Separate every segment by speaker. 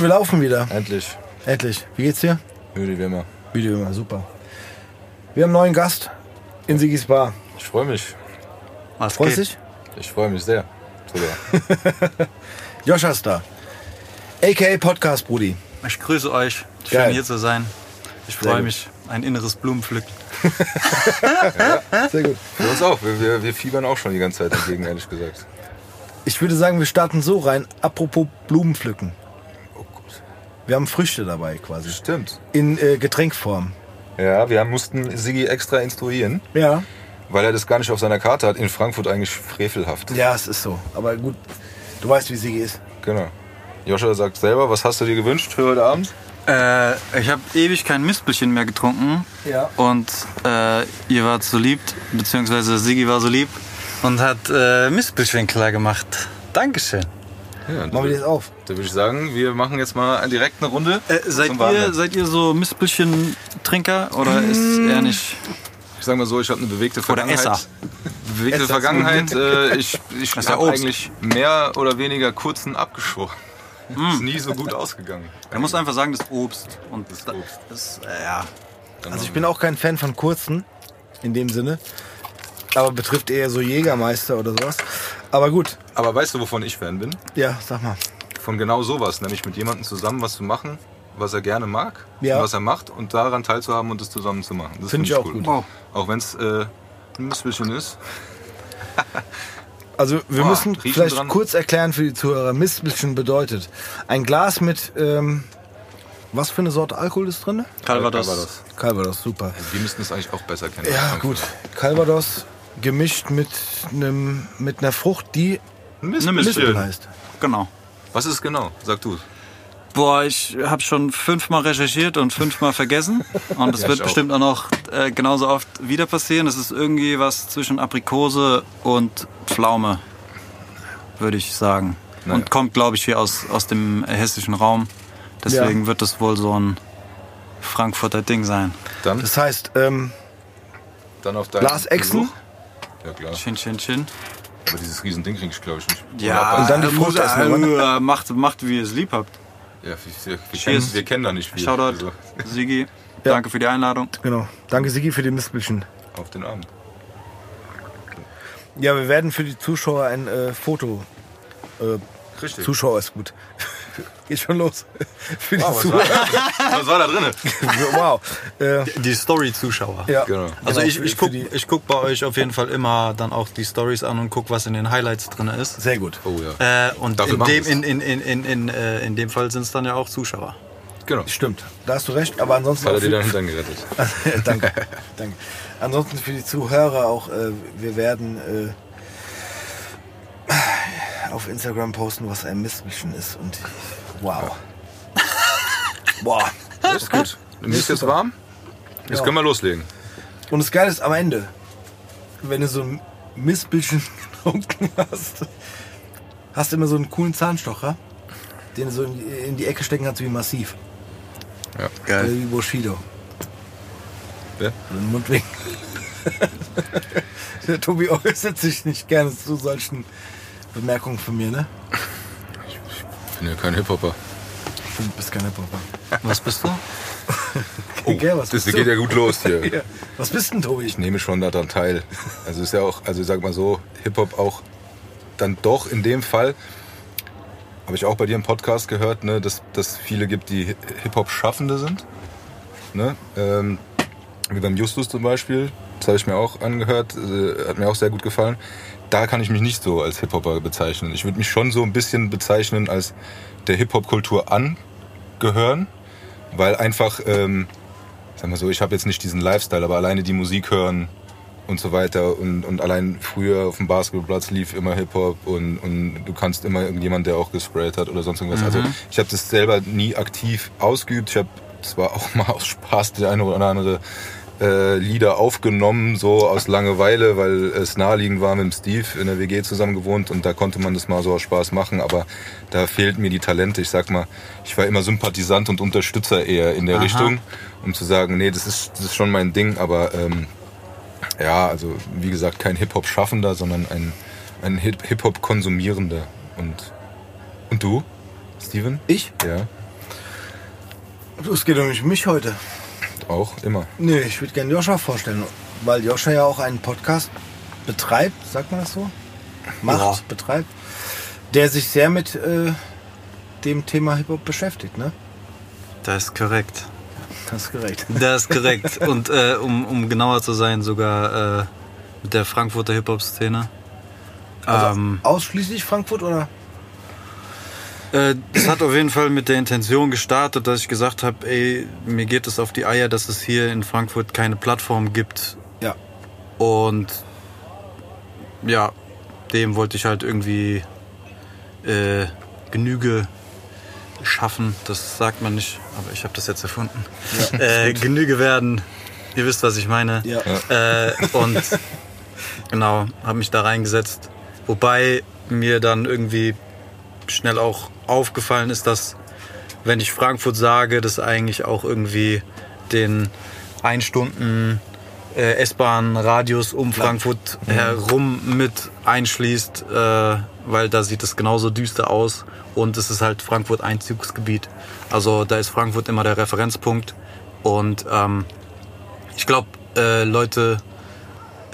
Speaker 1: Tobi, wir laufen wieder.
Speaker 2: Endlich.
Speaker 1: Endlich. Wie geht's dir?
Speaker 2: Müde wie immer.
Speaker 1: Wie immer, super. Wir haben einen neuen Gast in Sigis Bar.
Speaker 2: Ich freue mich.
Speaker 3: Was
Speaker 1: Freust
Speaker 3: geht?
Speaker 1: dich?
Speaker 2: Ich freue mich sehr. Sogar.
Speaker 1: Joscha ist da. A.k.a. Podcast, Brudi.
Speaker 3: Ich grüße euch.
Speaker 1: Geil.
Speaker 3: Schön hier zu sein. Ich freue mich. Ein inneres Blumenpflücken.
Speaker 1: Sehr gut.
Speaker 2: Für uns auch. Wir, wir, wir fiebern auch schon die ganze Zeit entgegen, ehrlich gesagt.
Speaker 1: Ich würde sagen, wir starten so rein. Apropos Blumenpflücken. Wir haben Früchte dabei quasi.
Speaker 2: Stimmt.
Speaker 1: In äh, Getränkform.
Speaker 2: Ja, wir mussten Sigi extra instruieren,
Speaker 1: Ja.
Speaker 2: weil er das gar nicht auf seiner Karte hat. In Frankfurt eigentlich frevelhaft.
Speaker 1: Ja, es ist so. Aber gut, du weißt, wie Sigi ist.
Speaker 2: Genau. Joscha sagt selber, was hast du dir gewünscht für heute Abend?
Speaker 3: Äh, ich habe ewig kein Mispelchen mehr getrunken.
Speaker 1: Ja.
Speaker 3: Und äh, ihr wart so lieb, beziehungsweise Sigi war so lieb und hat äh, Mispelchen klar gemacht. Dankeschön.
Speaker 2: Ja,
Speaker 1: Machen wir das auf.
Speaker 2: Da würde ich sagen, wir machen jetzt mal direkt eine Runde.
Speaker 3: Äh, seid, ihr, seid ihr so Mispelchen-Trinker oder ist eher nicht?
Speaker 2: Ich sag mal so, ich habe eine bewegte
Speaker 3: Oder
Speaker 2: Vergangenheit.
Speaker 3: Esser.
Speaker 2: Bewegte
Speaker 1: Esser.
Speaker 2: Vergangenheit. Äh, ich ich habe eigentlich mehr oder weniger kurzen abgeschworen. Ist nie so gut ausgegangen.
Speaker 3: Er muss einfach sagen, das ist Obst. Und das,
Speaker 2: Obst.
Speaker 3: das äh, ja.
Speaker 1: Also ich bin auch kein Fan von kurzen, in dem Sinne. Aber betrifft eher so Jägermeister oder sowas. Aber gut,
Speaker 2: Aber weißt du, wovon ich Fan bin?
Speaker 1: ja, sag mal.
Speaker 2: Von genau sowas, nämlich mit jemandem zusammen was zu machen, was er gerne mag,
Speaker 1: Ja.
Speaker 2: und was er macht und daran teilzuhaben und es zusammen zu machen. Das
Speaker 1: Find ich auch
Speaker 2: cool.
Speaker 1: gut.
Speaker 3: Wow.
Speaker 2: Auch wenn es äh, ein Missbischen ist.
Speaker 1: Also wir
Speaker 2: Boah,
Speaker 1: müssen vielleicht
Speaker 2: dran.
Speaker 1: kurz erklären für die Zuhörer, Mistbischen bedeutet. Ein Glas mit, ähm, was für eine Sorte Alkohol ist drin?
Speaker 3: Calvados.
Speaker 2: Calvados.
Speaker 1: Calvados, super.
Speaker 2: Wir müssten es eigentlich auch besser kennen.
Speaker 1: Ja, gut. Calvados gemischt mit, einem, mit einer Frucht, die. Mispel heißt.
Speaker 3: Genau.
Speaker 2: Was ist genau? Sag du.
Speaker 3: Boah, ich habe schon fünfmal recherchiert und fünfmal vergessen. Und das
Speaker 2: Ja,
Speaker 3: wird
Speaker 2: auch.
Speaker 3: bestimmt auch noch äh, genauso oft wieder passieren. Es ist irgendwie was zwischen Aprikose und Pflaume, würde ich sagen.
Speaker 2: Naja.
Speaker 3: Und kommt, glaube ich, hier aus, aus dem hessischen Raum. Deswegen wird das wohl so ein Frankfurter Ding sein.
Speaker 2: Dann,
Speaker 1: Das heißt, ähm,
Speaker 2: dann auf
Speaker 1: Echsen?
Speaker 2: Geruch. Ja, klar.
Speaker 3: Chin, chin, chin.
Speaker 2: Aber dieses Riesending krieg ich, glaube ich, nicht.
Speaker 3: Ja,
Speaker 1: Und dann die
Speaker 3: äh,
Speaker 1: Frucht
Speaker 3: muss-
Speaker 1: essen, oder?
Speaker 3: äh, macht, macht, wie ihr es lieb habt.
Speaker 2: Ja, wir, wir, kennen, wir kennen da nicht viel.
Speaker 3: Shoutout,
Speaker 2: Also,
Speaker 3: Sigi. Danke für die Einladung.
Speaker 1: genau. Danke Sigi für die Mistbischen.
Speaker 2: auf den Abend.
Speaker 1: Ja, wir werden für die Zuschauer ein äh, Foto. Äh,
Speaker 2: Richtig.
Speaker 1: Zuschauer ist gut. Geht schon los. für die
Speaker 2: Wow, was, war, was war da drin?
Speaker 1: wow. Äh,
Speaker 3: Die Story-Zuschauer.
Speaker 1: ja.
Speaker 2: Genau.
Speaker 3: Also
Speaker 1: Genau,
Speaker 3: ich,
Speaker 1: für-
Speaker 3: ich gucke guck bei euch auf jeden Fall immer dann auch die Stories an und guck, was in den Highlights drin ist.
Speaker 1: Sehr gut.
Speaker 2: Oh ja.
Speaker 3: Äh, und
Speaker 2: Dafür
Speaker 3: in dem, in, in, in, in, in, äh, in dem Fall sind es dann ja auch Zuschauer.
Speaker 2: Genau.
Speaker 1: Stimmt, da hast du recht, aber ansonsten.
Speaker 2: Hat er dir dann hintern gerettet.
Speaker 1: danke, danke. Ansonsten für die Zuhörer auch, äh, wir werden äh, auf Instagram posten, was ein Mistbischen ist und wow. Boah.
Speaker 2: Das ist gut. Mir ist jetzt warm. Jetzt
Speaker 1: Ja.
Speaker 2: können wir loslegen.
Speaker 1: Und das Geile ist am Ende, wenn du so ein Mistbildchen getrunken hast, hast du immer so einen coolen Zahnstocher, den du so in die, in die Ecke stecken kannst wie massiv.
Speaker 2: Ja.
Speaker 1: Oder wie Bushido.
Speaker 2: Ja.
Speaker 1: Oder ein Mundwinkel. Der Tobi äußert sich nicht gerne zu solchen Bemerkungen von mir, ne?
Speaker 2: Ich bin ja kein Hip-Hopper.
Speaker 1: Du bist kein Hip-Hopper.
Speaker 3: Was bist du?
Speaker 2: Oh,
Speaker 1: Gell, was
Speaker 2: das
Speaker 1: bist
Speaker 2: geht
Speaker 1: du?
Speaker 2: ja gut los hier.
Speaker 1: Ja. Was bist denn, Tobi?
Speaker 2: Ich nehme schon daran teil. Also ist ja auch, also sag mal so, Hip-Hop auch dann doch in dem Fall, habe ich auch bei dir im Podcast gehört, ne, dass dass viele gibt, die Hip-Hop-Schaffende sind. Ne? Ähm, wie beim Justus zum Beispiel, das habe ich mir auch angehört, äh, hat mir auch sehr gut gefallen. Da kann ich mich nicht so als Hip-Hopper bezeichnen. Ich würde mich schon so ein bisschen bezeichnen als der Hip-Hop-Kultur angehören, weil einfach, ähm, sag mal so, ich habe jetzt nicht diesen Lifestyle, aber alleine die Musik hören und so weiter und, und allein früher auf dem Basketballplatz lief immer Hip-Hop und, und du kannst immer irgendjemand, der auch gesprayt hat oder sonst irgendwas. Also ich habe das selber nie aktiv ausgeübt. Ich habe zwar auch mal aus Spaß die eine oder andere äh, Lieder aufgenommen, so aus Langeweile, weil es naheliegend war mit dem Steve in der WG zusammen gewohnt und da konnte man das mal so aus Spaß machen, aber da fehlten mir die Talente. Ich sag mal, ich war immer Sympathisant und Unterstützer eher in der
Speaker 3: Aha.
Speaker 2: Richtung, um zu sagen, nee, das ist, das ist schon mein Ding, aber ähm, ja, also wie gesagt, kein Hip-Hop-Schaffender, sondern ein, ein Hip- Hip-Hop-Konsumierender. Und, und du, Steven?
Speaker 1: Ich?
Speaker 2: Ja.
Speaker 1: Du, Es geht um mich heute.
Speaker 2: Auch immer.
Speaker 1: Nee, ich würde gerne Joscha vorstellen, weil Joscha ja auch einen Podcast betreibt, sagt man das so? Macht,
Speaker 3: Ja.
Speaker 1: betreibt, der sich sehr mit äh, dem Thema Hip-Hop beschäftigt, ne?
Speaker 3: Das ist korrekt.
Speaker 1: Das ist korrekt.
Speaker 3: Das ist korrekt. Und äh, um, um genauer zu sein, sogar äh, mit der Frankfurter Hip-Hop-Szene.
Speaker 1: Also
Speaker 3: ähm,
Speaker 1: ausschließlich Frankfurt oder?
Speaker 3: Äh, Das hat auf jeden Fall mit der Intention gestartet, dass ich gesagt habe, ey, mir geht es auf die Eier, dass es hier in Frankfurt keine Plattform gibt.
Speaker 1: Ja.
Speaker 3: Und ja, dem wollte ich halt irgendwie äh, Genüge schaffen. Das sagt man nicht, aber ich habe das jetzt erfunden. äh, Genüge werden. Ihr wisst, was ich meine.
Speaker 1: Ja.
Speaker 3: Äh, und genau, habe mich da reingesetzt. Wobei mir dann irgendwie schnell auch aufgefallen ist, dass wenn ich Frankfurt sage, das eigentlich auch irgendwie den ein Stunden äh, S-Bahn-Radius um Frankfurt herum mit einschließt, äh, weil da sieht es genauso düster aus und es ist halt Frankfurt Einzugsgebiet. Also da ist Frankfurt immer der Referenzpunkt und ähm, ich glaube, äh, Leute,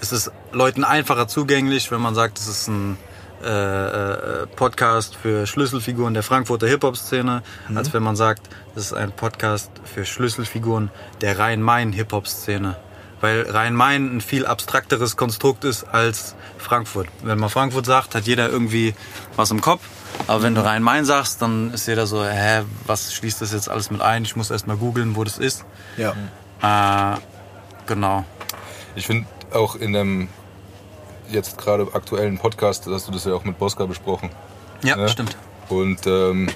Speaker 3: es ist Leuten einfacher zugänglich, wenn man sagt, es ist ein äh, äh, Podcast für Schlüsselfiguren der Frankfurter Hip-Hop-Szene, als wenn man sagt, es ist ein Podcast für Schlüsselfiguren der Rhein-Main-Hip-Hop-Szene. Weil Rhein-Main ein viel abstrakteres Konstrukt ist als Frankfurt. Wenn man Frankfurt sagt, hat jeder irgendwie was im Kopf. Aber wenn du Rhein-Main sagst, dann ist jeder so, hä, was schließt das jetzt alles mit ein? Ich muss erst mal googeln, wo das ist.
Speaker 1: Ja.
Speaker 3: Äh, genau.
Speaker 2: Ich finde auch in dem jetzt gerade aktuellen Podcast, hast du das ja auch mit Bosca besprochen.
Speaker 3: Ja,
Speaker 2: Ne?
Speaker 3: stimmt.
Speaker 2: Und ähm,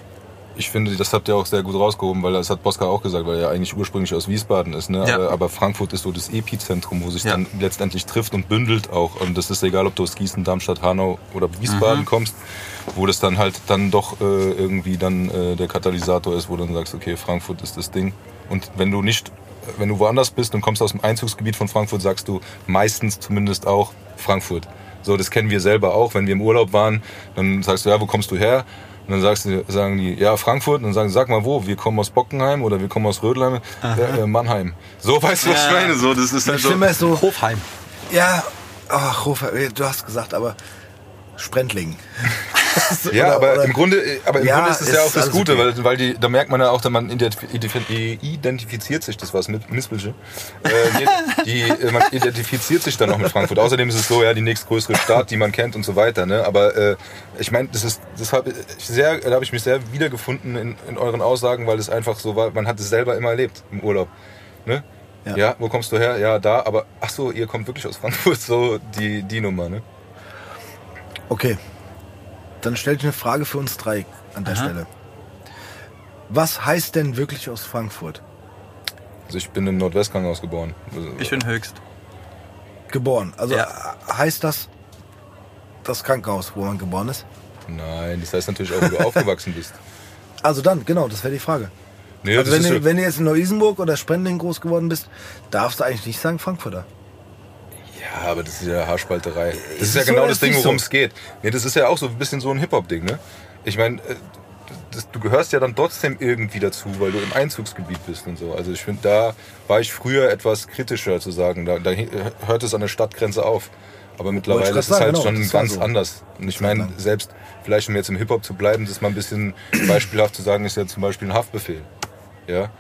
Speaker 2: ich finde, das habt ihr auch sehr gut rausgehoben, weil das hat Bosca auch gesagt, weil er eigentlich ursprünglich aus Wiesbaden ist. Ne?
Speaker 3: Ja.
Speaker 2: Aber, aber Frankfurt ist so das Epizentrum, wo sich
Speaker 3: Ja.
Speaker 2: dann letztendlich trifft und bündelt auch. Und das ist egal, ob du aus Gießen, Darmstadt, Hanau oder
Speaker 3: Mhm.
Speaker 2: Wiesbaden kommst, wo das dann halt dann doch äh, irgendwie dann äh, der Katalysator ist, wo du dann sagst, okay, Frankfurt ist das Ding. Und wenn du nicht, wenn du woanders bist und kommst aus dem Einzugsgebiet von Frankfurt, sagst du meistens zumindest auch Frankfurt. So, das kennen wir selber auch, wenn wir im Urlaub waren, dann sagst du, ja, wo kommst du her? Und dann sagst du, sagen die, ja, Frankfurt. Und dann sagen sie, sag mal wo, wir kommen aus Bockenheim oder wir kommen aus Rödelheim, ja, äh, Mannheim. So, weißt du, was ich
Speaker 3: Ja.
Speaker 2: meine? So, das ist halt
Speaker 1: Das
Speaker 2: so.
Speaker 1: Ist so,
Speaker 3: Hofheim.
Speaker 1: ja, ach, Hofer, du hast gesagt, aber Sprendling.
Speaker 2: Ja,
Speaker 1: Oder-
Speaker 2: aber
Speaker 1: oder-
Speaker 2: im Grunde, äh, aber im
Speaker 1: Ja,
Speaker 2: Grunde ist es ja auch das Gute,
Speaker 1: okay.
Speaker 2: weil, weil die, da merkt man ja auch, dass man identif- identif- identifiziert sich, das war's mit Mispelche, äh, die, die, man identifiziert sich dann auch mit Frankfurt. Außerdem ist es so, ja, die nächstgrößere Stadt, die man kennt und so weiter. Ne? Aber äh, ich meine, das ist, das habe ich sehr, da habe ich mich sehr wiedergefunden in, in euren Aussagen, weil es einfach so war, man hat es selber immer erlebt im Urlaub. Ne?
Speaker 1: Ja.
Speaker 2: Ja. wo kommst du her? Ja, da, aber ach so, ihr kommt wirklich aus Frankfurt, so die, die Nummer, ne?
Speaker 1: Okay. Dann stelle ich eine Frage für uns drei an der
Speaker 3: Aha.
Speaker 1: Stelle. Was heißt denn wirklich aus Frankfurt?
Speaker 2: Also ich bin im Nordwestkrankenhaus geboren. Also,
Speaker 3: Ich bin höchst.
Speaker 1: Geboren. Also
Speaker 3: Ja.
Speaker 1: heißt das das Krankenhaus, wo man geboren ist?
Speaker 2: Nein, das heißt natürlich auch, wo du aufgewachsen bist.
Speaker 1: Also dann, genau, das wäre die Frage.
Speaker 2: Nee,
Speaker 1: also wenn du,
Speaker 2: ja-
Speaker 1: wenn du jetzt in Neu-Isenburg oder Sprendling groß geworden bist, darfst du eigentlich nicht sagen Frankfurter.
Speaker 2: Ja, aber das ist ja Haarspalterei. Das
Speaker 1: Ist
Speaker 2: ist ja
Speaker 1: so
Speaker 2: genau das Ding, worum
Speaker 1: so?
Speaker 2: es geht. Nee, das ist ja auch so ein bisschen so ein Hip-Hop-Ding, ne? Ich meine, äh, du gehörst ja dann trotzdem irgendwie dazu, weil du im Einzugsgebiet bist und so. Also ich finde, da war ich früher etwas kritischer zu sagen. Da, da hört es an der Stadtgrenze auf. Aber mittlerweile ist es halt
Speaker 1: genau,
Speaker 2: schon ganz
Speaker 1: so.
Speaker 2: anders. Und ich meine, selbst, vielleicht um jetzt im Hip-Hop zu bleiben, das ist mal ein bisschen beispielhaft zu sagen, ist ja zum Beispiel ein Haftbefehl. Ja?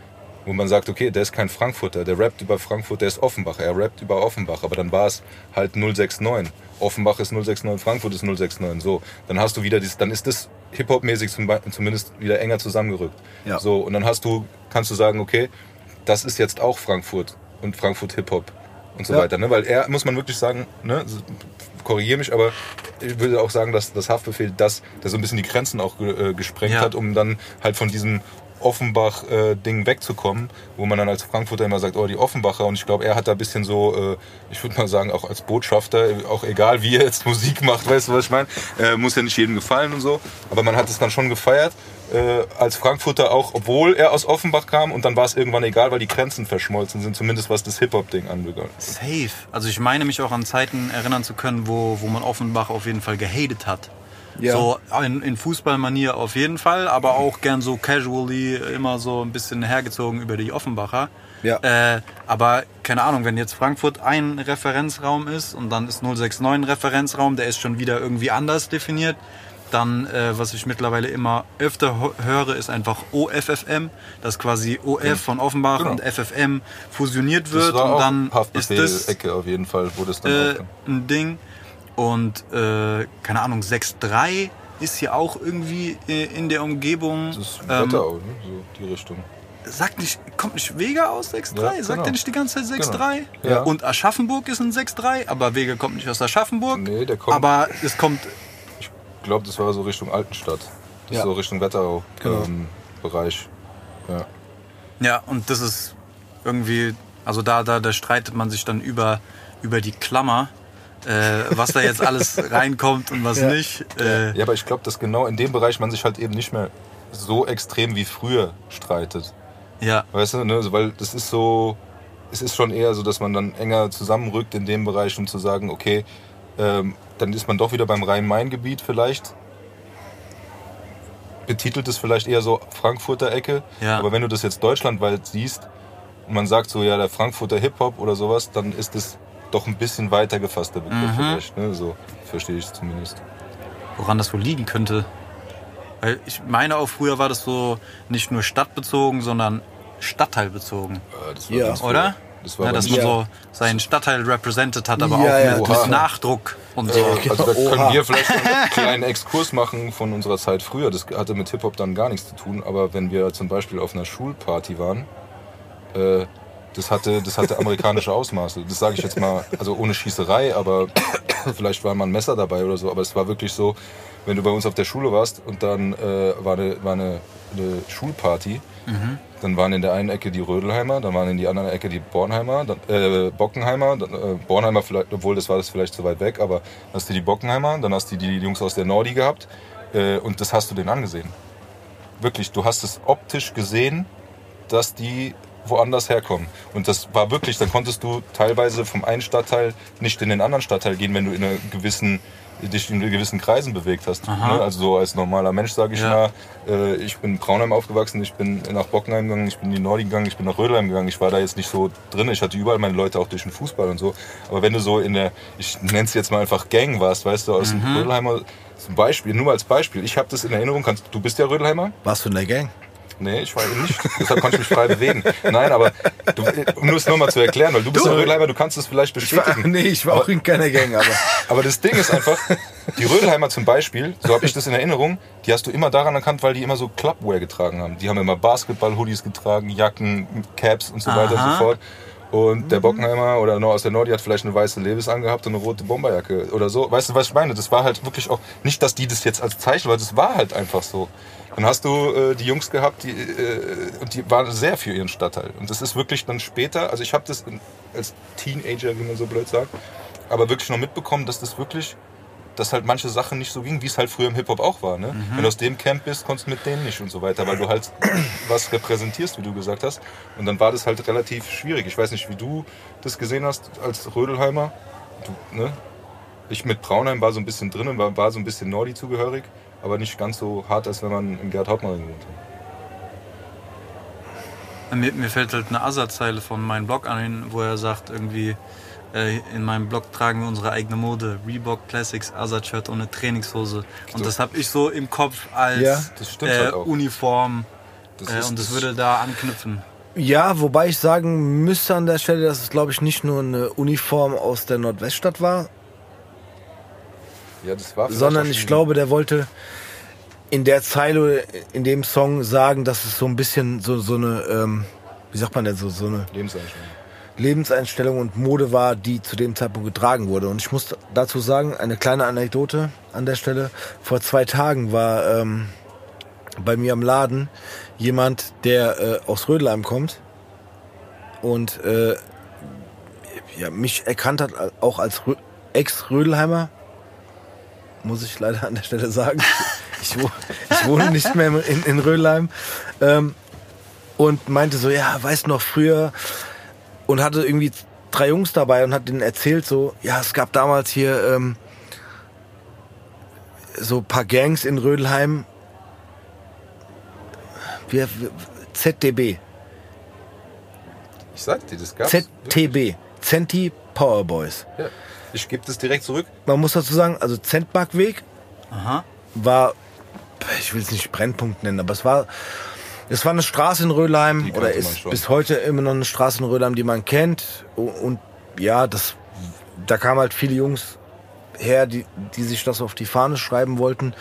Speaker 2: Wo man sagt, okay, der ist kein Frankfurter, der rappt über Frankfurt, der ist Offenbach, er rappt über Offenbach, aber dann war es halt 069. Offenbach ist 069, Frankfurt ist 069. So, dann hast du wieder dieses, dann ist das Hip-Hop-mäßig zum, zumindest wieder enger zusammengerückt.
Speaker 1: Ja.
Speaker 2: So, und dann hast du, kannst du sagen, okay, das ist jetzt auch Frankfurt und Frankfurt Hip-Hop und so
Speaker 1: Ja.
Speaker 2: weiter. Ne? Weil er, muss man wirklich sagen, ne, korrigiere mich, aber ich würde auch sagen, dass das Haftbefehl das, der so ein bisschen die Grenzen auch äh, gesprengt
Speaker 3: Ja.
Speaker 2: hat, um dann halt von diesem Offenbach-Ding wegzukommen, wo man dann als Frankfurter immer sagt, oh, die Offenbacher. Und ich glaube, er hat da ein bisschen so, äh, ich würde mal sagen, auch als Botschafter, auch egal wie er jetzt Musik macht, weißt du, was ich meine? Äh, muss ja nicht jedem gefallen und so. Aber man hat es dann schon gefeiert, äh, als Frankfurter auch, obwohl er aus Offenbach kam. Und dann war es irgendwann egal, weil die Grenzen verschmolzen sind, zumindest was das Hip-Hop-Ding anbegann.
Speaker 3: Safe. Also ich meine mich auch an Zeiten erinnern zu können, wo, wo man Offenbach auf jeden Fall gehatet hat.
Speaker 1: Ja.
Speaker 3: So in, in Fußballmanier auf jeden Fall, aber auch gern so casually immer so ein bisschen hergezogen über die Offenbacher.
Speaker 1: Ja.
Speaker 3: Äh, aber keine Ahnung, wenn jetzt Frankfurt ein Referenzraum ist und dann ist 069 ein Referenzraum, der ist schon wieder irgendwie anders definiert. Dann, äh, was ich mittlerweile immer öfter höre, ist einfach OFFM, dass quasi OF von Offenbach
Speaker 2: Genau.
Speaker 3: und FFM fusioniert wird und dann ist das
Speaker 2: Ecke auf jeden Fall, wo das dann
Speaker 3: äh, ein Ding. Und äh, keine Ahnung, 6.3 ist hier auch irgendwie äh, in der Umgebung.
Speaker 2: Das ist
Speaker 3: ähm,
Speaker 2: Wetterau, ne? so die Richtung.
Speaker 3: sagt nicht, kommt nicht Vega aus 6.3?
Speaker 2: Ja,
Speaker 3: Sagt
Speaker 2: genau.
Speaker 3: er nicht die ganze Zeit 6.3?
Speaker 2: Genau. Ja.
Speaker 3: Und Aschaffenburg ist ein 6.3, aber Vega kommt nicht aus Aschaffenburg.
Speaker 2: Nee, der kommt-
Speaker 3: Aber es kommt,
Speaker 2: Ich glaube, das war so Richtung Altenstadt. Das
Speaker 1: Ja.
Speaker 2: ist so Richtung Wetterau
Speaker 1: Genau.
Speaker 2: ähm. Ja.
Speaker 3: ja, und das ist irgendwie, also da, da, da streitet man sich dann über, über die Klammer, äh, was da jetzt alles reinkommt und was
Speaker 1: Ja.
Speaker 3: nicht. Äh,
Speaker 2: ja, aber ich glaube, dass genau in dem Bereich man sich halt eben nicht mehr so extrem wie früher streitet.
Speaker 3: ja.
Speaker 2: Weißt du, ne? Also, weil das ist so, es ist schon eher so, dass man dann enger zusammenrückt in dem Bereich, um zu sagen, okay, ähm, dann ist man doch wieder beim Rhein-Main-Gebiet vielleicht. Betitelt es vielleicht eher so Frankfurter Ecke.
Speaker 3: Ja.
Speaker 2: Aber wenn du das jetzt deutschlandweit siehst und man sagt so, ja, der Frankfurter Hip-Hop oder sowas, dann ist es doch ein bisschen weiter gefasster Begriff vielleicht. Ne? So verstehe ich es zumindest.
Speaker 3: woran das wohl liegen könnte. Weil ich meine auch früher war das so nicht nur stadtbezogen, sondern stadtteilbezogen,
Speaker 2: Äh, das war
Speaker 1: Ja.
Speaker 2: früher.
Speaker 3: oder?
Speaker 2: Das war
Speaker 3: ja, dass man
Speaker 1: Ja.
Speaker 3: so seinen Stadtteil represented hat, aber
Speaker 1: Ja,
Speaker 3: auch
Speaker 1: ja,
Speaker 3: mit,
Speaker 2: Oha.
Speaker 3: mit Nachdruck und so.
Speaker 2: Äh, also da
Speaker 1: Oha.
Speaker 2: können wir vielleicht einen kleinen Exkurs machen von unserer Zeit früher. Das hatte mit Hip-Hop dann gar nichts zu tun. Aber wenn wir zum Beispiel auf einer Schulparty waren, äh, das hatte, das hatte amerikanische Ausmaße. Das sage ich jetzt mal, also ohne Schießerei, aber vielleicht war mal ein Messer dabei oder so. Aber es war wirklich so, wenn du bei uns auf der Schule warst und dann äh, war, eine, war eine, eine Schulparty, dann waren in der einen Ecke die Rödelheimer, dann waren in die andere Ecke die Bornheimer, dann, äh, Bockenheimer, dann, äh, Bornheimer vielleicht, obwohl das war das vielleicht zu weit weg, aber hast du die Bockenheimer, dann hast du die Jungs aus der Nordi gehabt äh, und das hast du denen angesehen. Wirklich, du hast es optisch gesehen, dass die woanders herkommen. Und das war wirklich, dann konntest du teilweise vom einen Stadtteil nicht in den anderen Stadtteil gehen, wenn du in einer gewissen dich in gewissen Kreisen bewegt hast. Ne? Also so als normaler Mensch sage ich
Speaker 3: Ja.
Speaker 2: mal, äh, ich bin in Braunheim aufgewachsen, ich bin nach Bockenheim gegangen, ich bin in die Nordi gegangen, ich bin nach Rödelheim gegangen. Ich war da jetzt nicht so drin. Ich hatte überall meine Leute auch durch den Fußball und so. Aber wenn du so in der, ich nenne es jetzt mal einfach Gang warst, weißt du, aus dem Rödelheimer zum Beispiel, nur mal als Beispiel. Ich habe das in Erinnerung. Kannst, du bist ja Rödelheimer?
Speaker 1: Warst du in der Gang?
Speaker 2: Nee, ich war eben nicht. Deshalb konnte ich mich frei bewegen. Nein, aber du, um nur es nochmal zu erklären, weil du bist
Speaker 1: Du-
Speaker 2: ja Rödelheimer, du kannst es vielleicht
Speaker 1: Ich war,
Speaker 2: bestätigen.
Speaker 1: nee, ich war auch in keiner Gang, aber.
Speaker 2: Aber das Ding ist einfach, die Rödelheimer zum Beispiel, so habe ich das in Erinnerung, die hast du immer daran erkannt, weil die immer so Clubwear getragen haben. Die haben immer Basketball-Hoodies getragen, Jacken, Caps und so weiter und
Speaker 3: Aha.
Speaker 2: so fort. Und der Bockenheimer oder aus der Nordi hat vielleicht eine weiße Levis angehabt und eine rote Bomberjacke oder so. Weißt du, was ich meine? Das war halt wirklich auch, nicht, dass die das jetzt als Zeichen, weil das war halt einfach so. Dann hast du äh, die Jungs gehabt, die, äh, und die waren sehr für ihren Stadtteil. Und das ist wirklich dann später, also ich habe das in, als Teenager, wie man so blöd sagt, aber wirklich noch mitbekommen, dass das wirklich, dass halt manche Sachen nicht so gingen, wie es halt früher im Hip-Hop auch war. Ne? Wenn du aus dem Camp bist, konntest du mit denen nicht und so weiter, weil du halt was repräsentierst, wie du gesagt hast. Und dann war das halt relativ schwierig. Ich weiß nicht, wie du das gesehen hast als Rödelheimer. Du, ne? Ich mit Braunheim war so ein bisschen drin und war, war so ein bisschen Nordi zugehörig, aber nicht ganz so hart, als wenn man in Gerd Hauptmann gewohnt hat.
Speaker 3: Mir, mir fällt halt eine Asa-Zeile von meinem Blog an, wo er sagt, irgendwie, äh, in meinem Blog tragen wir unsere eigene Mode. Reebok Classics Asa-Shirt ohne Trainingshose. Und
Speaker 2: So.
Speaker 3: das habe ich so im Kopf als
Speaker 1: Ja,
Speaker 3: äh,
Speaker 2: halt auch.
Speaker 3: Uniform.
Speaker 2: Das
Speaker 3: äh,
Speaker 2: ist-
Speaker 3: und das,
Speaker 2: das-
Speaker 3: würde da anknüpfen.
Speaker 1: Ja, wobei ich sagen müsste an der Stelle, dass es, glaube ich, nicht nur eine Uniform aus der Nordweststadt war,
Speaker 2: Ja, das war
Speaker 1: sondern ich glaube, der wollte in der Zeile, in dem Song sagen, dass es so ein bisschen so, so eine, ähm, wie sagt man denn, so, so eine
Speaker 2: Lebenseinstellung.
Speaker 1: Lebenseinstellung und Mode war, die zu dem Zeitpunkt getragen wurde. Und ich muss dazu sagen, eine kleine Anekdote an der Stelle. Vor zwei Tagen war ähm, bei mir am Laden jemand, der äh, aus Rödelheim kommt und äh, ja, mich erkannt hat auch als Rö Ex-Rödelheimer. Muss ich leider an der Stelle sagen. Ich, wo, ich wohne nicht mehr in, in Rödelheim. Ähm, und meinte so, ja, weißt noch früher und hatte irgendwie drei Jungs dabei und hat denen erzählt so, ja, es gab damals hier ähm, so ein paar Gangs in Rödelheim. Wir, wir, ZDB.
Speaker 2: Ich sag dir, das gab's.
Speaker 1: ZTB. Centi Powerboys.
Speaker 2: Ja. Ich gebe das direkt zurück.
Speaker 1: Man muss dazu sagen, also Zentmarkweg
Speaker 3: Aha.
Speaker 1: war, ich will es nicht Brennpunkt nennen, aber es war, es war eine Straße in Rödelheim
Speaker 2: Die
Speaker 1: oder ist bis heute immer noch eine Straße in Rödelheim, die man kennt. Und, ja, das, da kamen halt viele Jungs her, die, die sich das auf die Fahne schreiben wollten.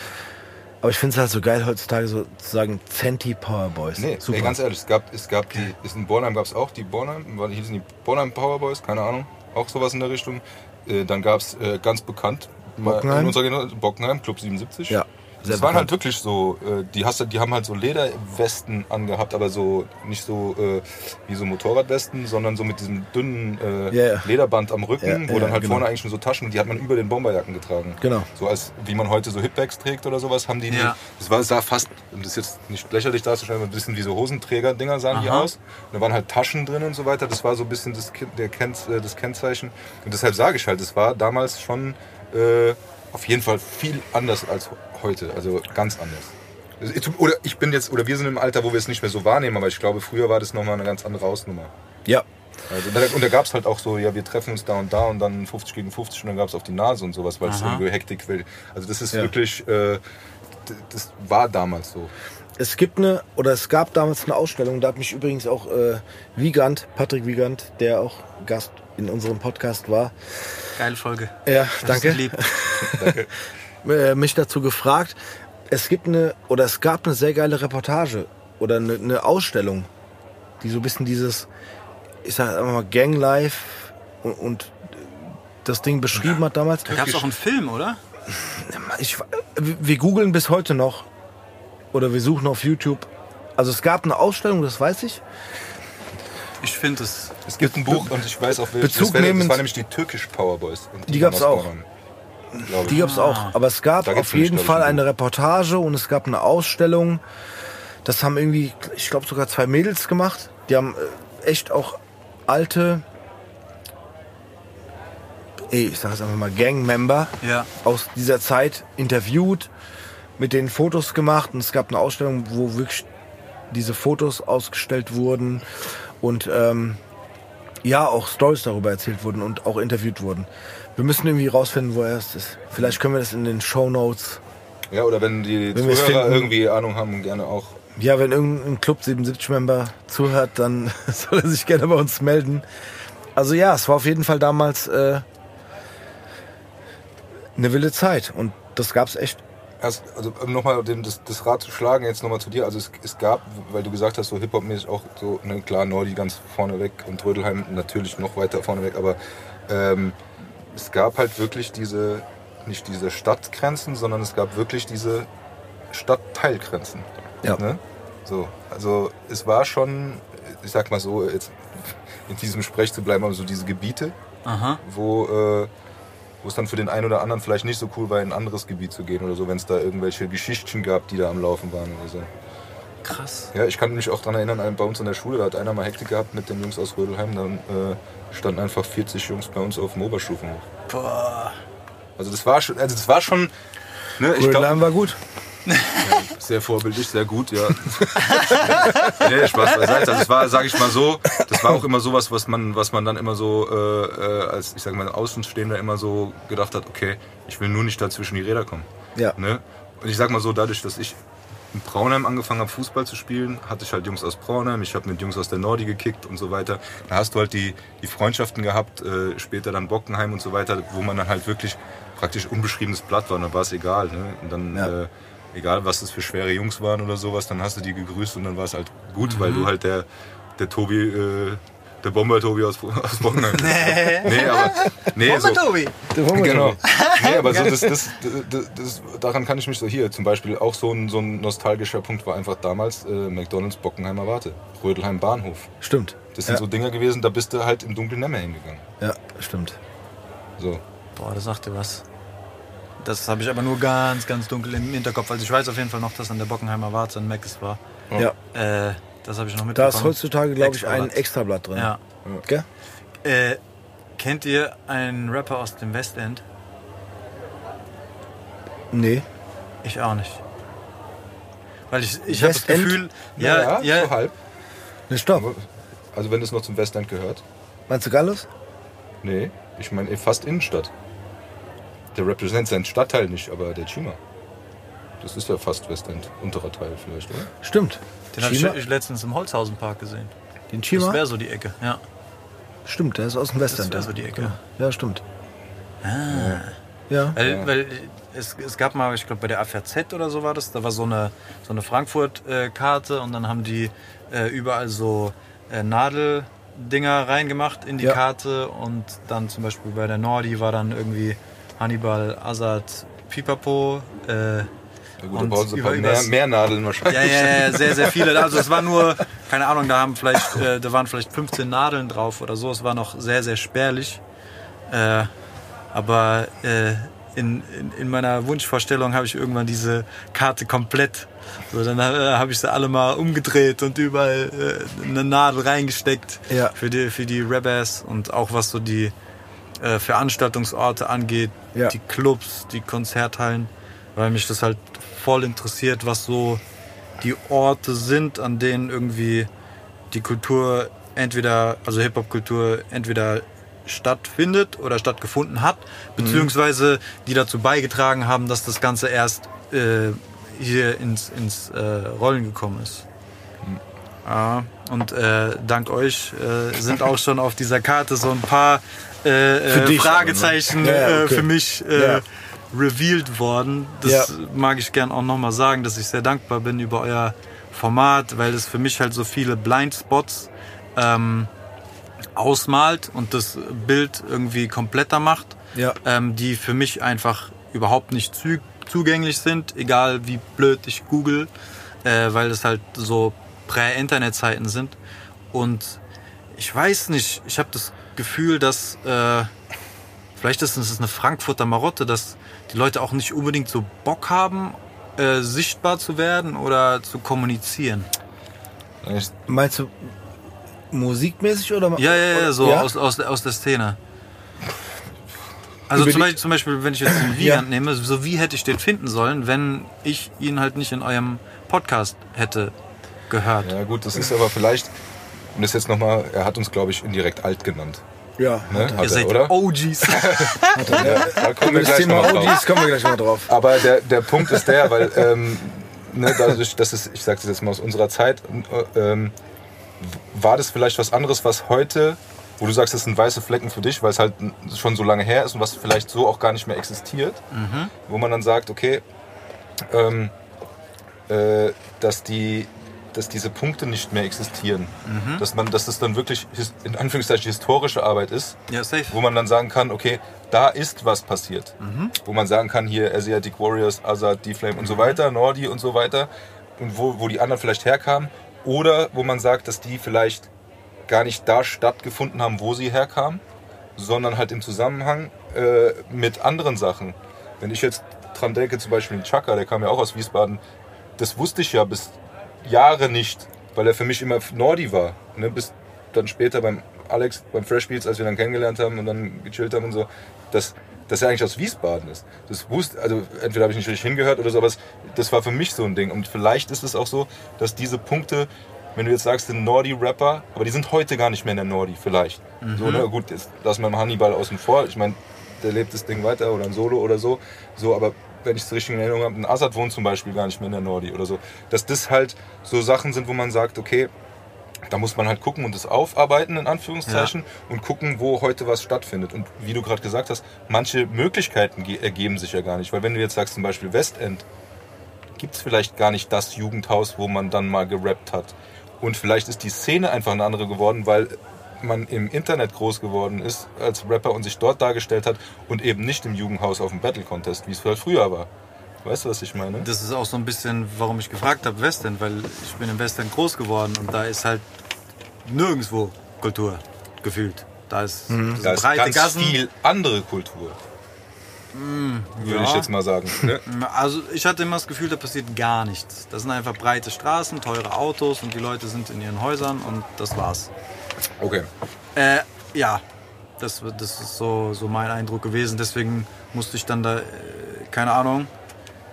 Speaker 1: Aber ich finde es halt so geil heutzutage so zu sagen Centi Powerboys.
Speaker 2: Nee,
Speaker 1: Super.
Speaker 2: ey, ganz ehrlich, es gab, es gab die, ist in Bornheim gab es auch die Bornheim, war- hießen die Bornheim Powerboys, keine Ahnung, auch sowas in der Richtung. Äh, dann gab es äh, ganz bekannt
Speaker 1: Bockenheim?
Speaker 2: in unserer Generation, Bockenheim, Club 77.
Speaker 1: Ja,
Speaker 2: Das waren halt wirklich so, äh, die, hast, die haben halt so Lederwesten angehabt, aber so nicht so äh, wie so Motorradwesten, sondern so mit diesem dünnen äh,
Speaker 1: ja.
Speaker 2: Lederband am Rücken,
Speaker 1: Ja,
Speaker 2: wo
Speaker 1: ja,
Speaker 2: dann halt
Speaker 1: genau.
Speaker 2: vorne eigentlich schon so Taschen, die hat man über den Bomberjacken getragen.
Speaker 1: Genau.
Speaker 2: So als wie man heute so Hipbags trägt oder sowas, haben die.
Speaker 3: Ja.
Speaker 2: Das war sah fast, um das jetzt nicht lächerlich darzustellen, ein bisschen wie so Hosenträger-Dinger sahen die
Speaker 3: Aha.
Speaker 2: aus. Und da waren halt Taschen drin und so weiter. Das war so ein bisschen das, der Ken äh, das Kennzeichen. Und deshalb sage ich halt, es war damals schon äh, auf jeden Fall viel anders als heute. Also ganz anders. Also Oder ich bin jetzt, oder wir sind im Alter, wo wir es nicht mehr so wahrnehmen, aber ich glaube, früher war das nochmal eine ganz andere Hausnummer.
Speaker 1: Ja,
Speaker 2: Also, und da gab es halt auch so, ja, wir treffen uns da und da und dann 50 gegen 50 und dann gab es auf die Nase und sowas, weil es irgendwie Hektik will. Also das ist
Speaker 1: Ja.
Speaker 2: wirklich, äh, das war damals so.
Speaker 1: es gibt eine, oder es gab damals eine Ausstellung, da hat mich übrigens auch äh, Wiegand, Patrick Wiegand, der auch Gast in unserem Podcast war,
Speaker 3: Geile Folge.
Speaker 1: ja,
Speaker 3: Das
Speaker 1: danke,
Speaker 3: lieb.
Speaker 1: äh, mich dazu gefragt. Es gibt eine, oder es gab eine sehr geile Reportage oder eine, eine Ausstellung, die so ein bisschen dieses, ich sag einfach mal, Ganglife und, und das Ding beschrieben hat damals.
Speaker 3: Da gab es auch einen Film, oder?
Speaker 1: Ich, wir googeln bis heute noch oder wir suchen auf YouTube. Also es gab eine Ausstellung, das weiß ich.
Speaker 3: Ich finde es.
Speaker 2: Es gibt ein Buch und ich weiß auch, welches.
Speaker 1: Bezug
Speaker 2: das, das war nämlich die Türkisch Powerboys. Und
Speaker 1: Die
Speaker 2: kamen
Speaker 1: gab's
Speaker 2: aus
Speaker 1: auch.
Speaker 2: Glaub
Speaker 1: Die gab es auch. Aber es gab auf jeden Fall
Speaker 2: ein
Speaker 1: eine. Reportage und es gab eine Ausstellung. Das haben irgendwie, ich glaube sogar zwei Mädels gemacht. Die haben äh, echt auch alte, ey, ich sag es einfach mal, Gangmember
Speaker 3: Ja.
Speaker 1: aus dieser Zeit interviewt, mit denen Fotos gemacht und es gab eine Ausstellung, wo wirklich diese Fotos ausgestellt wurden und ähm, ja, auch Stories darüber erzählt wurden und auch interviewt wurden. Wir müssen irgendwie rausfinden, wo er es ist. Vielleicht können wir das in den Show Notes.
Speaker 2: Ja, oder wenn die
Speaker 1: Wenn es
Speaker 2: Zuhörer irgendwie Ahnung haben, gerne auch.
Speaker 1: Ja, wenn irgendein Club 77-Member zuhört, dann soll er sich gerne bei uns melden. Also ja, es war auf jeden Fall damals äh, eine wilde Zeit und das gab's echt.
Speaker 2: Erst, also um nochmal das, das Rad zu schlagen, jetzt nochmal zu dir. Also es, es gab, weil du gesagt hast, so Hip-Hop-mäßig auch so, ne, klar, Nordi ganz vorne weg und Rödelheim natürlich noch weiter vorne weg, aber ähm, es gab halt wirklich diese, nicht diese Stadtgrenzen, sondern es gab wirklich diese Stadtteilgrenzen.
Speaker 1: Ja.
Speaker 2: Ne? So, also es war schon, ich sag mal so, jetzt in diesem Sprech zu bleiben, aber so diese Gebiete,
Speaker 3: Aha.
Speaker 2: wo, äh, wo es dann für den einen oder anderen vielleicht nicht so cool war, in ein anderes Gebiet zu gehen oder so, wenn es da irgendwelche Geschichten gab, die da am Laufen waren oder so.
Speaker 3: Krass.
Speaker 2: Ja, ich kann mich auch daran erinnern, bei uns in der Schule, da hat einer mal Hektik gehabt mit den Jungs aus Rödelheim, dann äh, standen einfach 40 Jungs bei uns auf dem Oberstufenhof.
Speaker 3: Boah.
Speaker 2: Also das war schon, also das war schon, ne, ich glaube,
Speaker 1: Rödelheim war gut.
Speaker 2: sehr vorbildlich, sehr gut, ja. nee, Spaß beiseite. Also es war, sage ich mal so, das war auch immer sowas, was man, was man dann immer so äh, äh, als, ich sag mal, Außenstehender immer so gedacht hat, okay, ich will nur nicht da zwischen die Räder kommen.
Speaker 1: Ja.
Speaker 2: Ne? Und ich sag mal so, dadurch, dass ich in Braunheim angefangen habe, Fußball zu spielen, hatte ich halt Jungs aus Braunheim, ich habe mit Jungs aus der Nordi gekickt und so weiter. Da hast du halt die, die Freundschaften gehabt, äh, später dann Bockenheim und so weiter, wo man dann halt wirklich praktisch unbeschriebenes Blatt war, und dann war es egal. Ne? Und dann,
Speaker 1: Ja.
Speaker 2: äh, egal was das für schwere Jungs waren oder sowas, dann hast du die gegrüßt und dann war es halt gut, weil du halt der, der Tobi, äh, der Bomber-Tobi aus, aus Bockenheim. Nee. nee, aber, nee, so,
Speaker 3: Tobi.
Speaker 2: Genau. Nee, aber so das, das, das, das, daran kann ich mich so hier zum Beispiel auch so ein, so ein nostalgischer Punkt war einfach damals äh, McDonalds Bockenheimer Warte, Rödelheim Bahnhof.
Speaker 1: Stimmt.
Speaker 2: Das sind
Speaker 1: ja.
Speaker 2: so Dinger gewesen, da bist du halt im Dunkeln nicht mehr hingegangen.
Speaker 1: ja, stimmt.
Speaker 2: So.
Speaker 3: Boah, das sagt dir was. Das habe ich aber nur ganz, ganz dunkel im Hinterkopf. Also ich weiß auf jeden Fall noch, dass an der Bockenheimer Warte ein Meckes war.
Speaker 1: Ja.
Speaker 3: Äh, das habe ich noch
Speaker 1: Da
Speaker 3: mitbekommen.
Speaker 1: ist heutzutage, glaube ich, ein
Speaker 3: Extrablatt.
Speaker 1: Drin.
Speaker 3: Ja.
Speaker 1: Gell?
Speaker 3: Äh, kennt ihr einen Rapper aus dem Westend?
Speaker 1: Nee.
Speaker 3: Ich auch nicht. Weil ich, ich habe das? Gefühl, ja, ja,
Speaker 2: so halb.
Speaker 1: Ne, stopp.
Speaker 2: Aber- Also wenn es noch zum Westend gehört.
Speaker 1: Meinst du Gallus?
Speaker 2: Nee, ich meine eh fast Innenstadt. Der repräsentiert seinen Stadtteil nicht, aber der Chima. Das ist ja fast Westend, unterer Teil vielleicht, oder?
Speaker 1: Stimmt.
Speaker 3: Den habe ich, letztens im Holzhausenpark gesehen.
Speaker 1: Den
Speaker 3: Das
Speaker 1: Chima?
Speaker 3: wäre so die Ecke, ja.
Speaker 1: Stimmt, der ist aus dem Westend.
Speaker 3: wär
Speaker 1: ja.
Speaker 3: so die Ecke.
Speaker 1: Ja, stimmt. Ah. Ja.
Speaker 3: Weil, weil es, es gab mal, ich glaube bei der AFZ oder so war das, da war so eine, so eine Frankfurt-Karte und dann haben die äh, überall so äh, Nadeldinger reingemacht in die
Speaker 1: Ja.
Speaker 3: Karte und dann zum Beispiel bei der Nordi war dann irgendwie Hannibal, Assad, Pipapo. Äh,
Speaker 2: Ja gut, da brauchen sie ein paar
Speaker 3: über-
Speaker 2: mehr, Nadeln wahrscheinlich.
Speaker 3: ja, ja, ja, sehr, sehr viele. Also es war nur, keine Ahnung, da haben vielleicht, äh, da waren vielleicht 15 Nadeln drauf oder so. Es war noch sehr, sehr spärlich. Äh, aber äh, in, in, in meiner Wunschvorstellung habe ich irgendwann diese Karte komplett. So, dann äh, habe ich sie alle mal umgedreht und überall äh, eine Nadel reingesteckt
Speaker 1: Ja.
Speaker 3: für die für die Rebels und auch was so die äh, Veranstaltungsorte angeht,
Speaker 1: Ja.
Speaker 3: die Clubs, die Konzerthallen, weil mich das halt voll interessiert, was so die Orte sind, an denen irgendwie die Kultur entweder, also Hip-Hop-Kultur entweder stattfindet oder stattgefunden hat, beziehungsweise die dazu beigetragen haben, dass das Ganze erst äh, hier ins, ins äh, Rollen gekommen ist. Ja, und äh, dank euch äh, sind auch schon auf dieser Karte so ein paar äh, äh, Fragezeichen
Speaker 1: Ja, okay.
Speaker 3: für mich
Speaker 1: Ja.
Speaker 3: Revealed worden. Das
Speaker 1: Ja.
Speaker 3: mag ich gern auch nochmal sagen, dass ich sehr dankbar bin über euer Format, weil es für mich halt so viele Blindspots ähm, ausmalt und das Bild irgendwie kompletter macht,
Speaker 1: Ja.
Speaker 3: ähm, die für mich einfach überhaupt nicht zü zugänglich sind, egal wie blöd ich google, äh, weil es halt so Prä-Internet-Zeiten sind. Und ich weiß nicht, ich habe das Gefühl, dass äh, vielleicht ist es eine Frankfurter Marotte, dass die Leute auch nicht unbedingt so Bock haben, äh, sichtbar zu werden oder zu kommunizieren.
Speaker 1: Meinst du musikmäßig oder?
Speaker 3: Ja, ja, ja, so
Speaker 1: Ja?
Speaker 3: Aus, aus, aus der Szene. Also zum Beispiel, zum Beispiel, wenn ich jetzt den
Speaker 1: Ja.
Speaker 3: Wiegand nehme, so wie hätte ich den finden sollen, wenn ich ihn halt nicht in eurem Podcast hätte gehört.
Speaker 2: ja gut, das ist aber vielleicht, und das jetzt nochmal, er hat uns glaube ich indirekt alt genannt.
Speaker 1: Ja.
Speaker 2: Ne?
Speaker 1: hat er.
Speaker 3: Ihr seid
Speaker 2: er, oder?
Speaker 3: OGs.
Speaker 2: Ja, da kommen wir
Speaker 1: Das
Speaker 2: gleich
Speaker 1: Thema. OGs kommen wir gleich mal drauf.
Speaker 2: Aber der, der Punkt ist der, weil ähm, ne, dadurch, dass es, ich sage das jetzt mal aus unserer Zeit, äh, ähm, war das vielleicht was anderes, was heute, wo du sagst, das sind weiße Flecken für dich, weil es halt schon so lange her ist und was vielleicht so auch gar nicht mehr existiert, wo man dann sagt, okay, ähm, äh, dass die dass diese Punkte nicht mehr existieren, dass man, dass das dann wirklich in Anführungszeichen historische Arbeit ist,
Speaker 3: ja,
Speaker 2: wo man dann sagen kann, okay, da ist was passiert. Wo man sagen kann, hier Asiatic Warriors, Azad, D-Flame und so weiter, Nordi und so weiter. Und wo, wo die anderen vielleicht herkamen. Oder wo man sagt, dass die vielleicht gar nicht da stattgefunden haben, wo sie herkamen, sondern halt im Zusammenhang äh, mit anderen Sachen. Wenn ich jetzt dran denke, zum Beispiel den Chaka, der kam ja auch aus Wiesbaden, das wusste ich ja bis Jahre nicht, weil er für mich immer Nordi war. Ne? Bis dann später beim Alex, beim Fresh Beats, als wir dann kennengelernt haben und dann gechillt haben und so, dass, dass er eigentlich aus Wiesbaden ist. Das wusste, also entweder habe ich nicht richtig hingehört oder so, aber es, das war für mich so ein Ding. Und vielleicht ist es auch so, dass diese Punkte, wenn du jetzt sagst, den Nordi-Rapper, aber die sind heute gar nicht mehr in der Nordi, vielleicht. So, ne? Gut, jetzt lassen wir mal Hannibal außen vor. Ich meine, der lebt das Ding weiter oder ein Solo oder so. So, aber wenn ich es richtig in Erinnerung habe, ein Assad wohnt zum Beispiel gar nicht mehr in der Nordi oder so. Dass das halt so Sachen sind, wo man sagt, okay, da muss man halt gucken und das aufarbeiten, in Anführungszeichen, und gucken, wo heute was stattfindet. Und wie du gerade gesagt hast, manche Möglichkeiten ge- ergeben sich ja gar nicht. Weil wenn du jetzt sagst, zum Beispiel Westend, gibt es vielleicht gar nicht das Jugendhaus, wo man dann mal gerappt hat. Und vielleicht ist die Szene einfach eine andere geworden, weil man im Internet groß geworden ist als Rapper und sich dort dargestellt hat und eben nicht im Jugendhaus auf dem Battle Contest, wie es halt früher war. Weißt du, was ich meine?
Speaker 3: Das ist auch so ein bisschen, warum ich gefragt habe, Westend, weil ich bin im Westend groß geworden und da ist halt nirgendwo Kultur gefühlt. Da ist, sind
Speaker 2: Da ist
Speaker 3: breite
Speaker 2: ganz
Speaker 3: Gassen.
Speaker 2: viel andere Kultur. Würde
Speaker 3: ja.
Speaker 2: ich jetzt mal sagen. Ne?
Speaker 3: Also ich hatte immer das Gefühl, da passiert gar nichts. Das sind einfach breite Straßen, teure Autos und die Leute sind in ihren Häusern und das war's.
Speaker 2: Okay.
Speaker 3: Äh, ja, das, das ist so, so mein Eindruck gewesen. Deswegen musste ich dann da, äh, keine Ahnung,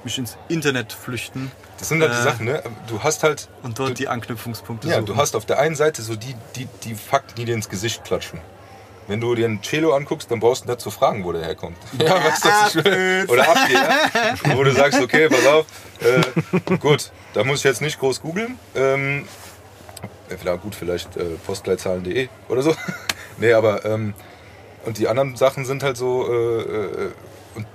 Speaker 3: mich ins Internet flüchten.
Speaker 2: Das sind halt die
Speaker 3: Äh,
Speaker 2: Sachen, ne? Du hast halt.
Speaker 3: Und dort
Speaker 2: du,
Speaker 3: die Anknüpfungspunkte
Speaker 2: Ja,
Speaker 3: suchen.
Speaker 2: du hast auf der einen Seite so die, die, die Fakten, die dir ins Gesicht klatschen. Wenn du dir einen Cello anguckst, dann brauchst du nicht zu fragen, wo der herkommt. Ja, weißt du, was ich will? Oder ab ja? Wo du sagst, okay, pass auf, äh, gut, da muss ich jetzt nicht groß googeln. Ähm, ja, gut, vielleicht äh, postleitzahlen.de oder so. nee, aber ähm, und die anderen Sachen sind halt so, äh, äh, und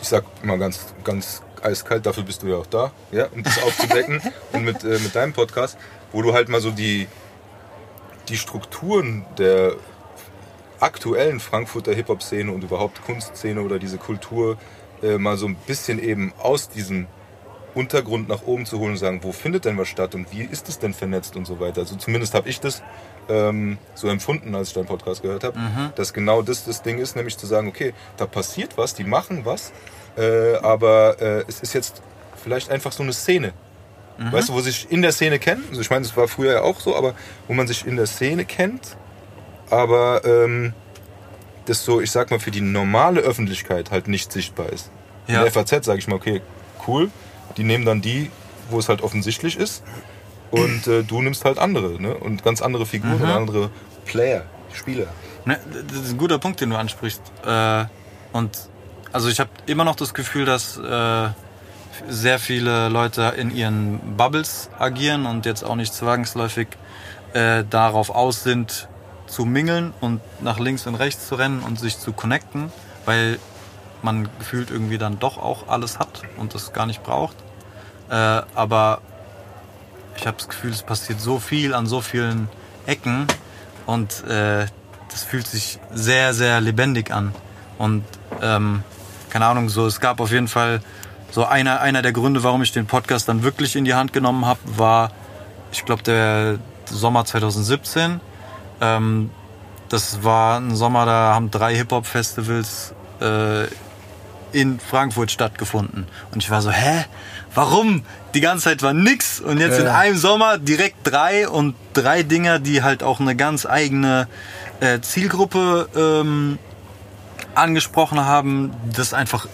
Speaker 2: ich sag mal ganz, ganz eiskalt, dafür bist du ja auch da, ja, um das aufzudecken und mit, äh, mit deinem Podcast, wo du halt mal so die, die Strukturen der aktuellen Frankfurter Hip-Hop-Szene und überhaupt Kunstszene oder diese Kultur äh, mal so ein bisschen eben aus diesem Untergrund nach oben zu holen und sagen, wo findet denn was statt und wie ist es denn vernetzt und so weiter. Also zumindest habe ich das ähm, so empfunden, als ich deinen Podcast gehört habe, dass genau das das Ding ist, nämlich zu sagen, okay, da passiert was, die machen was, äh, aber äh, es ist jetzt vielleicht einfach so eine Szene. Weißt du, wo sich in der Szene kennen, also ich meine, das war früher ja auch so, aber wo man sich in der Szene kennt, aber ähm, das so, ich sag mal, für die normale Öffentlichkeit halt nicht sichtbar ist.
Speaker 3: Ja.
Speaker 2: In der FAZ sage ich mal, okay, cool, die nehmen dann die, wo es halt offensichtlich ist und äh, du nimmst halt andere ne? und ganz andere Figuren und andere Player, Spieler.
Speaker 3: Ne, das ist ein guter Punkt, den du ansprichst. Äh, und also ich habe immer noch das Gefühl, dass äh, sehr viele Leute in ihren Bubbles agieren und jetzt auch nicht zwangsläufig äh, darauf aus sind, zu mingeln und nach links und rechts zu rennen und sich zu connecten, weil man gefühlt irgendwie dann doch auch alles hat und das gar nicht braucht. Äh, aber ich habe das Gefühl, es passiert so viel an so vielen Ecken und äh, das fühlt sich sehr, sehr lebendig an. Und ähm, keine Ahnung, so es gab auf jeden Fall so einer, einer der Gründe, warum ich den Podcast dann wirklich in die Hand genommen habe, war, ich glaube, der Sommer 2017. Ähm, das war ein Sommer, da haben drei Hip-Hop-Festivals äh, in Frankfurt stattgefunden. Und ich war so, hä? Warum? Die ganze Zeit war nix und jetzt in
Speaker 1: Ja.
Speaker 3: einem Sommer direkt drei und drei Dinger, die halt auch eine ganz eigene äh, Zielgruppe ähm, angesprochen haben, das einfach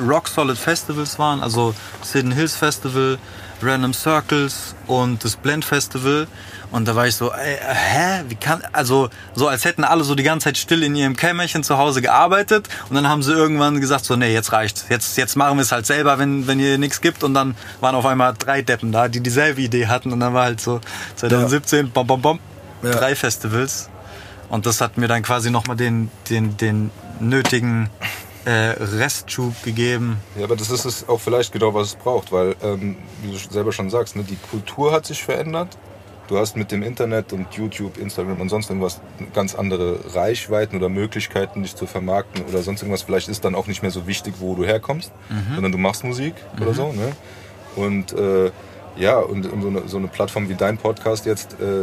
Speaker 3: Rock Solid Festivals waren, also Hidden Hills Festival, Random Circles und das Blend Festival. Und da war ich so, ey, äh, hä, wie kann, also so als hätten alle so die ganze Zeit still in ihrem Kämmerchen zu Hause gearbeitet. Und dann haben sie irgendwann gesagt so, nee, jetzt reicht's, jetzt, jetzt machen wir es halt selber, wenn, wenn ihr nichts gibt. Und dann waren auf einmal drei Deppen da, die dieselbe Idee hatten. Und dann war halt so 2017, bom, bom, bom,
Speaker 1: Ja.
Speaker 3: drei Festivals. Und das hat mir dann quasi nochmal den, den, den nötigen äh, Restschub gegeben.
Speaker 2: Ja, aber das ist es auch vielleicht genau, was es braucht, weil, ähm, wie du selber schon sagst, ne, die Kultur hat sich verändert. Du hast mit dem Internet und YouTube, Instagram und sonst irgendwas ganz andere Reichweiten oder Möglichkeiten, dich zu vermarkten oder sonst irgendwas. Vielleicht ist dann auch nicht mehr so wichtig, wo du herkommst, sondern du machst Musik oder so. Ne? Und äh, ja, und, und so, eine, so eine Plattform wie dein Podcast jetzt, äh,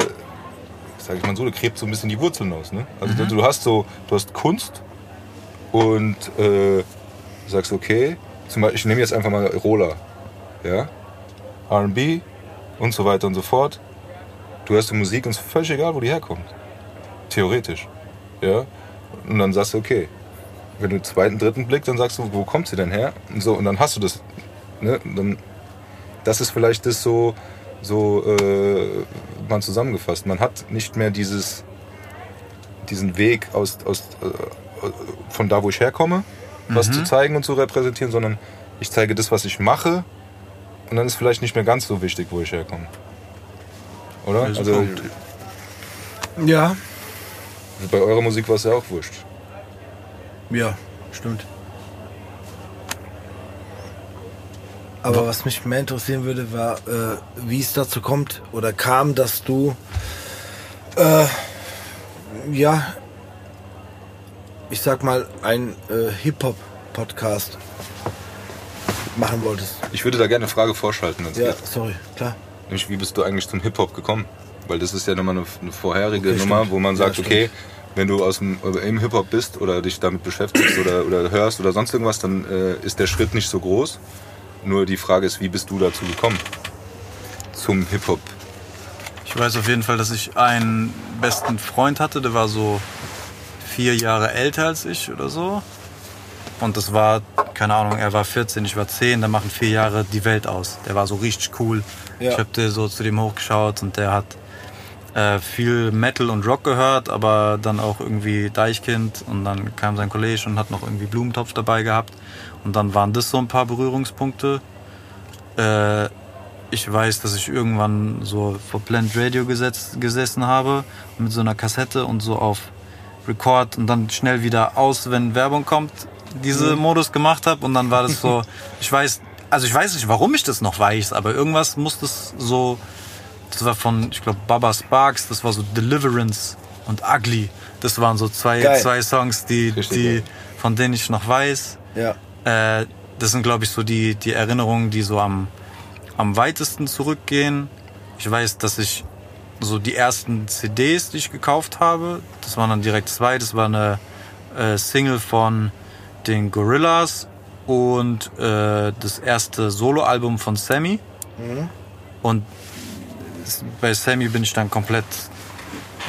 Speaker 2: sage ich mal so, du gräbt so ein bisschen die Wurzeln aus. Ne? Also du, du hast so, du hast Kunst und äh, sagst, okay, zum Beispiel, ich nehme jetzt einfach mal Roller, ja, R&B und so weiter und so fort. Du hörst die Musik und es ist völlig egal, wo die herkommt. Theoretisch, ja. Und dann sagst du, okay, wenn du den zweiten, dritten Blick, dann sagst du, wo kommt sie denn her? Und so, und dann hast du das, ne, dann, das ist vielleicht das so, so äh, mal zusammengefasst. Man hat nicht mehr dieses, diesen Weg aus, aus, äh, von da, wo ich herkomme, was zu zeigen und zu repräsentieren, sondern ich zeige das, was ich mache und dann ist vielleicht nicht mehr ganz so wichtig, wo ich herkomme. Oder?
Speaker 3: Also
Speaker 2: Also.
Speaker 1: Ja,
Speaker 2: bei eurer Musik war es ja auch wurscht.
Speaker 1: ja, stimmt. Aber was mich mehr interessieren würde, war, äh, wie es dazu kommt oder kam, dass du, äh, ja, ich sag mal, ein äh, Hip-Hop-Podcast machen wolltest.
Speaker 2: Ich würde da gerne eine Frage vorschalten.
Speaker 1: Ja,
Speaker 2: geht.
Speaker 1: sorry, klar.
Speaker 2: Nämlich, wie bist du eigentlich zum Hip-Hop gekommen? Weil das ist ja nochmal eine, eine vorherige
Speaker 1: Okay,
Speaker 2: Nummer,
Speaker 1: stimmt.
Speaker 2: wo man
Speaker 1: Ja,
Speaker 2: sagt,
Speaker 1: stimmt.
Speaker 2: okay, wenn du aus dem, äh, im Hip-Hop bist oder dich damit beschäftigst oder, oder hörst oder sonst irgendwas, dann äh, ist der Schritt nicht so groß. Nur die Frage ist, wie bist du dazu gekommen? Zum Hip-Hop.
Speaker 3: Ich weiß auf jeden Fall, dass ich einen besten Freund hatte, der war so vier Jahre älter als ich oder so. Und das war keine Ahnung, er war 14, ich war 10, da machen vier Jahre die Welt aus. Der war so richtig cool.
Speaker 1: Ja.
Speaker 3: Ich habe so zu dem hochgeschaut und der hat äh, viel Metal und Rock gehört, aber dann auch irgendwie Deichkind und dann kam sein Kollege und hat noch irgendwie Blumentopf dabei gehabt. Und dann waren das so ein paar Berührungspunkte. Äh, ich weiß, dass ich irgendwann so vor Blend Radio gesetzt, gesessen habe mit so einer Kassette und so auf Record und dann schnell wieder aus, wenn Werbung kommt, diese Modus gemacht habe und dann war das so, ich weiß, also ich weiß nicht, warum ich das noch weiß, aber irgendwas muss das so, das war von, ich glaube, Baba Sparks, das war so Deliverance und Ugly. Das waren so zwei,
Speaker 1: Geil.
Speaker 3: zwei Songs, die,
Speaker 2: Richtig
Speaker 3: die, von denen ich noch weiß.
Speaker 1: Ja.
Speaker 3: Äh, das sind, glaube ich, so die, die Erinnerungen, die so am, am weitesten zurückgehen. Ich weiß, dass ich so die ersten CDs, die ich gekauft habe, das waren dann direkt zwei. Das war eine äh, Single von den Gorillas und äh, das erste Soloalbum von Sammy. Und s- bei Sammy bin ich dann komplett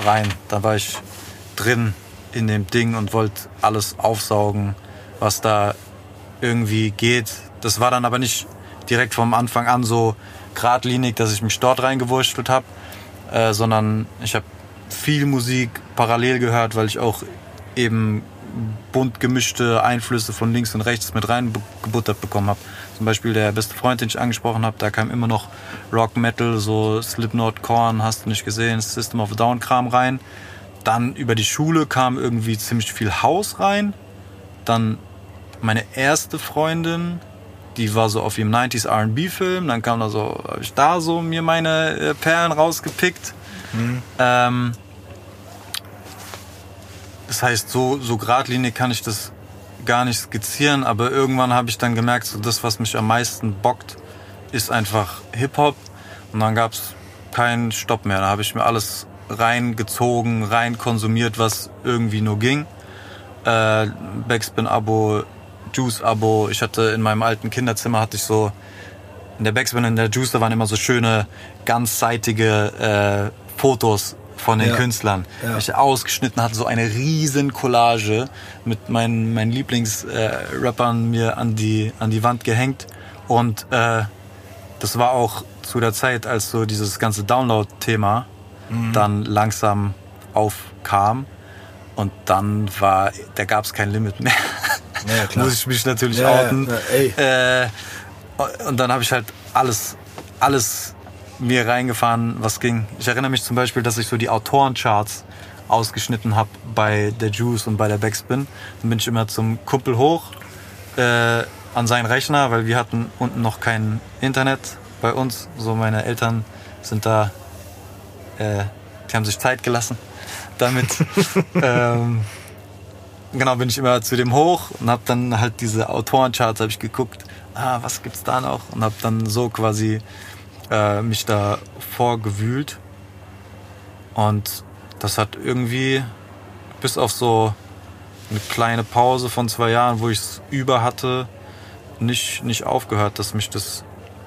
Speaker 3: rein. Da war ich drin in dem Ding und wollte alles aufsaugen, was da irgendwie geht. Das war dann aber nicht direkt vom Anfang an so geradlinig, dass ich mich dort reingewurschtelt habe, äh, sondern ich habe viel Musik parallel gehört, weil ich auch eben bunt gemischte Einflüsse von links und rechts mit reingebuttert bekommen habe. Zum Beispiel der beste Freund, den ich angesprochen habe, da kam immer noch Rock, Metal, so Slipknot, Korn, hast du nicht gesehen, System of a Down Kram rein. Dann über die Schule kam irgendwie ziemlich viel Haus rein. Dann meine erste Freundin, die war so auf ihrem 90s R&B-Film. Dann kam da so, habe ich da so mir meine äh, Perlen rausgepickt. Ähm, das heißt, so, so geradlinig kann ich das gar nicht skizzieren, aber irgendwann habe ich dann gemerkt, so das, was mich am meisten bockt, ist einfach Hip-Hop. Und dann gab es keinen Stopp mehr. Da habe ich mir alles reingezogen, rein konsumiert, was irgendwie nur ging. Äh, Backspin-Abo, Juice-Abo. Ich hatte in meinem alten Kinderzimmer hatte ich so in der Backspin und in der Juice, da waren immer so schöne, ganzseitige äh, Fotos von den
Speaker 1: Ja.
Speaker 3: Künstlern.
Speaker 1: Ja.
Speaker 3: Ich ausgeschnitten hatte so eine riesen Collage mit meinen, meinen Lieblingsrappern mir an die, an die Wand gehängt. Und äh, das war auch zu der Zeit, als so dieses ganze Download-Thema dann langsam aufkam. Und dann war, da gab es kein Limit mehr.
Speaker 1: Ja.
Speaker 3: Muss ich mich natürlich outen. Äh, und dann habe ich halt alles, alles mir reingefahren, was ging. Ich erinnere mich zum Beispiel, dass ich so die Autorencharts ausgeschnitten habe bei der Juice und bei der Backspin. Dann bin ich immer zum Kumpel hoch äh, an seinen Rechner, weil wir hatten unten noch kein Internet bei uns. So meine Eltern sind da, äh, die haben sich Zeit gelassen damit. ähm, genau, bin ich immer zu dem hoch und habe dann halt diese Autorencharts habe ich geguckt, ah, was gibt's da noch und habe dann so quasi äh, mich da vorgewühlt und das hat irgendwie bis auf so eine kleine Pause von zwei Jahren, wo ich es über hatte, nicht, nicht aufgehört, dass mich das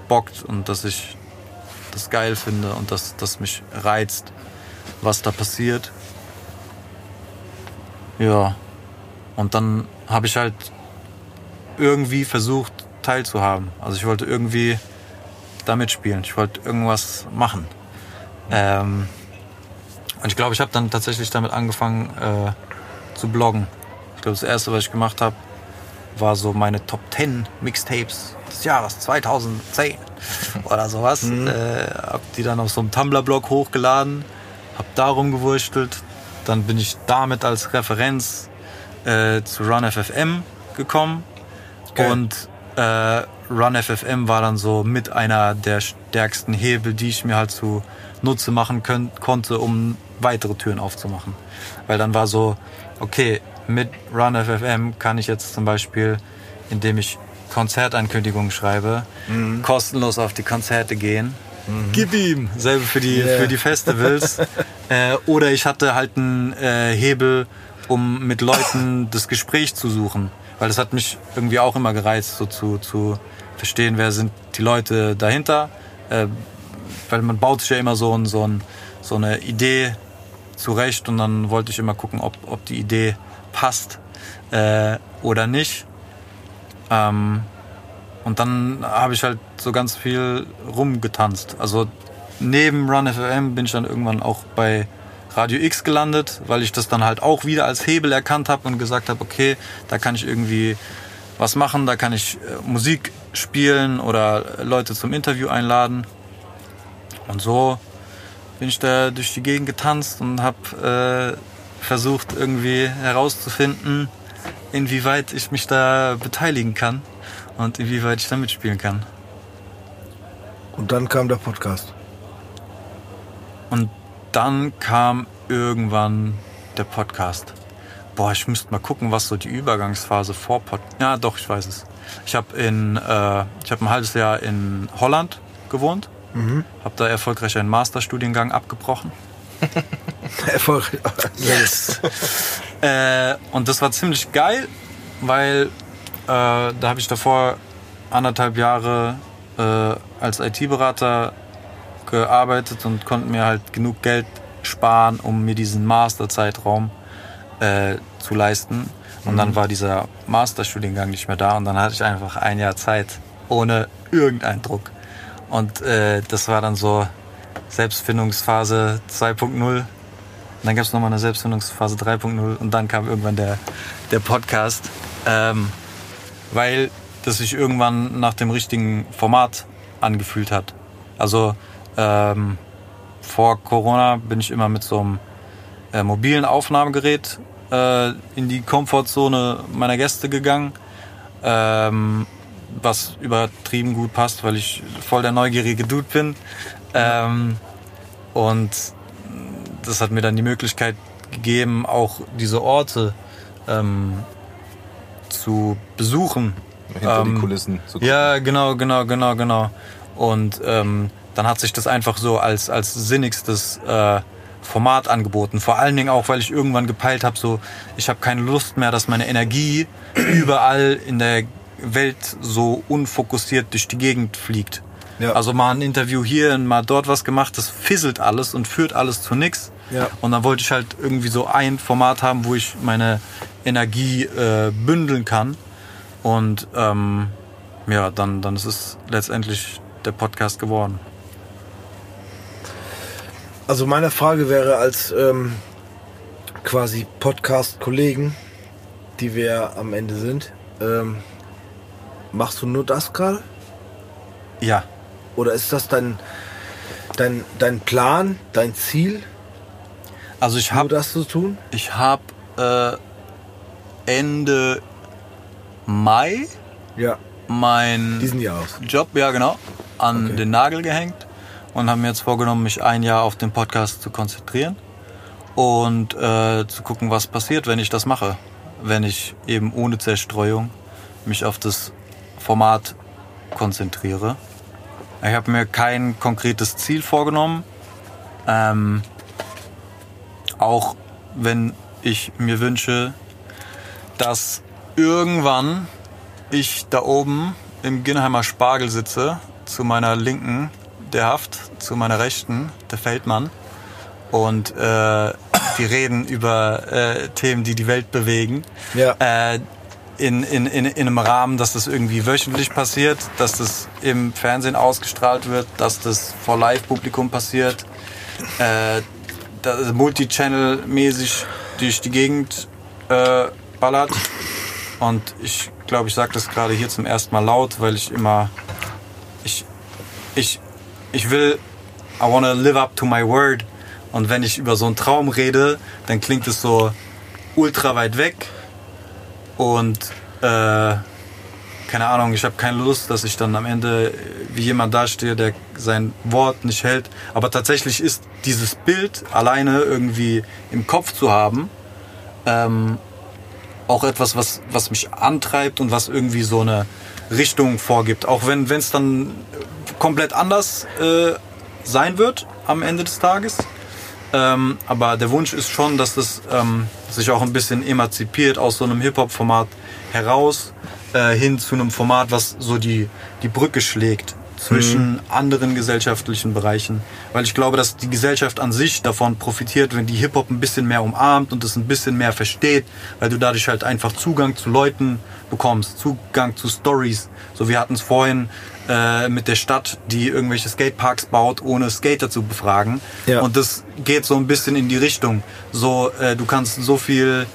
Speaker 3: bockt und dass ich das geil finde und dass das mich reizt, was da passiert. Ja. Und dann habe ich halt irgendwie versucht, teilzuhaben. Also ich wollte irgendwie da mitspielen. Ich wollte irgendwas machen. Ähm, und ich glaube, ich habe dann tatsächlich damit angefangen äh, zu bloggen. Ich glaube, das erste, was ich gemacht habe, war so meine Top 10 Mixtapes des Jahres 2010 oder sowas. Äh, hab die dann auf so einem Tumblr-Blog hochgeladen, hab da rumgewurstelt. Dann bin ich damit als Referenz äh, zu RunFFM gekommen.
Speaker 1: Geil.
Speaker 3: Und äh, RunFFM war dann so mit einer der stärksten Hebel, die ich mir halt zu Nutze machen können, konnte, um weitere Türen aufzumachen. Weil dann war so, okay, mit RunFFM kann ich jetzt zum Beispiel, indem ich Konzertankündigungen schreibe, kostenlos auf die Konzerte gehen. Gib ihm! Selbe für die,
Speaker 1: Yeah.
Speaker 3: für die Festivals. äh, oder ich hatte halt einen äh, Hebel, um mit Leuten das Gespräch zu suchen. Weil das hat mich irgendwie auch immer gereizt, so zu, zu verstehen, wer sind die Leute dahinter. Äh, weil man baut sich ja immer so, ein, so, ein, so eine Idee zurecht und dann wollte ich immer gucken, ob, ob die Idee passt äh, oder nicht. Ähm, und dann habe ich halt so ganz viel rumgetanzt. Also neben Run FM bin ich dann irgendwann auch bei Radio X gelandet, weil ich das dann halt auch wieder als Hebel erkannt habe und gesagt habe, okay, da kann ich irgendwie was machen, da kann ich äh, Musik spielen oder Leute zum Interview einladen. Und so bin ich da durch die Gegend getanzt und habe äh, versucht irgendwie herauszufinden, inwieweit ich mich da beteiligen kann und inwieweit ich da mitspielen kann.
Speaker 1: Und dann kam der Podcast.
Speaker 3: Und dann kam irgendwann der Podcast. Boah, ich müsste mal gucken, was so die Übergangsphase vor Pod. Ja, doch, ich weiß es. Ich habe in, äh, ich habe ein halbes Jahr in Holland gewohnt, mhm. habe da erfolgreich einen Masterstudiengang abgebrochen.
Speaker 1: Erfolgreich.
Speaker 3: yes. äh, und das war ziemlich geil, weil äh, da habe ich davor anderthalb Jahre äh, als IT-Berater gearbeitet und konnte mir halt genug Geld sparen, um mir diesen Masterzeitraum äh, zu leisten. Und mhm. dann war dieser Masterstudiengang nicht mehr da und dann hatte ich einfach ein Jahr Zeit ohne irgendeinen Druck. Und äh, das war dann so Selbstfindungsphase 2.0. Dann gab es nochmal eine Selbstfindungsphase 3.0 und dann kam irgendwann der, der Podcast, ähm, weil das sich irgendwann nach dem richtigen Format angefühlt hat. Also ähm, vor Corona bin ich immer mit so einem äh, mobilen Aufnahmegerät äh, in die Komfortzone meiner Gäste gegangen, ähm, was übertrieben gut passt, weil ich voll der neugierige Dude bin. Ähm, und das hat mir dann die Möglichkeit gegeben, auch diese Orte ähm, zu besuchen.
Speaker 2: Hinter die ähm, Kulissen.
Speaker 3: Zu ja, genau, genau, genau, genau. Und ähm, dann hat sich das einfach so als, als sinnigstes äh, Format angeboten. Vor allen Dingen auch, weil ich irgendwann gepeilt habe, so ich habe keine Lust mehr, dass meine Energie überall in der Welt so unfokussiert durch die Gegend fliegt. Ja. Also mal ein Interview hier und mal dort was gemacht, das fisselt alles und führt alles zu nichts. Ja. Und dann wollte ich halt irgendwie so ein Format haben, wo ich meine Energie äh, bündeln kann. Und ähm, ja, dann, dann ist es letztendlich der Podcast geworden.
Speaker 1: Also meine Frage wäre als ähm, quasi Podcast-Kollegen, die wir am Ende sind, ähm, machst du nur das gerade?
Speaker 3: Ja.
Speaker 1: Oder ist das dein, dein, dein Plan, dein Ziel?
Speaker 3: Also ich habe
Speaker 1: das zu tun.
Speaker 3: Ich habe äh, Ende Mai
Speaker 1: ja.
Speaker 3: mein
Speaker 1: diesen Jahres
Speaker 3: Job ja genau an okay. den Nagel gehängt und habe mir jetzt vorgenommen, mich ein Jahr auf den Podcast zu konzentrieren und äh, zu gucken, was passiert, wenn ich das mache. Wenn ich eben ohne Zerstreuung mich auf das Format konzentriere. Ich habe mir kein konkretes Ziel vorgenommen. Ähm, auch wenn ich mir wünsche, dass irgendwann ich da oben im Ginnheimer Spargel sitze, zu meiner Linken der Haft, zu meiner Rechten der Feldmann. Und äh, wir reden über äh, Themen, die die Welt bewegen.
Speaker 1: Ja.
Speaker 3: Äh, in, in, in, in einem Rahmen, dass das irgendwie wöchentlich passiert, dass das im Fernsehen ausgestrahlt wird, dass das vor Live-Publikum passiert, äh, Multichannel-mäßig durch die Gegend äh, ballert. Und ich glaube, ich sage das gerade hier zum ersten Mal laut, weil ich immer, ich, ich ich will, I wanna live up to my word. Und wenn ich über so einen Traum rede, dann klingt es so ultra weit weg. Und äh, keine Ahnung, ich habe keine Lust, dass ich dann am Ende wie jemand dastehe, der sein Wort nicht hält. Aber tatsächlich ist dieses Bild alleine irgendwie im Kopf zu haben, ähm, auch etwas, was, was mich antreibt und was irgendwie so eine Richtung vorgibt. Auch wenn es dann komplett anders äh, sein wird am Ende des Tages. Ähm, aber der Wunsch ist schon, dass das ähm, sich auch ein bisschen emanzipiert aus so einem Hip-Hop-Format heraus äh, hin zu einem Format, was so die, die Brücke schlägt zwischen anderen gesellschaftlichen Bereichen. Weil ich glaube, dass die Gesellschaft an sich davon profitiert, wenn die Hip-Hop ein bisschen mehr umarmt und es ein bisschen mehr versteht, weil du dadurch halt einfach Zugang zu Leuten bekommst, Zugang zu Stories. So, wir hatten es vorhin äh, mit der Stadt, die irgendwelche Skateparks baut, ohne Skater zu befragen.
Speaker 1: Ja.
Speaker 3: Und das geht so ein bisschen in die Richtung. So, äh, du kannst so viel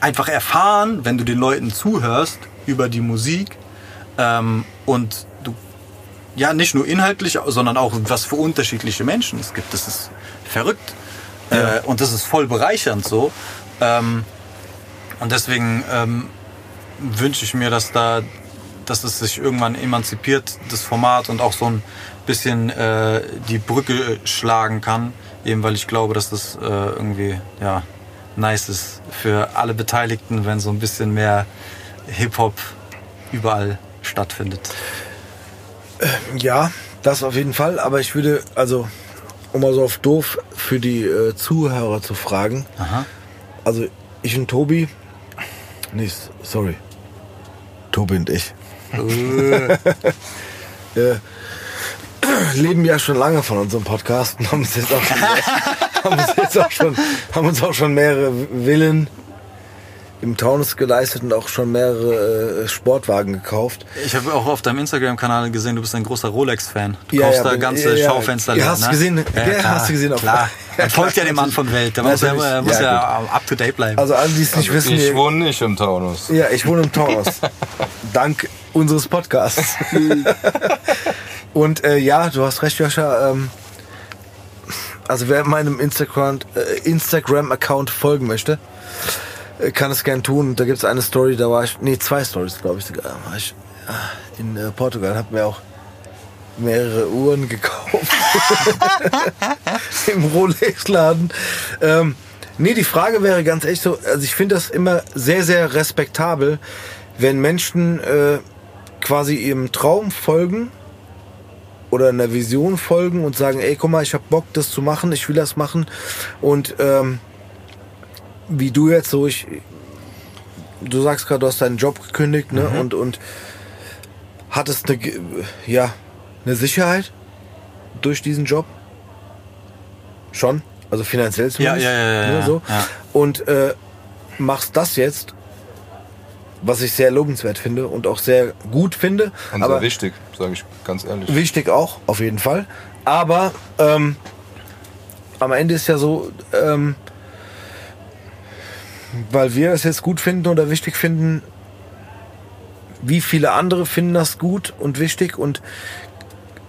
Speaker 3: einfach erfahren, wenn du den Leuten zuhörst über die Musik ähm, und du ja nicht nur inhaltlich, sondern auch was für unterschiedliche Menschen es gibt. Das ist verrückt äh, und das ist voll bereichernd so. Ähm, und deswegen ähm, wünsche ich mir, dass da, dass es sich irgendwann emanzipiert, das Format und auch so ein bisschen äh, die Brücke schlagen kann, eben weil ich glaube, dass das äh, irgendwie ja nice ist für alle Beteiligten, wenn so ein bisschen mehr Hip-Hop überall stattfindet.
Speaker 1: Ja, das auf jeden Fall. Aber ich würde, also, um mal so auf doof für die äh, Zuhörer zu fragen.
Speaker 3: Aha.
Speaker 1: Also, ich und Tobi. Nee, sorry. Tobi und ich. Äh, leben ja schon lange von unserem Podcast und haben uns jetzt auch schon, haben uns auch schon, haben uns auch schon mehrere Villen im Taunus geleistet und auch schon mehrere äh, Sportwagen gekauft.
Speaker 3: Ich habe auch auf deinem Instagram-Kanal gesehen, du bist ein großer Rolex-Fan. Du
Speaker 1: Ja,
Speaker 3: kaufst
Speaker 1: ja,
Speaker 3: da ganze
Speaker 1: ja, ja.
Speaker 3: Schaufenster.
Speaker 1: Ja, hast du
Speaker 3: ne?
Speaker 1: gesehen? Ja, hast du gesehen auf-
Speaker 3: Klar.
Speaker 1: Ja,
Speaker 3: Man folgt ja
Speaker 1: klar,
Speaker 3: dem Mann von Welt. Da muss ja, äh, muss
Speaker 1: Ja,
Speaker 3: ja, up to date bleiben.
Speaker 1: Also alle, die es nicht wissen,
Speaker 2: Ich wohne nicht im Taunus.
Speaker 1: Ja, ich wohne im Taunus. Dank unseres Podcasts. Und äh, ja, du hast recht, Joscha. Ähm, also wer meinem Instagram äh, Instagram Account folgen möchte, äh, kann es gern tun. Da gibt es eine Story, da war ich, nee, zwei Stories, glaube ich sogar. War ich äh, in äh, Portugal, habe mir auch mehrere Uhren gekauft im Rolex-Laden. Ähm, nee, die Frage wäre ganz echt so, also ich finde das immer sehr, sehr respektabel, wenn Menschen äh, quasi ihrem Traum folgen oder einer Vision folgen und sagen, ey, guck mal, ich habe Bock, das zu machen, ich will das machen. Und ähm, wie du jetzt so, ich, du sagst gerade, du hast deinen Job gekündigt, ne? Und, und hattest eine, ja, eine Sicherheit durch diesen Job? Schon? Also finanziell zumindest?
Speaker 3: Ja, ja, ja, ja,
Speaker 1: ne,
Speaker 3: ja,
Speaker 1: so.
Speaker 3: ja.
Speaker 1: Und äh, machst das jetzt, was ich sehr lobenswert finde und auch sehr gut finde.
Speaker 2: Und
Speaker 1: aber
Speaker 2: sehr wichtig, sage ich ganz ehrlich.
Speaker 1: Wichtig auch, auf jeden Fall. Aber ähm, am Ende ist ja so, ähm, weil wir es jetzt gut finden oder wichtig finden, wie viele andere finden das gut und wichtig und,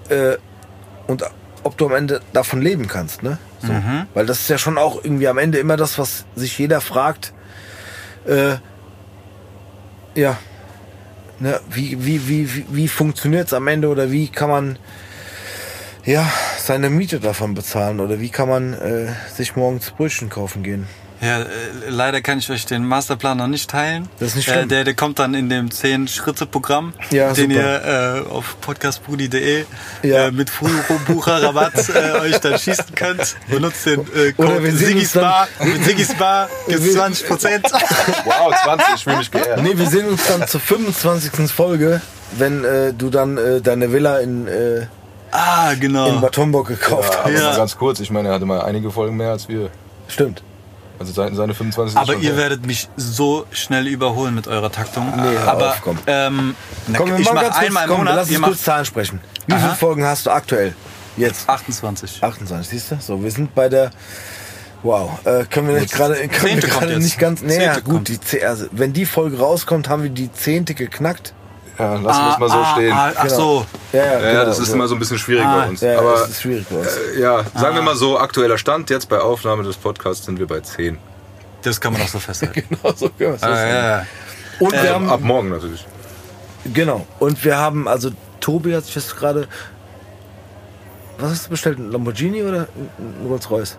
Speaker 1: äh, und ob du am Ende davon leben kannst, ne? So. Weil das ist ja schon auch irgendwie am Ende immer das, was sich jeder fragt. Äh, ja, ne, wie, wie, wie, wie, wie funktioniert es am Ende oder wie kann man ja, seine Miete davon bezahlen oder wie kann man äh, sich morgens Brötchen kaufen gehen?
Speaker 3: Ja, äh, leider kann ich euch den Masterplan noch nicht teilen.
Speaker 1: Das ist nicht
Speaker 3: Äh,
Speaker 1: schlimm.
Speaker 3: der, der kommt dann in dem 10-Schritte-Programm,
Speaker 1: Ja,
Speaker 3: den
Speaker 1: super.
Speaker 3: ihr äh, auf podcastbrudi.de
Speaker 1: Ja.
Speaker 3: äh, mit Bucherrabatt äh, euch dann schießen könnt. Benutzt den äh, Code Sigis Bar. Mit Sigis Bar gibt's 20 Prozent.
Speaker 2: Wow, 20, ich fühle mich geehrt.
Speaker 1: Nee, wir sehen uns dann zur 25. Folge, wenn äh, du dann äh, deine Villa in, äh,
Speaker 3: ah, genau.
Speaker 1: in Bad Homburg gekauft
Speaker 2: Ja,
Speaker 1: hast.
Speaker 2: aber
Speaker 3: Ja.
Speaker 2: ganz kurz, ich meine, er hatte mal einige Folgen mehr als wir.
Speaker 1: Stimmt.
Speaker 2: Also seine, seine 25 ist
Speaker 3: Aber ihr
Speaker 2: mehr.
Speaker 3: werdet mich so schnell überholen mit eurer Taktung.
Speaker 1: Nee, hör
Speaker 3: aber
Speaker 1: auf, komm.
Speaker 3: ähm, na,
Speaker 1: Komm, wir
Speaker 3: ich mache
Speaker 1: ganz kurz,
Speaker 3: einmal im
Speaker 1: komm,
Speaker 3: Monat.
Speaker 1: lass uns kurz Zahlen sprechen. Wie
Speaker 3: Aha.
Speaker 1: viele Folgen hast du aktuell? Jetzt?
Speaker 3: 28.
Speaker 1: 28, siehst du? So, wir sind bei der. Wow, äh, können wir nicht gerade nicht ganz. Nee, ja, gut, die, also, wenn die Folge rauskommt, haben wir die zehnte geknackt.
Speaker 2: Ja, lassen wir es mal so
Speaker 3: ah,
Speaker 2: stehen.
Speaker 3: Ah, ach
Speaker 1: Genau.
Speaker 3: so.
Speaker 1: Ja, ja,
Speaker 2: ja,
Speaker 1: genau,
Speaker 2: das ist
Speaker 1: so.
Speaker 2: immer so ein bisschen schwierig
Speaker 3: Ah,
Speaker 2: bei uns.
Speaker 1: Ja,
Speaker 2: Aber
Speaker 1: das ist schwierig bei uns.
Speaker 2: äh, ja, sagen wir mal so, aktueller Stand, jetzt bei Aufnahme des Podcasts sind wir bei 10.
Speaker 3: Das kann man auch so festhalten.
Speaker 1: Genau so können wir es
Speaker 3: Ah,
Speaker 1: sagen.
Speaker 3: ja, ja.
Speaker 1: Und wir
Speaker 2: Ähm,
Speaker 1: haben,
Speaker 2: ab morgen natürlich.
Speaker 1: genau, und wir haben, also Tobi hat sich jetzt gerade, was hast du bestellt, ein Lamborghini oder ein Rolls Royce?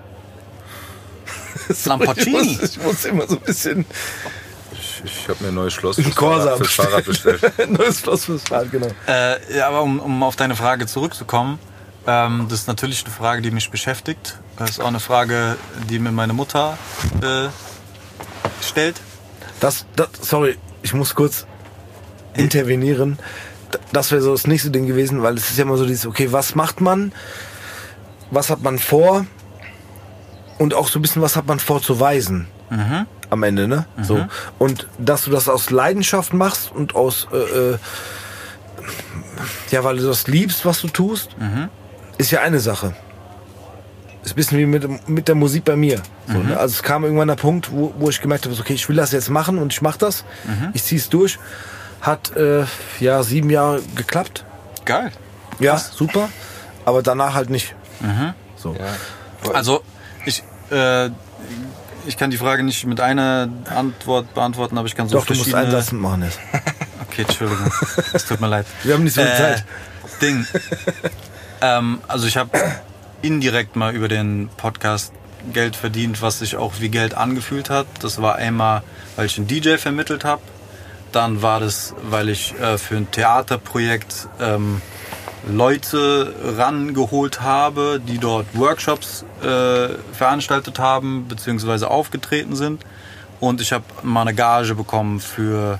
Speaker 3: Lamborghini?
Speaker 1: Ich muss, ich muss immer so ein bisschen
Speaker 2: Ich, ich habe mir ein neues Schloss fürs Fahrrad, fürs Fahrrad bestellt.
Speaker 1: Neues Schloss fürs Fahrrad, genau.
Speaker 3: Äh, ja, aber um, um auf deine Frage zurückzukommen, ähm, das ist natürlich eine Frage, die mich beschäftigt. Das ist auch eine Frage, die mir meine Mutter äh, stellt.
Speaker 1: Das, das, sorry, ich muss kurz intervenieren. das wäre so das nächste Ding gewesen, weil es ist ja immer so dieses, okay, was macht man? Was hat man vor? Und auch so ein bisschen, was hat man vorzuweisen?
Speaker 3: Mhm.
Speaker 1: Am Ende, ne? So. Und dass du das aus Leidenschaft machst und aus, äh, äh, ja, weil du das liebst, was du tust, ist ja eine Sache. Ist ein bisschen wie mit, mit der Musik bei mir. So, ne? Also es kam irgendwann der Punkt, wo, wo ich gemerkt habe, okay, ich will das jetzt machen und ich mache das. Ich ziehe es durch. Hat äh, ja sieben Jahre geklappt.
Speaker 3: Geil.
Speaker 1: Ja, super. Aber danach halt nicht. So.
Speaker 2: Ja.
Speaker 3: Also, ich, äh, ich kann die Frage nicht mit einer Antwort beantworten, aber ich kann so
Speaker 1: Doch, du musst
Speaker 3: verschiedene...
Speaker 1: einen Satz machen jetzt.
Speaker 3: Okay, Entschuldigung. Es tut mir leid.
Speaker 1: Wir haben nicht so viel Zeit.
Speaker 3: Ding. ähm, also ich habe indirekt mal über den Podcast Geld verdient, was sich auch wie Geld angefühlt hat. Das war einmal, weil ich einen DJ vermittelt habe. Dann war das, weil ich äh, für ein Theaterprojekt ähm, Leute rangeholt habe, die dort Workshops äh, veranstaltet haben beziehungsweise aufgetreten sind. Und ich habe mal eine Gage bekommen für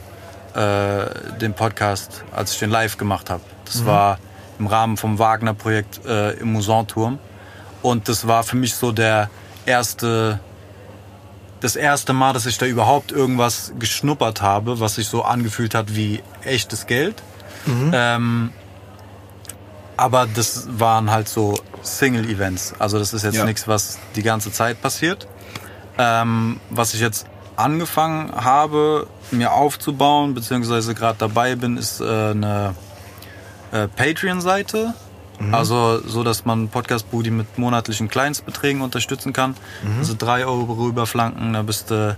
Speaker 3: äh, den Podcast, als ich den live gemacht habe. Das war im Rahmen vom Wagner-Projekt äh, im Musanturm. Und das war für mich so der erste, das erste Mal, dass ich da überhaupt irgendwas geschnuppert habe, was sich so angefühlt hat wie echtes Geld. Ähm, aber das waren halt so Single-Events. Also das ist jetzt
Speaker 2: Ja.
Speaker 3: nichts, was die ganze Zeit passiert. Ähm, was ich jetzt angefangen habe, mir aufzubauen, beziehungsweise gerade dabei bin, ist äh, eine äh, Patreon-Seite. Also so, dass man Podcast Booty mit monatlichen Kleinstbeträgen unterstützen kann. Also drei Euro rüberflanken, da bist du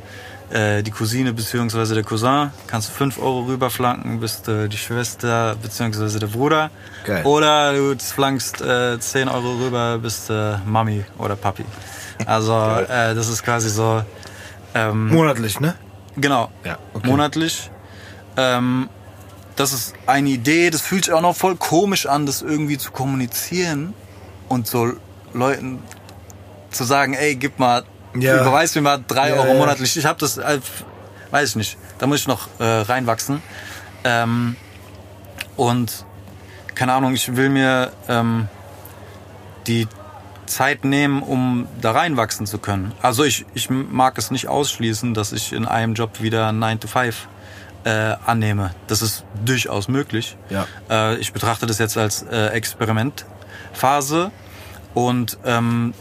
Speaker 3: äh, die Cousine beziehungsweise der Cousin. Kannst du fünf Euro rüberflanken, bist du die Schwester beziehungsweise der Bruder.
Speaker 1: Geil.
Speaker 3: Oder du flankst äh, 10 Euro rüber, bist äh, Mami oder Papi. Also äh, das ist quasi so... Ähm,
Speaker 1: Monatlich, ne?
Speaker 3: Genau.
Speaker 1: Ja, okay.
Speaker 3: Monatlich. Ähm, das ist eine Idee, das fühlt sich auch noch voll komisch an, das irgendwie zu kommunizieren und so Leuten zu sagen, ey, gib mal,
Speaker 1: Ja.
Speaker 3: überweis mir mal drei
Speaker 1: Ja,
Speaker 3: Euro monatlich. Ich habe das, äh, weiß ich nicht, da muss ich noch äh, reinwachsen. Ähm, und keine Ahnung, ich will mir ähm, die Zeit nehmen, um da reinwachsen zu können. Also ich, ich mag es nicht ausschließen, dass ich in einem Job wieder 9 to 5 äh, annehme. Das ist durchaus möglich.
Speaker 1: Ja.
Speaker 3: Äh, ich betrachte das jetzt als äh, Experimentphase und ähm,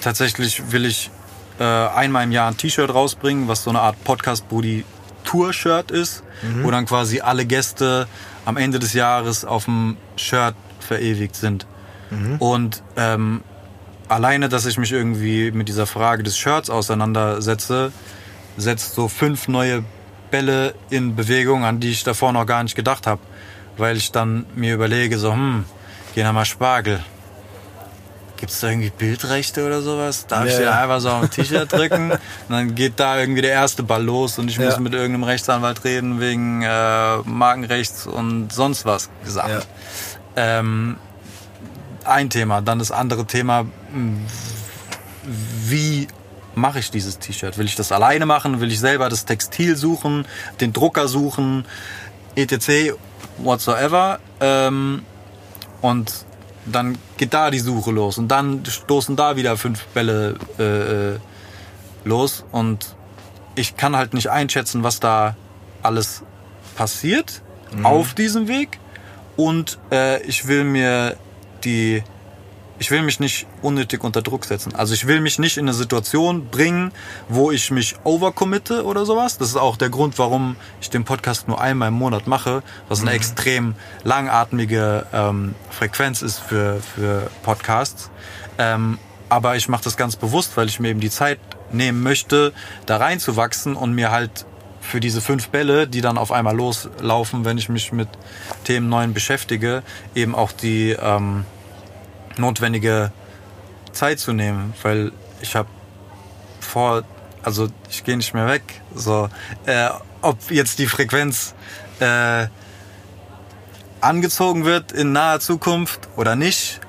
Speaker 3: tatsächlich will ich äh, einmal im Jahr ein T-Shirt rausbringen, was so eine Art Podcast Booty Tour Shirt ist, wo dann quasi alle Gäste am Ende des Jahres auf dem Shirt verewigt sind. Und ähm, alleine, dass ich mich irgendwie mit dieser Frage des Shirts auseinandersetze, setzt so fünf neue Bälle in Bewegung, an die ich davor noch gar nicht gedacht habe. Weil ich dann mir überlege, so, hm, gehen wir mal Spargel. Gibt es da irgendwie Bildrechte oder sowas? Darf ich dir einfach so auf den T-Shirt drücken? Und dann geht da irgendwie der erste Ball los und ich muss mit irgendeinem Rechtsanwalt reden wegen äh, Markenrechts und sonst was gesagt. Ähm, ein Thema. Dann das andere Thema, wie mache ich dieses T-Shirt? Will ich das alleine machen? Will ich selber das Textil suchen, den Drucker suchen, etc., whatsoever? Ähm, und dann geht da die Suche los und dann stoßen da wieder fünf Bälle äh, los und ich kann halt nicht einschätzen, was da alles passiert auf diesem Weg und äh, ich will mir die ich will mich nicht unnötig unter Druck setzen. Also ich will mich nicht in eine Situation bringen, wo ich mich overcommitte oder sowas. Das ist auch der Grund, warum ich den Podcast nur einmal im Monat mache, was eine extrem langatmige ähm, Frequenz ist für, für Podcasts. Ähm, aber ich mache das ganz bewusst, weil ich mir eben die Zeit nehmen möchte, da reinzuwachsen und mir halt für diese fünf Bälle, die dann auf einmal loslaufen, wenn ich mich mit Themen neuen beschäftige, eben auch die ähm, notwendige Zeit zu nehmen, weil ich habe vor, also ich gehe nicht mehr weg. So, äh, ob jetzt die Frequenz äh, angezogen wird in naher Zukunft oder nicht,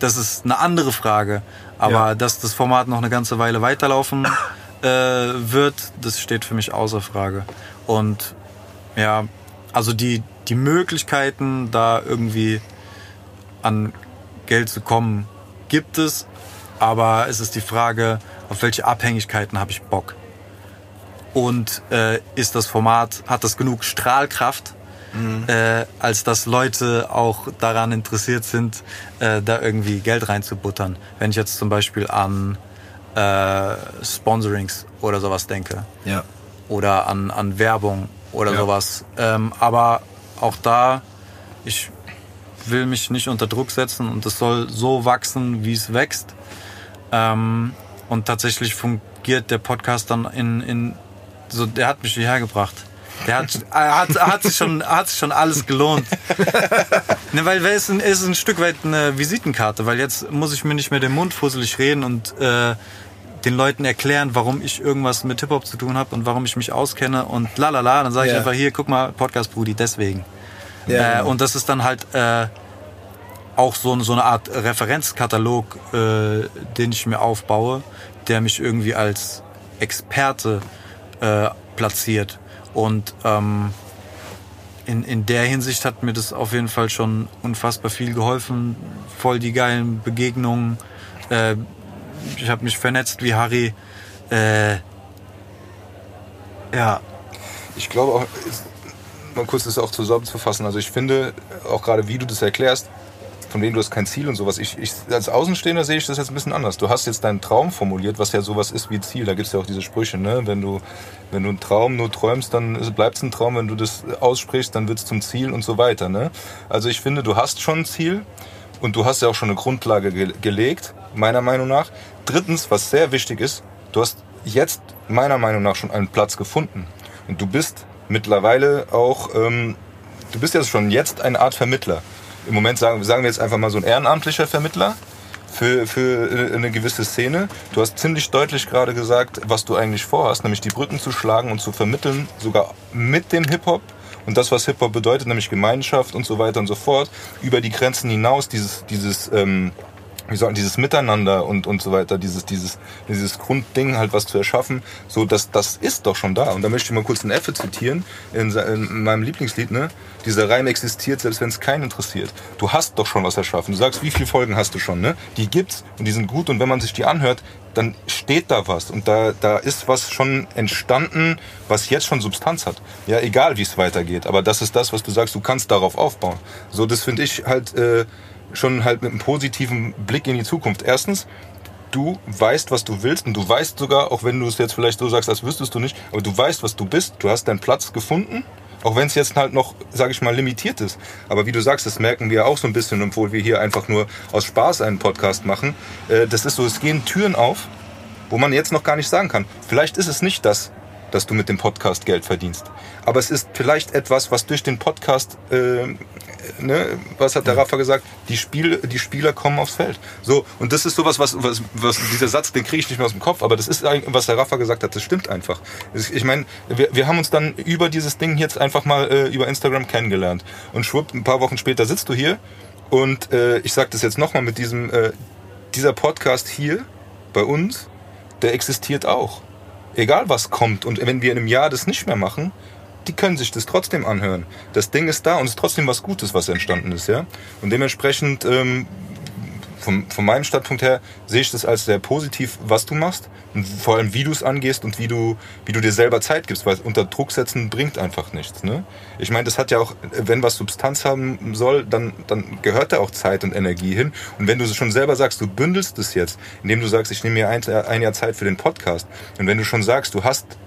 Speaker 3: das ist eine andere Frage. Aber
Speaker 1: Ja.
Speaker 3: dass das Format noch eine ganze Weile weiterlaufen äh, wird, das steht für mich außer Frage. Und ja, also die, die Möglichkeiten, da irgendwie an Geld zu kommen, gibt es. Aber es ist die Frage, auf welche Abhängigkeiten habe ich Bock? Und äh, ist das Format, hat das genug Strahlkraft, mhm. äh, als dass Leute auch daran interessiert sind, äh, da irgendwie Geld reinzubuttern. Wenn ich jetzt zum Beispiel an äh, Sponsorings oder sowas denke.
Speaker 1: Ja.
Speaker 3: Oder an, an Werbung oder ja. sowas. Ähm, aber auch da, ich will mich nicht unter Druck setzen und es soll so wachsen, wie es wächst. Ähm, und tatsächlich fungiert der Podcast dann in, in so, der hat mich hierher gebracht. Der hat, hat, hat, sich schon, hat sich schon alles gelohnt. ne, weil es ist, ist ein Stück weit eine Visitenkarte, weil jetzt muss ich mir nicht mehr den Mund fusselig reden und äh, den Leuten erklären, warum ich irgendwas mit Hip-Hop zu tun habe und warum ich mich auskenne und lalala. Dann sage ich einfach hier, guck mal, Podcast Brudi, deswegen. Ja, äh. Und das ist dann halt äh, auch so, so eine Art Referenzkatalog, äh, den ich mir aufbaue, der mich irgendwie als Experte äh, platziert. Und ähm, in, in der Hinsicht hat mir das auf jeden Fall schon unfassbar viel geholfen. Voll die geilen Begegnungen. Äh, ich habe mich vernetzt wie Harry. Äh, ja.
Speaker 2: Ich glaube auch, mal kurz das auch zusammenzufassen. Also ich finde, auch gerade wie du das erklärst, von wem du hast kein Ziel und sowas. Ich, ich, als Außenstehender sehe ich das jetzt ein bisschen anders. Du hast jetzt deinen Traum formuliert, was ja sowas ist wie Ziel. Da gibt es ja auch diese Sprüche, ne? Wenn du, wenn du einen Traum nur träumst, dann bleibt es ein Traum. Wenn du das aussprichst, dann wird es zum Ziel und so weiter. Ne? Also ich finde, du hast schon ein Ziel und du hast ja auch schon eine Grundlage ge gelegt, meiner Meinung nach. Drittens, was sehr wichtig ist, du hast jetzt meiner Meinung nach schon einen Platz gefunden. Und du bist mittlerweile auch, ähm, du bist ja schon jetzt eine Art Vermittler im Moment sagen, sagen wir jetzt einfach mal so ein ehrenamtlicher Vermittler für, für eine gewisse Szene. Du hast ziemlich deutlich gerade gesagt, was du eigentlich vorhast, nämlich die Brücken zu schlagen und zu vermitteln, sogar mit dem Hip-Hop und das, was Hip-Hop bedeutet, nämlich Gemeinschaft und so weiter und so fort, über die Grenzen hinaus, dieses, dieses ähm, wie sagen, dieses Miteinander und, und so weiter, dieses, dieses, dieses Grundding halt was zu erschaffen, so, das, das ist doch schon da. Und da möchte ich mal kurz einen Effe zitieren, in, in meinem Lieblingslied, ne? Dieser Reim existiert, selbst wenn es keinen interessiert. Du hast doch schon was erschaffen. Du sagst, wie viele Folgen hast du schon, ne? Die gibt's und die sind gut und wenn man sich die anhört, dann steht da was und da, da ist was schon entstanden, was jetzt schon Substanz hat. Ja, egal wie es weitergeht, aber das ist das, was du sagst, du kannst darauf aufbauen. So, das finde ich halt, äh, schon halt mit einem positiven Blick in die Zukunft. Erstens, du weißt, was du willst und du weißt sogar, auch wenn du es jetzt vielleicht so sagst, als wüsstest du nicht, aber du weißt, was du bist. Du hast deinen Platz gefunden. Auch wenn es jetzt halt noch, sage ich mal, limitiert ist. Aber wie du sagst, das merken wir auch so ein bisschen, obwohl wir hier einfach nur aus Spaß einen Podcast machen. Äh, das ist so, es gehen Türen auf, wo man jetzt noch gar nicht sagen kann. Vielleicht ist es nicht das, dass du mit dem Podcast Geld verdienst. Aber es ist vielleicht etwas, was durch den Podcast äh, ne, was hat der Rafa gesagt? Die, Spiel, die Spieler kommen aufs Feld. So, und das ist sowas, was, was, was dieser Satz, den kriege ich nicht mehr aus dem Kopf, aber das ist eigentlich, was der Rafa gesagt hat, das stimmt einfach. Ich meine, wir, wir haben uns dann über dieses Ding jetzt einfach mal äh, über Instagram kennengelernt. Und schwupp, ein paar Wochen später sitzt du hier und äh, ich sage das jetzt nochmal mit diesem, äh, dieser Podcast hier bei uns, der existiert auch. Egal was kommt und wenn wir in einem Jahr das nicht mehr machen, die können sich das trotzdem anhören. Das Ding ist da und es ist trotzdem was Gutes, was entstanden ist, ja. Und dementsprechend, ähm, vom, von meinem Standpunkt her, sehe ich das als sehr positiv, was du machst. Und vor allem, wie du es angehst und wie du, wie du dir selber Zeit gibst, weil unter Druck setzen bringt einfach nichts. Ne? Ich meine, das hat ja auch, wenn was Substanz haben soll, dann, dann gehört da auch Zeit und Energie hin. Und wenn du schon selber sagst, du bündelst es jetzt, indem du sagst, ich nehme mir ein, ein Jahr Zeit für den Podcast. Und wenn du schon sagst, du hast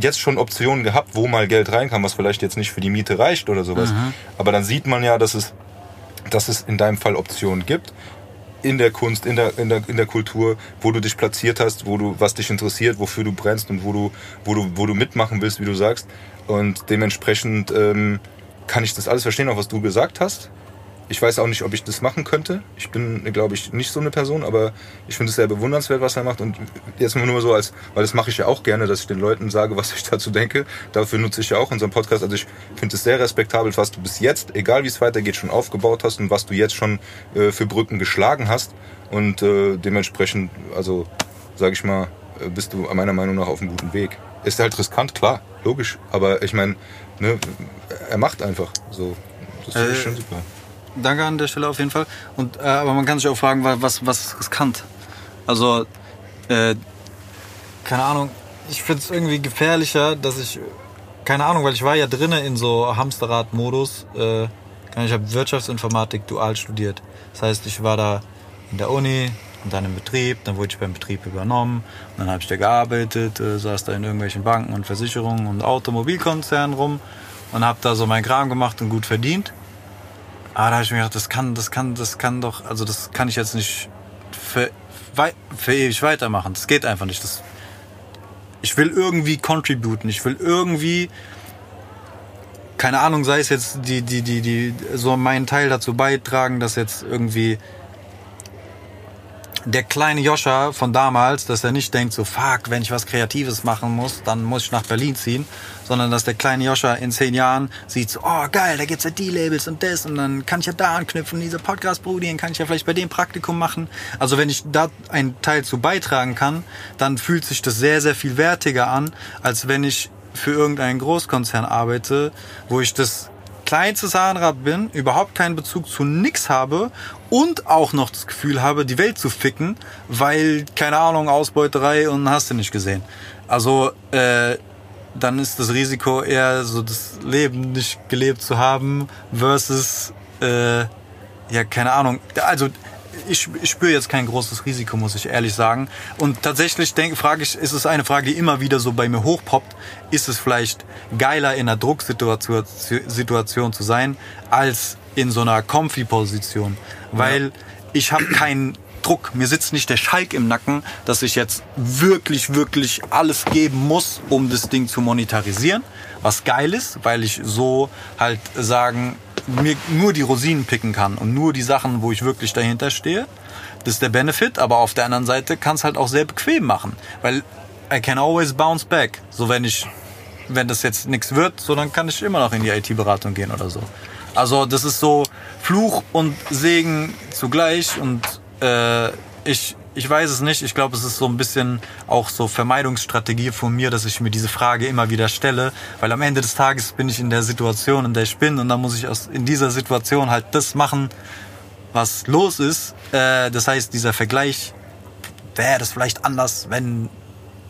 Speaker 2: jetzt schon Optionen gehabt, wo mal Geld reinkam, was vielleicht jetzt nicht für die Miete reicht oder sowas. Mhm. Aber dann sieht man ja, dass es, dass es in deinem Fall Optionen gibt. In der Kunst, in der, in der, in der Kultur, wo du dich platziert hast, wo du, was dich interessiert, wofür du brennst und wo du, wo du, wo du mitmachen willst, wie du sagst. Und dementsprechend ähm, kann ich das alles verstehen, auch was du gesagt hast. Ich weiß auch nicht, ob ich das machen könnte. Ich bin, glaube ich, nicht so eine Person, aber ich finde es sehr bewundernswert, was er macht. Und jetzt nur so als, weil das mache ich ja auch gerne, dass ich den Leuten sage, was ich dazu denke. Dafür nutze ich ja auch unseren Podcast. Also ich finde es sehr respektabel, was du bis jetzt, egal wie es weitergeht, schon aufgebaut hast und was du jetzt schon äh, für Brücken geschlagen hast. Und äh, dementsprechend, also sage ich mal, äh, bist du meiner Meinung nach auf einem guten Weg. Ist halt riskant, klar, logisch. Aber ich meine, ne, er macht einfach so. Das finde ich
Speaker 3: Äh,
Speaker 2: schon super.
Speaker 3: Danke an der Stelle auf jeden Fall. Und, äh, aber man kann sich auch fragen, wa- was, was ist riskant? Also, äh, keine Ahnung, ich finde es irgendwie gefährlicher, dass ich, keine Ahnung, weil ich war ja drinnen in so Hamsterrad-Modus. Äh, ich habe Wirtschaftsinformatik dual studiert. Das heißt, ich war da in der Uni und dann im Betrieb, dann wurde ich beim Betrieb übernommen und dann habe ich da gearbeitet, äh, saß da in irgendwelchen Banken und Versicherungen und Automobilkonzernen rum und habe da so meinen Kram gemacht und gut verdient. Aber da habe ich mir gedacht, das kann, das kann, das kann doch, also das kann ich jetzt nicht für, für ewig weitermachen. Das geht einfach nicht. Das, ich will irgendwie contributen. Ich will irgendwie, keine Ahnung, sei es jetzt die, die, die, die, so meinen Teil dazu beitragen, dass jetzt irgendwie der kleine Joscha von damals, dass er nicht denkt, so fuck, wenn ich was Kreatives machen muss, dann muss ich nach Berlin ziehen, sondern dass der kleine Joscha in zehn Jahren sieht, so, oh geil, da gibt's ja die Labels und das und dann kann ich ja da anknüpfen, diese Podcast-Brudien kann ich ja vielleicht bei dem Praktikum machen. Also wenn ich da einen Teil zu beitragen kann, dann fühlt sich das sehr, sehr viel wertiger an, als wenn ich für irgendeinen Großkonzern arbeite, wo ich das kleinste Zahnrad bin, überhaupt keinen Bezug zu nix habe und auch noch das Gefühl habe, die Welt zu ficken, weil, keine Ahnung, Ausbeuterei und hast du nicht gesehen. Also, äh, dann ist das Risiko eher so das Leben nicht gelebt zu haben versus, äh, ja, keine Ahnung. Also, ich, ich spüre jetzt kein großes Risiko, muss ich ehrlich sagen. Und tatsächlich denke, frage ich, ist es eine Frage, die immer wieder so bei mir hochpoppt. Ist es vielleicht geiler in einer Drucksituation Situation zu sein, als in so einer Comfy-Position? Weil ich habe keinen Druck. Mir sitzt nicht der Schalk im Nacken, dass ich jetzt wirklich, wirklich alles geben muss, um das Ding zu monetarisieren. Was geil ist, weil ich so halt sagen, mir nur die Rosinen picken kann und nur die Sachen, wo ich wirklich dahinter stehe. Das ist der Benefit, aber auf der anderen Seite kann es halt auch sehr bequem machen, weil I can always bounce back. So wenn ich, wenn das jetzt nichts wird, so dann kann ich immer noch in die IT-Beratung gehen oder so. Also das ist so Fluch und Segen zugleich und äh, ich ich weiß es nicht. Ich glaube, es ist so ein bisschen auch so Vermeidungsstrategie von mir, dass ich mir diese Frage immer wieder stelle, weil am Ende des Tages bin ich in der Situation, in der ich bin und dann muss ich aus, in dieser Situation halt das machen, was los ist. Äh, das heißt, dieser Vergleich wäre das vielleicht anders, wenn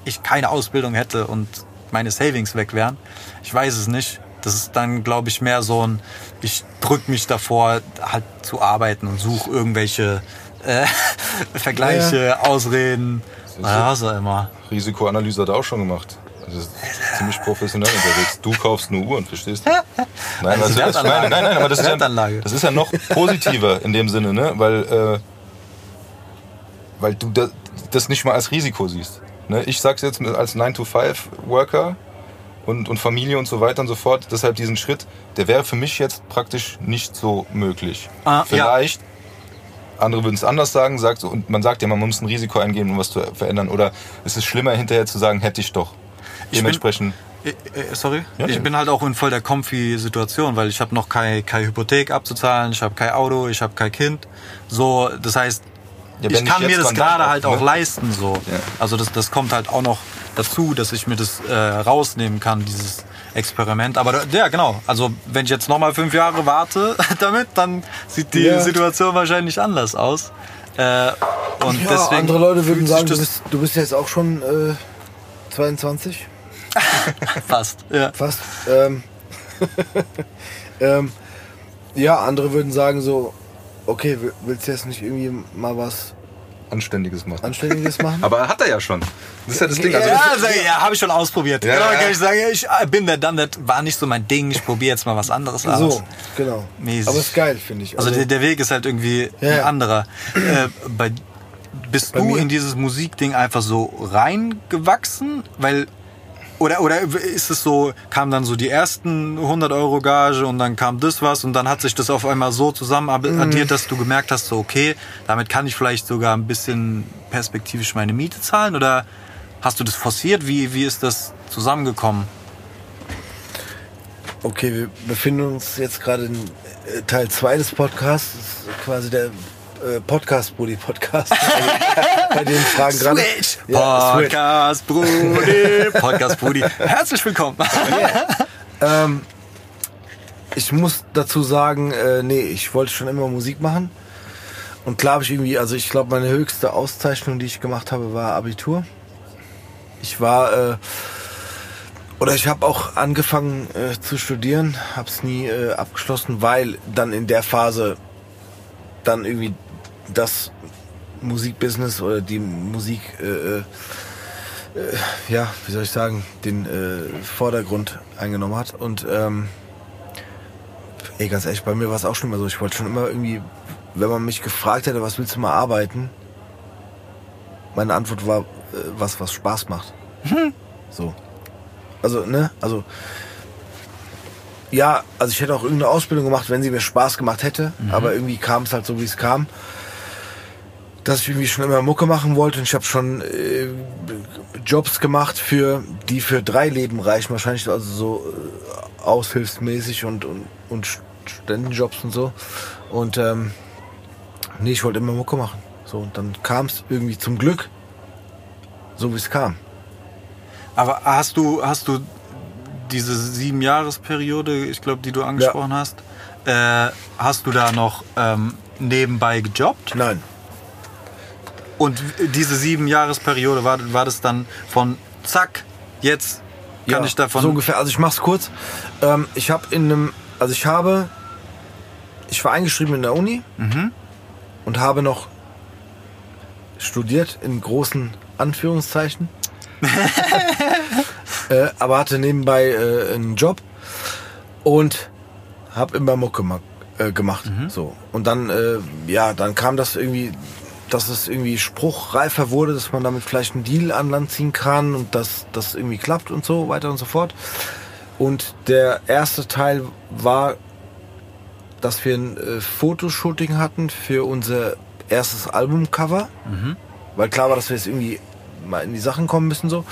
Speaker 3: ich keine Ausbildung hätte und meine Savings weg wären. Ich weiß es nicht. Das ist dann, glaube ich, mehr so ein, ich drück mich davor, halt zu arbeiten und suche irgendwelche äh, Vergleiche, Ausreden. Ja, was auch immer.
Speaker 2: Risikoanalyse hat er auch schon gemacht. Also das ist ziemlich professionell unterwegs. Du kaufst eine Uhr und verstehst du? Nein,
Speaker 3: Also
Speaker 2: was, ich meine, nein, nein, aber das ist, ja, das ist ja noch positiver in dem Sinne, ne? Weil, äh, weil du das, das nicht mal als Risiko siehst. Ne? Ich sag's jetzt als 9-to-5-Worker und, und Familie und so weiter und so fort. Deshalb diesen Schritt, der wäre für mich jetzt praktisch nicht so möglich.
Speaker 3: Ah,
Speaker 2: Vielleicht, andere würden es anders sagen, sagt, und man sagt ja, man muss ein Risiko eingehen, um was zu verändern. Oder es ist schlimmer hinterher zu sagen, hätte ich doch. Dementsprechend.
Speaker 3: Äh, äh, Sorry?
Speaker 2: Ja,
Speaker 3: ich bin halt auch in voll der comfy Situation, weil ich habe noch keine keine Hypothek abzuzahlen, ich habe kein Auto, ich habe kein Kind. So, das heißt,
Speaker 2: Ja,
Speaker 3: ich kann mir
Speaker 2: jetzt,
Speaker 3: das gerade
Speaker 2: auch,
Speaker 3: halt
Speaker 2: ne?
Speaker 3: auch leisten. So.
Speaker 2: Ja.
Speaker 3: Also das, das kommt halt auch noch dazu, dass ich mir das äh, rausnehmen kann, dieses Experiment. Aber ja, genau. Also wenn ich jetzt nochmal fünf Jahre warte damit, dann sieht die
Speaker 1: Ja.
Speaker 3: Situation wahrscheinlich anders aus. Äh, und
Speaker 1: Ja,
Speaker 3: deswegen
Speaker 1: andere Leute würden sagen, du bist, du bist jetzt auch schon äh, 22,
Speaker 3: fast. Ja.
Speaker 1: fast. Ähm, ähm, ja, andere würden sagen so, okay, willst du jetzt nicht irgendwie mal was
Speaker 2: Anständiges machen.
Speaker 1: Anständiges machen?
Speaker 2: Aber hat er ja schon. Das ist ja das Ding. Also
Speaker 3: Ja, also, ja habe ich schon ausprobiert.
Speaker 2: Ja,
Speaker 3: genau,
Speaker 2: ja.
Speaker 3: kann ich sagen, ich äh, bin der dann, das war nicht so mein Ding, ich probiere jetzt mal was anderes aus.
Speaker 1: so, genau.
Speaker 3: Mäßig.
Speaker 1: Aber ist geil, finde ich.
Speaker 3: Also der, der Weg ist halt irgendwie
Speaker 1: Ja,
Speaker 3: ein anderer. Äh, bei, bist
Speaker 1: Bei
Speaker 3: du
Speaker 1: mir?
Speaker 3: in dieses Musikding einfach so reingewachsen? Weil oder, oder ist es so, kam dann so die ersten 100 Euro Gage und dann kam das was und dann hat sich das auf einmal so zusammen
Speaker 1: Mhm.
Speaker 3: addiert, dass du gemerkt hast, so okay, damit kann ich vielleicht sogar ein bisschen perspektivisch meine Miete zahlen oder hast du das forciert? Wie, wie ist das zusammengekommen?
Speaker 1: Okay, wir befinden uns jetzt gerade in äh, Teil 2 des Podcasts. Das ist quasi der äh, Podcast, Brudi, Podcast. bei den Fragen dran.
Speaker 3: Switch!
Speaker 1: Ja, Switch.
Speaker 3: Podcast Brudi! Podcast Brudi. Herzlich willkommen.
Speaker 1: Ähm, ich muss dazu sagen, äh, nee, ich wollte schon immer Musik machen. Und klar habe ich irgendwie, also ich glaube, meine höchste Auszeichnung, die ich gemacht habe, war Abitur. Ich war, äh, oder ich habe auch angefangen äh, zu studieren, habe es nie äh, abgeschlossen, weil dann in der Phase dann irgendwie das Musikbusiness oder die Musik, äh, äh, äh, ja, wie soll ich sagen, den äh, Vordergrund eingenommen hat. Und ähm, ey, ganz ehrlich, bei mir war es auch schon immer so. Ich wollte schon immer irgendwie, wenn man mich gefragt hätte, was willst du mal arbeiten? Meine Antwort war, äh, was, was Spaß macht. So. Also, ne? Also, ja, also ich hätte auch irgendeine Ausbildung gemacht, wenn sie mir Spaß gemacht hätte. Aber irgendwie kam es halt so, wie es kam. Dass ich irgendwie schon immer Mucke machen wollte. Und ich habe schon äh, Jobs gemacht, für die für drei Leben reichen. Wahrscheinlich also so äh, aushilfsmäßig und, und, und Studentenjobs und so. Und ähm, nee, ich wollte immer Mucke machen. So, und dann kam es irgendwie zum Glück, so wie es kam.
Speaker 3: Aber hast du, hast du diese sieben Jahresperiode, ich glaube, die du angesprochen hast, äh, hast du da noch ähm, nebenbei gejobbt?
Speaker 1: Nein.
Speaker 3: Und diese sieben Jahresperiode war, war das dann von zack, jetzt kann
Speaker 1: ja,
Speaker 3: ich davon.
Speaker 1: So ungefähr. Also ich mach's kurz. Ähm, ich habe in einem, also ich habe, ich war eingeschrieben in der Uni und habe noch studiert in großen Anführungszeichen. äh, aber hatte nebenbei äh, einen Job und habe immer Mucke ma- äh, gemacht. So und dann, äh, ja, dann kam das irgendwie, dass es irgendwie spruchreifer wurde, dass man damit vielleicht einen Deal an Land ziehen kann und dass das irgendwie klappt und so weiter und so fort. Und der erste Teil war, dass wir ein äh, Fotoshooting hatten für unser erstes Albumcover. Weil klar war, dass wir jetzt irgendwie mal in die Sachen kommen müssen so.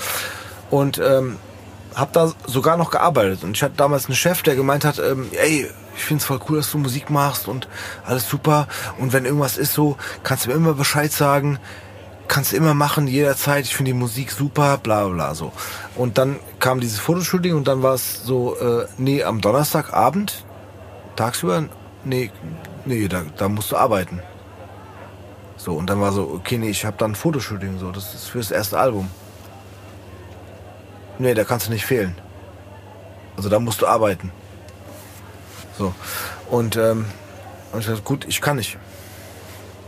Speaker 1: Und ähm, habe da sogar noch gearbeitet. Und ich hatte damals einen Chef, der gemeint hat, ähm, ey, ich find's voll cool, dass du Musik machst und alles super. Und wenn irgendwas ist so, kannst du mir immer Bescheid sagen. Kannst du immer machen, jederzeit. Ich finde die Musik super, bla bla so. Und dann kam dieses Fotoshooting und dann war es so, äh, nee, am Donnerstagabend, tagsüber, nee, nee, da, da musst du arbeiten. So, und dann war so, okay, nee, ich habe dann ein Fotoshooting, so, das ist fürs erste Album. Nee, da kannst du nicht fehlen. Also da musst du arbeiten. So. Und ähm, hab ich gesagt, gut, ich kann nicht.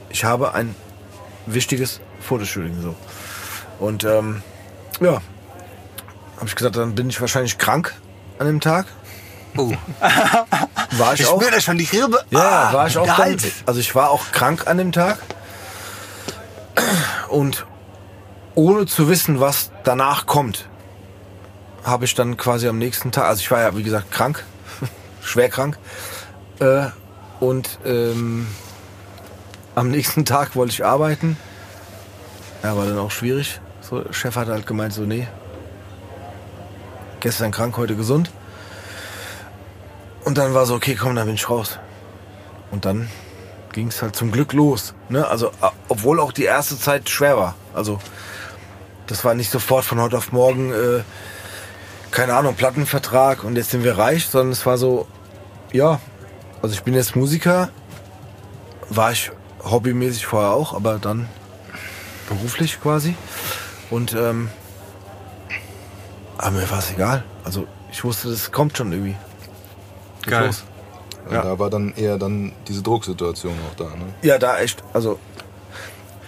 Speaker 1: Ich habe ein wichtiges Fotoshooting, so. Und ähm, ja, habe ich gesagt, dann bin ich wahrscheinlich krank an dem Tag.
Speaker 3: Oh.
Speaker 1: War ich, auch.
Speaker 3: da schon die Rebe.
Speaker 1: Ja,
Speaker 3: Ah,
Speaker 1: war ich auch dann. Also ich war auch krank an dem Tag. Und ohne zu wissen, was danach kommt, habe ich dann quasi am nächsten Tag, also ich war ja wie gesagt krank, schwer krank. Äh, und ähm, am nächsten Tag wollte ich arbeiten. Ja, war dann auch schwierig. So, Chef hat halt gemeint, so nee. Gestern krank, heute gesund. Und dann war so, okay, komm, dann bin ich raus. Und dann ging es halt zum Glück los. Ne? Also, obwohl auch die erste Zeit schwer war. Also, das war nicht sofort von heute auf morgen, äh, keine Ahnung, Plattenvertrag und jetzt sind wir reich, sondern es war so, ja, also ich bin jetzt Musiker, war ich hobbymäßig vorher auch, aber dann beruflich quasi. Und ähm, aber mir war es egal. Also ich wusste, das kommt schon irgendwie. Geht
Speaker 3: Geil.
Speaker 1: los.
Speaker 2: Ja. Da war dann eher dann diese Drucksituation auch da. Ne?
Speaker 1: Ja, da echt. Also.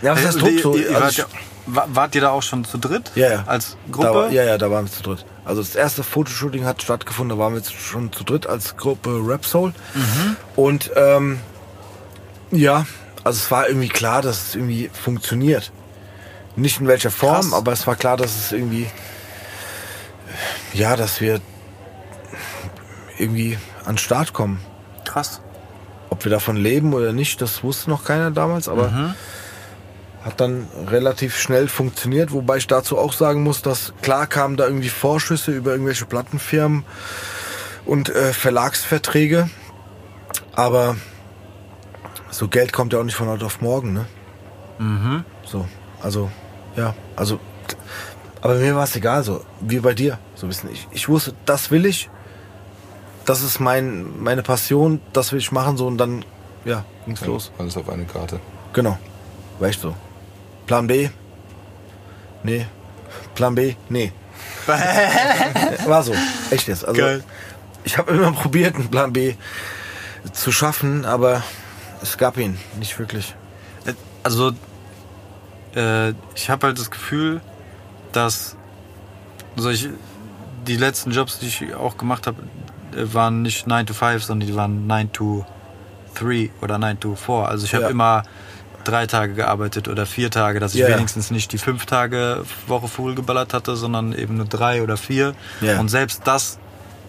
Speaker 1: Ja, was heißt Druck
Speaker 3: Ihr-
Speaker 1: so?
Speaker 3: ihr- ihr
Speaker 1: Also
Speaker 3: wart,
Speaker 1: ich-
Speaker 3: ja, wa- wart ihr da auch schon zu dritt?
Speaker 1: Ja, ja.
Speaker 3: Als Gruppe?
Speaker 1: war, ja, ja, da waren wir zu dritt. Also das erste Fotoshooting hat stattgefunden, da waren wir jetzt schon zu dritt als Gruppe Rap Soul. Und ähm, ja, also es war irgendwie klar, dass es irgendwie funktioniert. Nicht in welcher Form,
Speaker 3: Krass.
Speaker 1: aber es war klar, dass es irgendwie, ja, dass wir irgendwie an den Start kommen.
Speaker 3: Krass.
Speaker 1: Ob wir davon leben oder nicht, das wusste noch keiner damals, aber hat dann relativ schnell funktioniert, wobei ich dazu auch sagen muss, dass klar kamen da irgendwie Vorschüsse über irgendwelche Plattenfirmen und äh, Verlagsverträge, aber so Geld kommt ja auch nicht von heute auf morgen, ne?
Speaker 3: Mhm.
Speaker 1: So, also, ja, also, aber mir war es egal, so, wie bei dir, so bisschen. Ich, ich wusste, das will ich, das ist mein, meine Passion, das will ich machen, so, und dann, ja, ging's
Speaker 2: Ja,
Speaker 1: los.
Speaker 2: Alles auf eine Karte.
Speaker 1: Genau, war echt so. Plan B? Nee. Plan B? Nee. war so, echt jetzt. Also,
Speaker 3: Geil.
Speaker 1: ich habe immer probiert, einen Plan B zu schaffen, aber es gab ihn nicht wirklich.
Speaker 3: Also, äh, ich habe halt das Gefühl, dass also ich, die letzten Jobs, die ich auch gemacht habe, äh, waren nicht 9 to 5, sondern die waren 9 to 3 oder 9 to 4. Also ich habe
Speaker 1: Ja.
Speaker 3: immer drei Tage gearbeitet oder vier Tage, dass ich
Speaker 1: ja.
Speaker 3: wenigstens nicht die fünf Tage Woche full geballert hatte, sondern eben nur drei oder vier.
Speaker 1: Ja.
Speaker 3: Und selbst das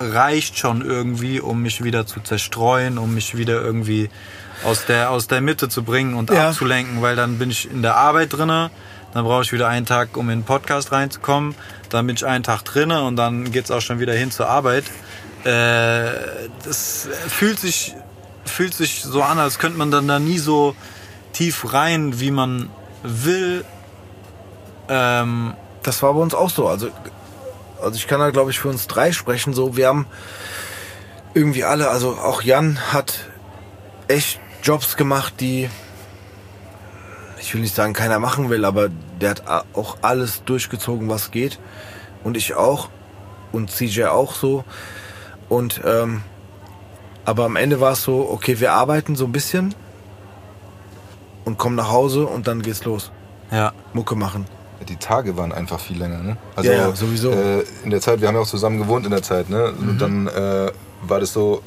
Speaker 3: reicht schon irgendwie, um mich wieder zu zerstreuen, um mich wieder irgendwie aus der, aus der Mitte zu bringen und
Speaker 1: Ja.
Speaker 3: abzulenken, weil dann bin ich in der Arbeit drinne, dann brauche ich wieder einen Tag, um in den Podcast reinzukommen, dann bin ich einen Tag drinne und dann geht's auch schon wieder hin zur Arbeit. Äh, das fühlt sich, fühlt sich so an, als könnte man dann da nie so tief rein, wie man will. Ähm,
Speaker 1: Das war bei uns auch so. Also, also ich kann da, glaube ich, für uns drei sprechen. So, wir haben irgendwie alle, also auch Jan hat echt Jobs gemacht, die ich will nicht sagen, keiner machen will, aber der hat auch alles durchgezogen, was geht. Und ich auch. Und CJ auch so. Und ähm, aber am Ende war es so, okay, wir arbeiten so ein bisschen und kommen nach Hause und dann geht's los.
Speaker 3: ja,
Speaker 1: Mucke machen.
Speaker 2: Die Tage waren einfach viel länger, ne? Also
Speaker 1: Ja, ja, sowieso.
Speaker 2: Äh, in der Zeit, wir haben ja auch zusammen gewohnt in der Zeit, ne?
Speaker 1: Mhm.
Speaker 2: Und dann äh, war das so,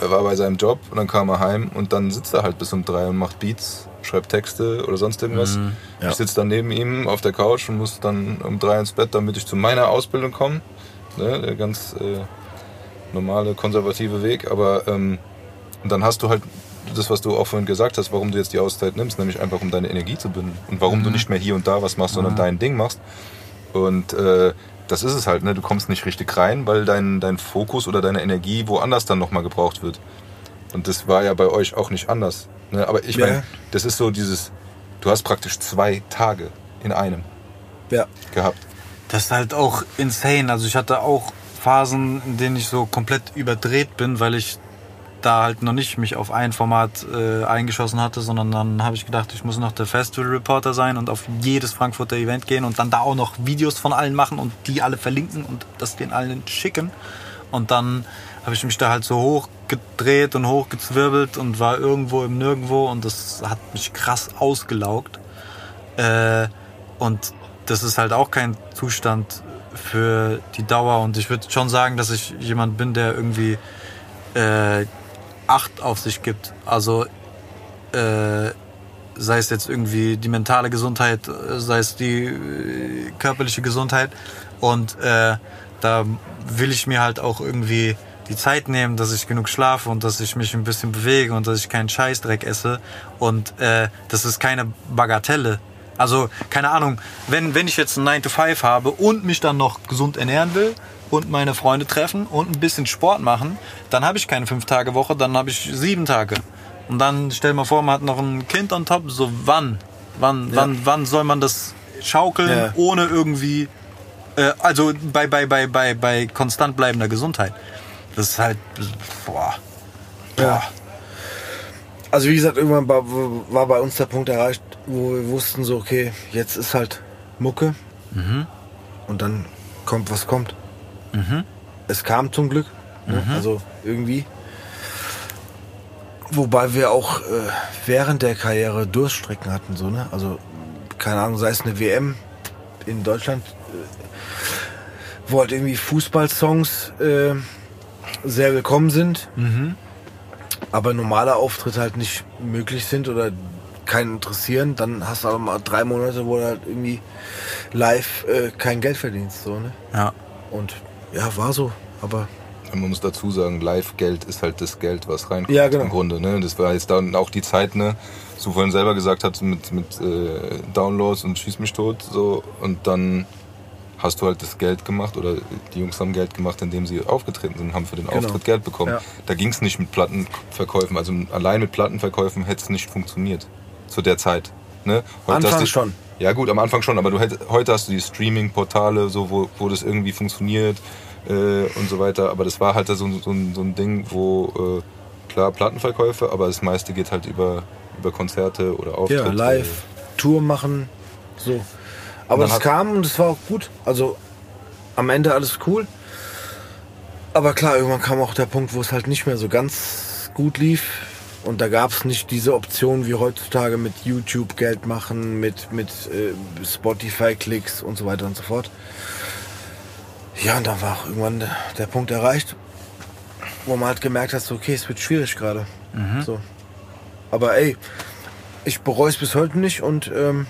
Speaker 2: er war bei seinem Job und dann kam er heim und dann sitzt er halt bis um drei und macht Beats, schreibt Texte oder sonst irgendwas.
Speaker 1: Mhm. Ja.
Speaker 2: Ich sitze dann neben ihm auf der Couch und muss dann um drei ins Bett, damit ich zu meiner Ausbildung komme. Ne? Der ganz äh, normale, konservative Weg. Aber ähm, und dann hast du halt das, was du auch vorhin gesagt hast, warum du jetzt die Auszeit nimmst, nämlich einfach um deine Energie zu bündeln. Und warum du nicht mehr hier und da was machst, sondern dein Ding machst. Und äh, das ist es halt, ne? Du kommst nicht richtig rein, weil dein, dein Fokus oder deine Energie woanders dann nochmal gebraucht wird. Und das war ja bei euch auch nicht anders. Ne? Aber ich
Speaker 1: Ja.
Speaker 2: meine, das ist so dieses, du hast praktisch zwei Tage in einem
Speaker 1: Ja.
Speaker 2: gehabt.
Speaker 3: Das ist halt auch insane. Also ich hatte auch Phasen, in denen ich so komplett überdreht bin, weil ich da halt noch nicht mich auf ein Format äh, eingeschossen hatte, sondern dann habe ich gedacht, ich muss noch der Festival Reporter sein und auf jedes Frankfurter Event gehen und dann da auch noch Videos von allen machen und die alle verlinken und das den allen schicken. Und dann habe ich mich da halt so hochgedreht und hochgezwirbelt und war irgendwo im Nirgendwo und das hat mich krass ausgelaugt. Äh, und das ist halt auch kein Zustand für die Dauer. Und ich würde schon sagen, dass ich jemand bin, der irgendwie äh, Acht auf sich gibt. Also äh, sei es jetzt irgendwie die mentale Gesundheit, äh, sei es die äh, körperliche Gesundheit. Und äh, da will ich mir halt auch irgendwie die Zeit nehmen, dass ich genug schlafe und dass ich mich ein bisschen bewege und dass ich keinen Scheißdreck esse. Und äh, das ist keine Bagatelle. Also, keine Ahnung, wenn, wenn ich jetzt einen 9 to 5 habe und mich dann noch gesund ernähren will und meine Freunde treffen und ein bisschen Sport machen, dann habe ich keine 5-Tage-Woche, dann habe ich 7 Tage. Und dann stell mal vor, man hat noch ein Kind on top, so wann? Wann, wann, wann soll man das schaukeln,
Speaker 1: Ja.
Speaker 3: ohne irgendwie, äh, also bei, bei, bei, bei, bei konstant bleibender Gesundheit. Das ist halt, boah.
Speaker 1: Ja. Also wie gesagt, irgendwann war, war bei uns der Punkt erreicht, wo wir wussten so, okay, jetzt ist halt Mucke. Und dann kommt, was kommt. Es kam zum Glück. Ne? Also irgendwie. Wobei wir auch äh, während der Karriere Durststrecken hatten, so, ne? Also, keine Ahnung, sei es eine WM in Deutschland, äh, wo halt irgendwie Fußballsongs äh, sehr willkommen sind aber normale Auftritte halt nicht möglich sind oder keinen interessieren, dann hast du aber mal drei Monate, wo du halt irgendwie live äh, kein Geld verdienst. So, ne?
Speaker 3: Ja.
Speaker 1: Und ja, war so. Aber
Speaker 2: Man muss dazu sagen, Live-Geld ist halt das Geld, was reinkommt
Speaker 1: Ja, genau.
Speaker 2: im Grunde. Ne? Das war jetzt dann auch die Zeit, ne, was du vorhin selber gesagt hast, mit, mit äh, Downloads und Schieß mich tot. So, und dann hast du halt das Geld gemacht oder die Jungs haben Geld gemacht, indem sie aufgetreten sind, haben für den
Speaker 1: Genau.
Speaker 2: Auftritt Geld bekommen.
Speaker 1: Ja.
Speaker 2: Da ging es nicht mit Plattenverkäufen, also allein mit Plattenverkäufen hätte es nicht funktioniert zu der Zeit. Ne? Du,
Speaker 1: schon.
Speaker 2: Ja gut, am Anfang schon, aber du hätt, heute hast du die Streaming-Portale, so, wo, wo das irgendwie funktioniert äh, und so weiter. Aber das war halt so, ein- so, so ein Ding, wo äh, klar Plattenverkäufe, aber das meiste geht halt über, über Konzerte oder Auftritte.
Speaker 1: Ja, live, Tour machen, so. Aber es kam und es war auch gut. Also am Ende alles cool. Aber klar, irgendwann kam auch der Punkt, wo es halt nicht mehr so ganz gut lief. Und da gab es nicht diese Option wie heutzutage mit YouTube Geld machen, mit, mit äh, Spotify-Klicks und so weiter und so fort. Ja, und dann war auch irgendwann der, der Punkt erreicht, wo man halt gemerkt hat, so, okay, es wird schwierig gerade. So. Aber ey, ich bereue es bis heute nicht und ähm,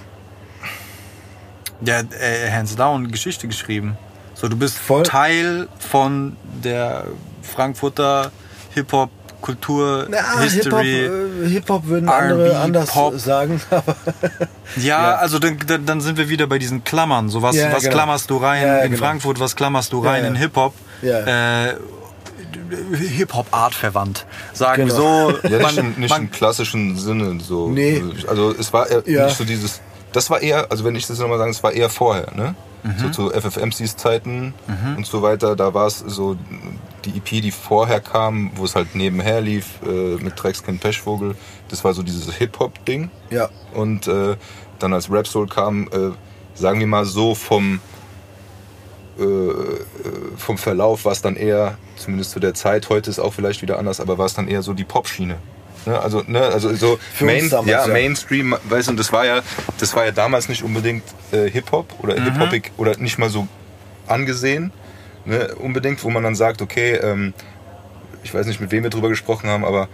Speaker 3: Ja, äh, hands down Geschichte geschrieben. So, du bist
Speaker 1: Voll.
Speaker 3: Teil von der Frankfurter Hip-Hop-Kultur,
Speaker 1: ja, Hip-Hop
Speaker 3: History.
Speaker 1: äh, Hip-Hop würden andere anders
Speaker 3: Pop.
Speaker 1: sagen. Aber
Speaker 3: ja,
Speaker 1: ja.
Speaker 3: also dann, dann sind wir wieder bei diesen Klammern. So, was,
Speaker 1: Ja,
Speaker 3: was
Speaker 1: genau.
Speaker 3: klammerst du rein
Speaker 1: Ja,
Speaker 3: in
Speaker 1: genau.
Speaker 3: Frankfurt, was klammerst du rein
Speaker 1: ja.
Speaker 3: in Hip-Hop?
Speaker 1: Ja.
Speaker 3: Äh, Hip-Hop-Art verwandt. Sagen wir
Speaker 1: Genau.
Speaker 3: so.
Speaker 2: Ja, nicht,
Speaker 3: man-
Speaker 2: im, nicht
Speaker 3: man-
Speaker 2: im klassischen Sinne. So.
Speaker 1: Nee.
Speaker 2: Also es war nicht so dieses. Das war eher, also wenn ich das nochmal sagen, es war eher vorher, ne?
Speaker 1: Mhm.
Speaker 2: So zu FFMCs Zeiten und so weiter. Da war es so die EP, die vorher kam, wo es halt nebenher lief, äh, mit Drecksken Pechvogel. Das war so dieses Hip-Hop-Ding.
Speaker 1: ja,
Speaker 2: Und äh, dann als Rap Soul kam, äh, sagen wir mal so vom äh, äh, vom Verlauf war es dann eher, zumindest zu der Zeit, heute ist auch vielleicht wieder anders, aber war es dann eher so die Popschiene. Ne? Also, ne, also so
Speaker 1: uns damals,
Speaker 2: ja,
Speaker 1: ja.
Speaker 2: Mainstream, weißt du, und das war ja, das war ja damals nicht unbedingt äh, Hip-Hop oder Hip-Hopig oder nicht mal so angesehen, ne, unbedingt, wo man dann sagt, okay, ähm, ich weiß nicht, mit wem wir drüber gesprochen haben, aber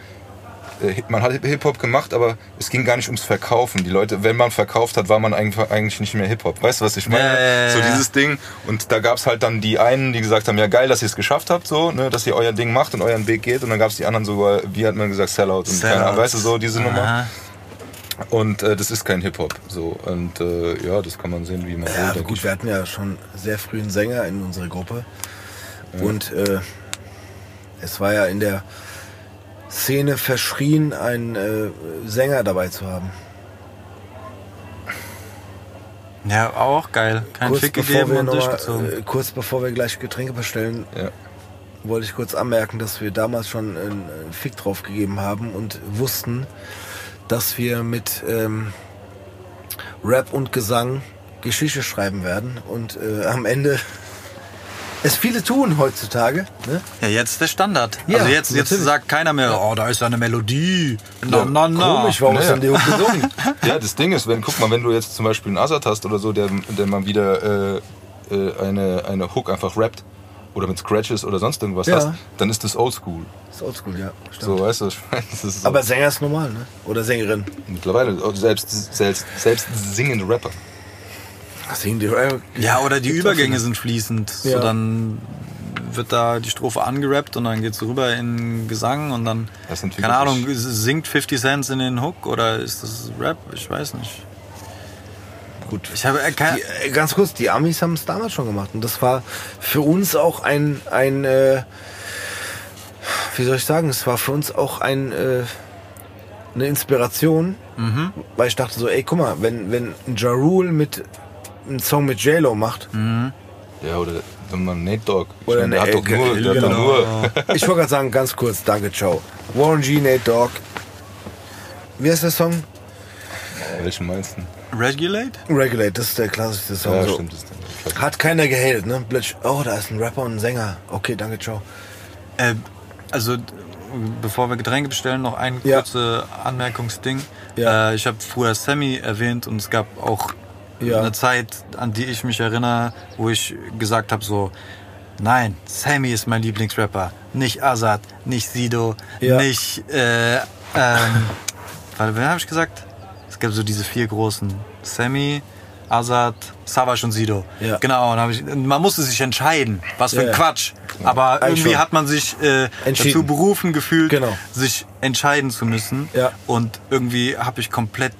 Speaker 2: man hat Hip-Hop gemacht, aber es ging gar nicht ums Verkaufen. Die Leute, wenn man verkauft hat, war man eigentlich nicht mehr Hip-Hop. Weißt du, was ich meine?
Speaker 3: Ja, ja, ja,
Speaker 2: so
Speaker 3: ja.
Speaker 2: dieses Ding. Und da gab es halt dann die einen, die gesagt haben, ja geil, dass ihr es geschafft habt, so, ne, dass ihr euer Ding macht und euren Weg geht. Und dann gab es die anderen sogar, wie hat man gesagt, Sellout und keine Ahnung,
Speaker 3: Sellout.
Speaker 2: weißt du, so diese Nummer.
Speaker 3: Aha.
Speaker 2: Und äh, das ist kein Hip-Hop. So. Und äh, ja, das kann man sehen, wie man
Speaker 1: ja
Speaker 2: will.
Speaker 1: gut,
Speaker 2: ich.
Speaker 1: wir hatten ja schon sehr früh einen Sänger in unserer Gruppe. Und äh, es war ja in der Szene verschrien, einen äh, Sänger dabei zu haben.
Speaker 3: Ja, auch geil. Kein Fick gegeben und
Speaker 1: noch mal,
Speaker 3: durchgezogen.
Speaker 1: äh, kurz bevor wir gleich Getränke bestellen,
Speaker 2: Ja.
Speaker 1: wollte ich kurz anmerken, dass wir damals schon einen einen Fick drauf gegeben haben und wussten, dass wir mit ähm, Rap und Gesang Geschichte schreiben werden und äh, am Ende es viele tun heutzutage. Ne?
Speaker 3: Ja, jetzt der Standard.
Speaker 1: Ja,
Speaker 3: also jetzt, jetzt sagt keiner mehr, oh, da ist ja eine Melodie. Na, na, na.
Speaker 1: Komisch, warum ist dann die gesungen?
Speaker 2: Ja, das Ding ist, wenn, guck mal, wenn du jetzt zum Beispiel einen Azad hast oder so, der, der mal wieder äh, äh, eine, eine Hook einfach rappt oder mit Scratches oder sonst irgendwas
Speaker 1: Ja.
Speaker 2: hast, dann ist das oldschool.
Speaker 1: Das ist oldschool, ja. Stimmt.
Speaker 2: So, weißt du, so
Speaker 1: Aber Sänger ist normal, ne? Oder Sängerin.
Speaker 2: mittlerweile selbst, selbst, selbst singende Rapper.
Speaker 1: Rap.
Speaker 3: Ja, oder die Übergänge sind fließend. So
Speaker 1: Ja.
Speaker 3: dann wird da die Strophe angerappt und dann geht's rüber in Gesang und dann,
Speaker 2: Das
Speaker 3: keine Ahnung, singt 50 Cent in den Hook oder ist das Rap? Ich weiß nicht.
Speaker 1: Gut.
Speaker 3: Ich habe äh,
Speaker 1: Die, äh, ganz kurz, die Amis haben es damals schon gemacht. Und das war für uns auch ein, ein äh, wie soll ich sagen, es war für uns auch ein, äh, eine Inspiration.
Speaker 3: Mhm.
Speaker 1: Weil ich dachte so, ey, guck mal, wenn, wenn Ja Rule mit einen Song mit J-Lo macht,
Speaker 2: Ja, oder wenn man Nate Dogg. Ich
Speaker 1: Oder
Speaker 2: meine, der hat doch nur, der hat
Speaker 1: genau.
Speaker 2: doch nur
Speaker 1: ich wollte gerade sagen, ganz kurz, danke, ciao. Warren G, Nate Dogg. Wie heißt der Song?
Speaker 2: welchen meinst du?
Speaker 3: Regulate?
Speaker 1: Regulate, das ist der klassischste Song.
Speaker 2: Ja,
Speaker 1: so.
Speaker 2: stimmt. Das ist
Speaker 1: Hat keiner gehatet, ne? Plötzlich, oh, da ist ein Rapper und ein Sänger. Okay, danke, ciao.
Speaker 3: Äh, also, bevor wir Getränke bestellen, noch ein
Speaker 1: Ja.
Speaker 3: kurzes Anmerkungsding.
Speaker 1: Ja.
Speaker 3: Äh, ich habe früher Sammy erwähnt und es gab auch
Speaker 1: Ja.
Speaker 3: eine Zeit, an die ich mich erinnere, wo ich gesagt habe so, nein, Sammy ist mein Lieblingsrapper, nicht Azad, nicht Sido,
Speaker 1: Ja.
Speaker 3: nicht, äh, ähm, warte, wer habe ich gesagt? Es gab so diese vier großen, Sammy, Azad, Savage und Sido.
Speaker 1: Ja.
Speaker 3: Genau, und ich, man musste sich entscheiden, was für ein
Speaker 1: ja.
Speaker 3: Quatsch. Aber
Speaker 1: Eigentlich
Speaker 3: irgendwie
Speaker 1: schon.
Speaker 3: hat man sich äh, dazu berufen gefühlt,
Speaker 1: Genau.
Speaker 3: sich entscheiden zu müssen.
Speaker 1: Ja.
Speaker 3: Und irgendwie habe ich komplett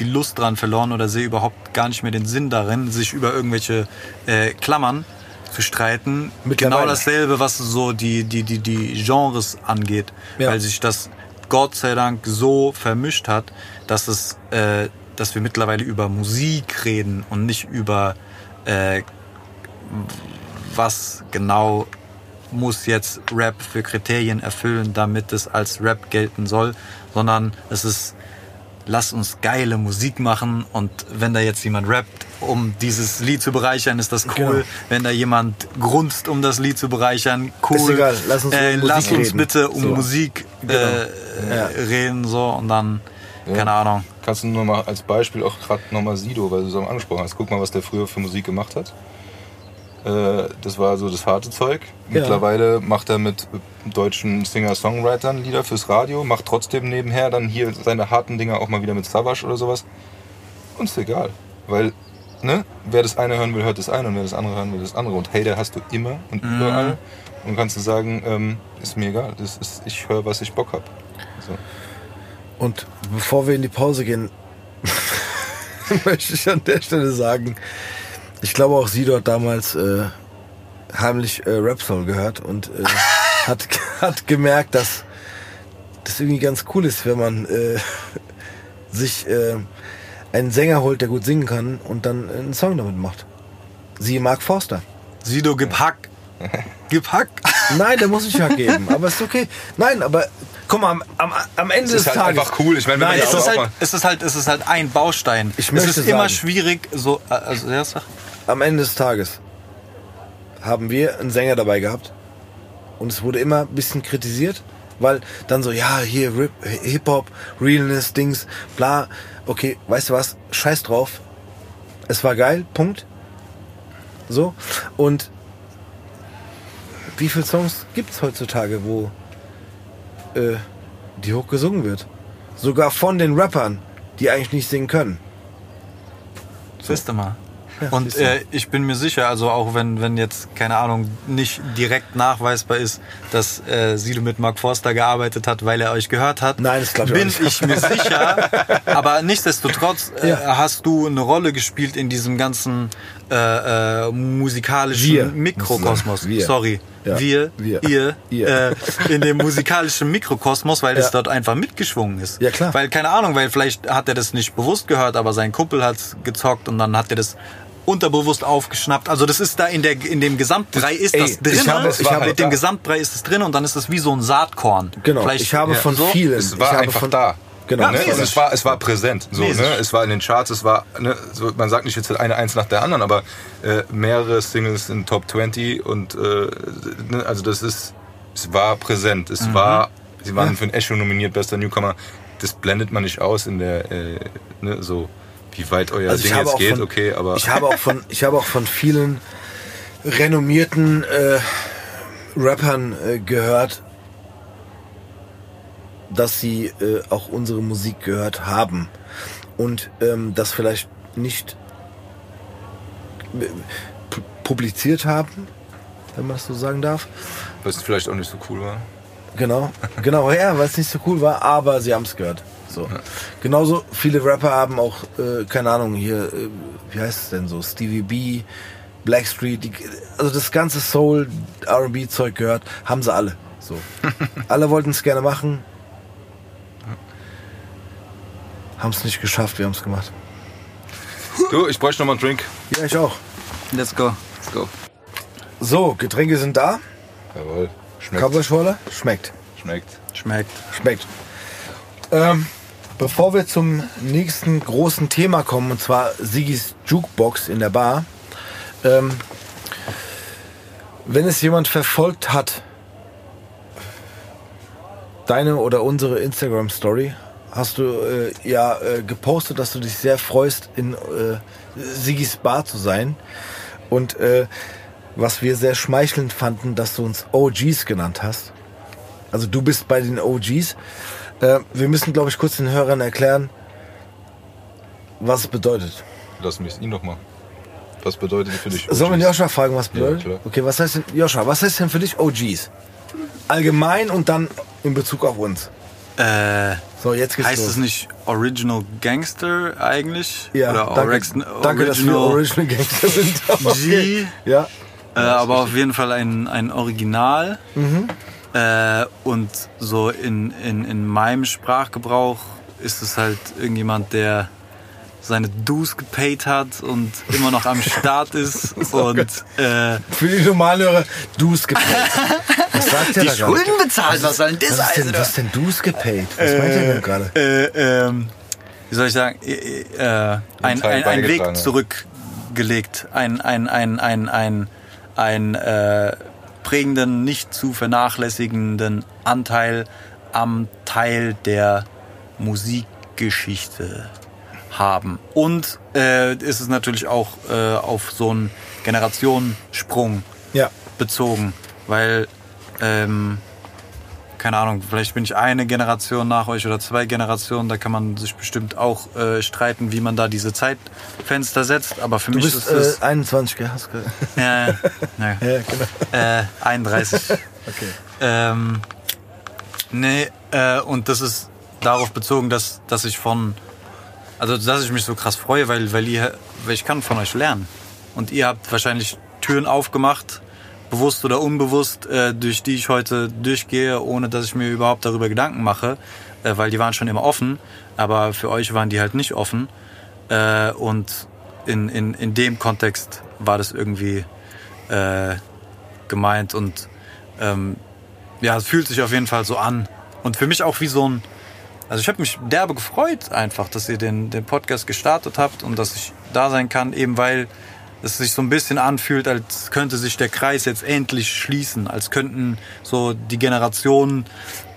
Speaker 3: die Lust dran verloren oder sehe überhaupt gar nicht mehr den Sinn darin, sich über irgendwelche äh, Klammern zu streiten. Genau dasselbe, was so die, die, die, die Genres angeht.
Speaker 1: Ja.
Speaker 3: Weil sich das Gott sei Dank so vermischt hat, dass es, äh, dass wir mittlerweile über Musik reden und nicht über äh, was genau muss jetzt Rap für Kriterien erfüllen, damit es als Rap gelten soll, sondern es ist, lass uns geile Musik machen und wenn da jetzt jemand rappt, um dieses Lied zu bereichern, ist das cool.
Speaker 1: Genau.
Speaker 3: Wenn da jemand grunzt, um das Lied zu bereichern, cool.
Speaker 1: Ist egal, lass uns um
Speaker 3: äh,
Speaker 1: Musik
Speaker 3: lass uns
Speaker 1: reden.
Speaker 3: bitte um
Speaker 1: So.
Speaker 3: Musik äh,
Speaker 1: Ja.
Speaker 3: reden so und dann, keine Ahnung.
Speaker 2: Kannst du nur mal als Beispiel auch gerade nochmal Sido, weil du so angesprochen hast. Guck mal, was der früher für Musik gemacht hat. Äh, Das war so das harte Zeug.
Speaker 1: Ja.
Speaker 2: Mittlerweile macht er mit deutschen Singer-Songwritern Lieder fürs Radio, macht trotzdem nebenher dann hier seine harten Dinger auch mal wieder mit Savage oder sowas. Uns egal. Weil, ne, wer das eine hören will, hört das eine und wer das andere hören will, das andere. Und Hater hast du immer und
Speaker 1: Mhm.
Speaker 2: überall. Und kannst du sagen, ähm, ist mir egal. Das ist, ich höre, was ich Bock hab. So.
Speaker 1: Und bevor wir in die Pause gehen, möchte ich an der Stelle sagen, ich glaube auch sie dort damals äh, heimlich äh, Rap Soul gehört und äh, hat, hat gemerkt, dass das irgendwie ganz cool ist, wenn man äh, sich äh, einen Sänger holt, der gut singen kann und dann einen Song damit macht. Sie Mark Forster.
Speaker 3: Sido, gib Hack. Gib Hack.
Speaker 1: Nein, der muss nicht Hack geben, aber ist okay. Nein, aber guck mal, am, am, am Ende
Speaker 2: Es
Speaker 1: des
Speaker 2: ist halt
Speaker 1: Tages.
Speaker 2: einfach cool. Ich meine, wenn
Speaker 1: Nein,
Speaker 2: man
Speaker 3: Es
Speaker 2: das
Speaker 3: ist,
Speaker 2: auch
Speaker 3: halt, es, ist halt, es ist halt ein Baustein.
Speaker 1: Ich
Speaker 3: es
Speaker 1: möchte
Speaker 3: ist immer
Speaker 1: sagen-
Speaker 3: schwierig, so, äh, also, ja, sag.
Speaker 1: Am Ende des Tages haben wir einen Sänger dabei gehabt und es wurde immer ein bisschen kritisiert, weil dann so, ja, hier Hip-Hop, Realness, Dings, bla. Okay, weißt du was? Scheiß drauf. Es war geil, Punkt. So. Und wie viele Songs gibt es heutzutage, wo äh, die hoch gesungen wird? Sogar von den Rappern, die eigentlich nicht singen können.
Speaker 3: Siehst du mal. Und äh, ich bin mir sicher, also auch wenn, wenn jetzt, keine Ahnung, nicht direkt nachweisbar ist, dass äh, Sido mit Mark Forster gearbeitet hat, weil er euch gehört hat,
Speaker 1: Nein, das glaub ich
Speaker 3: bin
Speaker 1: nicht.
Speaker 3: ich mir sicher. Aber nichtsdestotrotz äh,
Speaker 1: Ja.
Speaker 3: hast du eine Rolle gespielt in diesem ganzen äh, äh, musikalischen
Speaker 1: Wir.
Speaker 3: Mikrokosmos.
Speaker 1: Wir.
Speaker 3: Sorry.
Speaker 1: Ja.
Speaker 3: Wir,
Speaker 1: Wir.
Speaker 3: ihr,
Speaker 1: Ihr.
Speaker 3: Äh, in dem musikalischen Mikrokosmos, weil das
Speaker 1: Ja.
Speaker 3: dort einfach mitgeschwungen ist.
Speaker 1: Ja, klar.
Speaker 3: Weil, keine Ahnung, weil vielleicht hat er das nicht bewusst gehört, aber sein Kumpel hat gezockt und dann hat er das unterbewusst aufgeschnappt. Also das ist da in der in dem Gesamtbrei ist
Speaker 1: Ey,
Speaker 3: das
Speaker 1: ich
Speaker 3: drin.
Speaker 1: habe- ich habe-
Speaker 3: mit dem Gesamtbrei ist es drin und dann ist es wie so ein Saatkorn.
Speaker 1: Genau.
Speaker 3: Vielleicht,
Speaker 1: ich habe
Speaker 3: ja,
Speaker 1: von
Speaker 3: so.
Speaker 1: vielen.
Speaker 2: Es
Speaker 1: ich
Speaker 2: war
Speaker 1: habe
Speaker 2: einfach
Speaker 1: von,
Speaker 2: da.
Speaker 1: Genau.
Speaker 3: Ja,
Speaker 2: ne? Und es war, es war präsent. So, ne? Es war in den Charts, es war, ne? so, man sagt nicht jetzt eine eins nach der anderen, aber äh, mehrere Singles in Top 20 und äh, ne? also das ist, es war präsent. Es war, sie waren für ein Echo nominiert, bester Newcomer. Das blendet man nicht aus in der, äh, ne? so wie weit euer
Speaker 1: Also
Speaker 2: Ding jetzt geht,
Speaker 1: von,
Speaker 2: okay, aber
Speaker 1: ich habe auch von ich habe auch von vielen renommierten äh, Rappern äh, gehört, dass sie äh, auch unsere Musik gehört haben und ähm, das vielleicht nicht äh, pu- publiziert haben, wenn man das so sagen darf.
Speaker 2: was vielleicht auch nicht so cool war.
Speaker 1: Genau, genau, ja, weil es nicht so cool war, aber sie haben es gehört. So. Genauso viele Rapper haben auch, äh, keine Ahnung, hier, äh, wie heißt es denn so, Stevie B, Blackstreet, die, also das ganze Soul, RB-Zeug gehört, haben sie alle. So. alle wollten es gerne machen, haben es nicht geschafft, wir haben es gemacht.
Speaker 2: Du, ich bräuchte noch mal einen Drink.
Speaker 1: Ja, ich auch.
Speaker 3: Let's go.
Speaker 2: Let's go.
Speaker 1: So, Getränke sind da.
Speaker 2: Jawohl. Schmeckt.
Speaker 1: Schmeckt.
Speaker 2: Schmeckt.
Speaker 3: Schmeckt.
Speaker 1: Schmeckt. Ähm, bevor wir zum nächsten großen Thema kommen, und zwar Sigis Jukebox in der Bar. Ähm, wenn es jemand verfolgt hat, deine oder unsere Instagram-Story, hast du äh, ja äh, gepostet, dass du dich sehr freust, in äh, Sigis Bar zu sein. Und äh, was wir sehr schmeichelnd fanden, dass du uns OGs genannt hast. Also du bist bei den OGs. Äh, wir müssen, glaube ich, kurz den Hörern erklären, was es bedeutet.
Speaker 2: Lass mich ihn noch mal. Was bedeutet für dich?
Speaker 1: Sollen wir
Speaker 2: OGs?
Speaker 1: Joscha fragen, was bedeutet?
Speaker 2: klar.
Speaker 1: okay, was heißt denn, Joscha, was heißt denn für dich OGs? Allgemein und dann in Bezug auf uns.
Speaker 3: Äh,
Speaker 1: So, jetzt geht's
Speaker 3: Heißt
Speaker 1: los.
Speaker 3: es nicht Original Gangster eigentlich?
Speaker 1: Ja,
Speaker 3: Oder
Speaker 1: danke,
Speaker 3: Orex-
Speaker 1: danke dass wir Original Gangster sind.
Speaker 3: G.
Speaker 1: Ja,
Speaker 3: Äh, aber auf jeden Fall ein, ein Original.
Speaker 1: Mhm.
Speaker 3: Äh, und so in, in, in meinem Sprachgebrauch ist es halt irgendjemand, der seine Dues gepaid hat und immer noch am Start ist und äh,
Speaker 1: für die Normalhörer, Dues gepaid. Was sagt der
Speaker 3: die
Speaker 1: da gerade?
Speaker 3: Schulden bezahlt. Was soll denn das
Speaker 1: Was ist denn,
Speaker 3: heißen?
Speaker 1: was ist denn Dues gepaid? Was meint ihr denn gerade?
Speaker 3: äh, ähm, wie soll ich sagen, äh, äh, ein,
Speaker 2: Teil
Speaker 3: ein, ein Weg zurückgelegt, ein, ein, ein, ein, ein, ein äh, prägenden, nicht zu vernachlässigenden Anteil am Teil der Musikgeschichte haben. Und äh, ist es natürlich auch äh, auf so einen Generationensprung
Speaker 1: Ja,
Speaker 3: bezogen, weil ähm, keine Ahnung, vielleicht bin ich eine Generation nach euch oder zwei Generationen, da kann man sich bestimmt auch äh, streiten, wie man da diese Zeitfenster setzt, aber für
Speaker 1: du
Speaker 3: mich
Speaker 1: bist
Speaker 3: ist es
Speaker 1: äh, 21, gell? Hast ge-
Speaker 3: ja, ja,
Speaker 1: ja, genau.
Speaker 3: äh, 31.
Speaker 1: Okay.
Speaker 3: Ähm, nee, äh, und das ist darauf bezogen, dass, dass ich von, also dass ich mich so krass freue, weil, weil, ihr, weil ich kann von euch lernen. Und ihr habt wahrscheinlich Türen aufgemacht, bewusst oder unbewusst, äh, durch die ich heute durchgehe, ohne dass ich mir überhaupt darüber Gedanken mache, äh, weil die waren schon immer offen, aber für euch waren die halt nicht offen. Äh, und in, in, in dem Kontext war das irgendwie äh, gemeint und ähm, ja, es fühlt sich auf jeden Fall so an. Und für mich auch wie so ein, also ich habe mich derbe gefreut einfach, dass ihr den, den Podcast gestartet habt und dass ich da sein kann, eben weil es sich so ein bisschen anfühlt, als könnte sich der Kreis jetzt endlich schließen, als könnten so die Generationen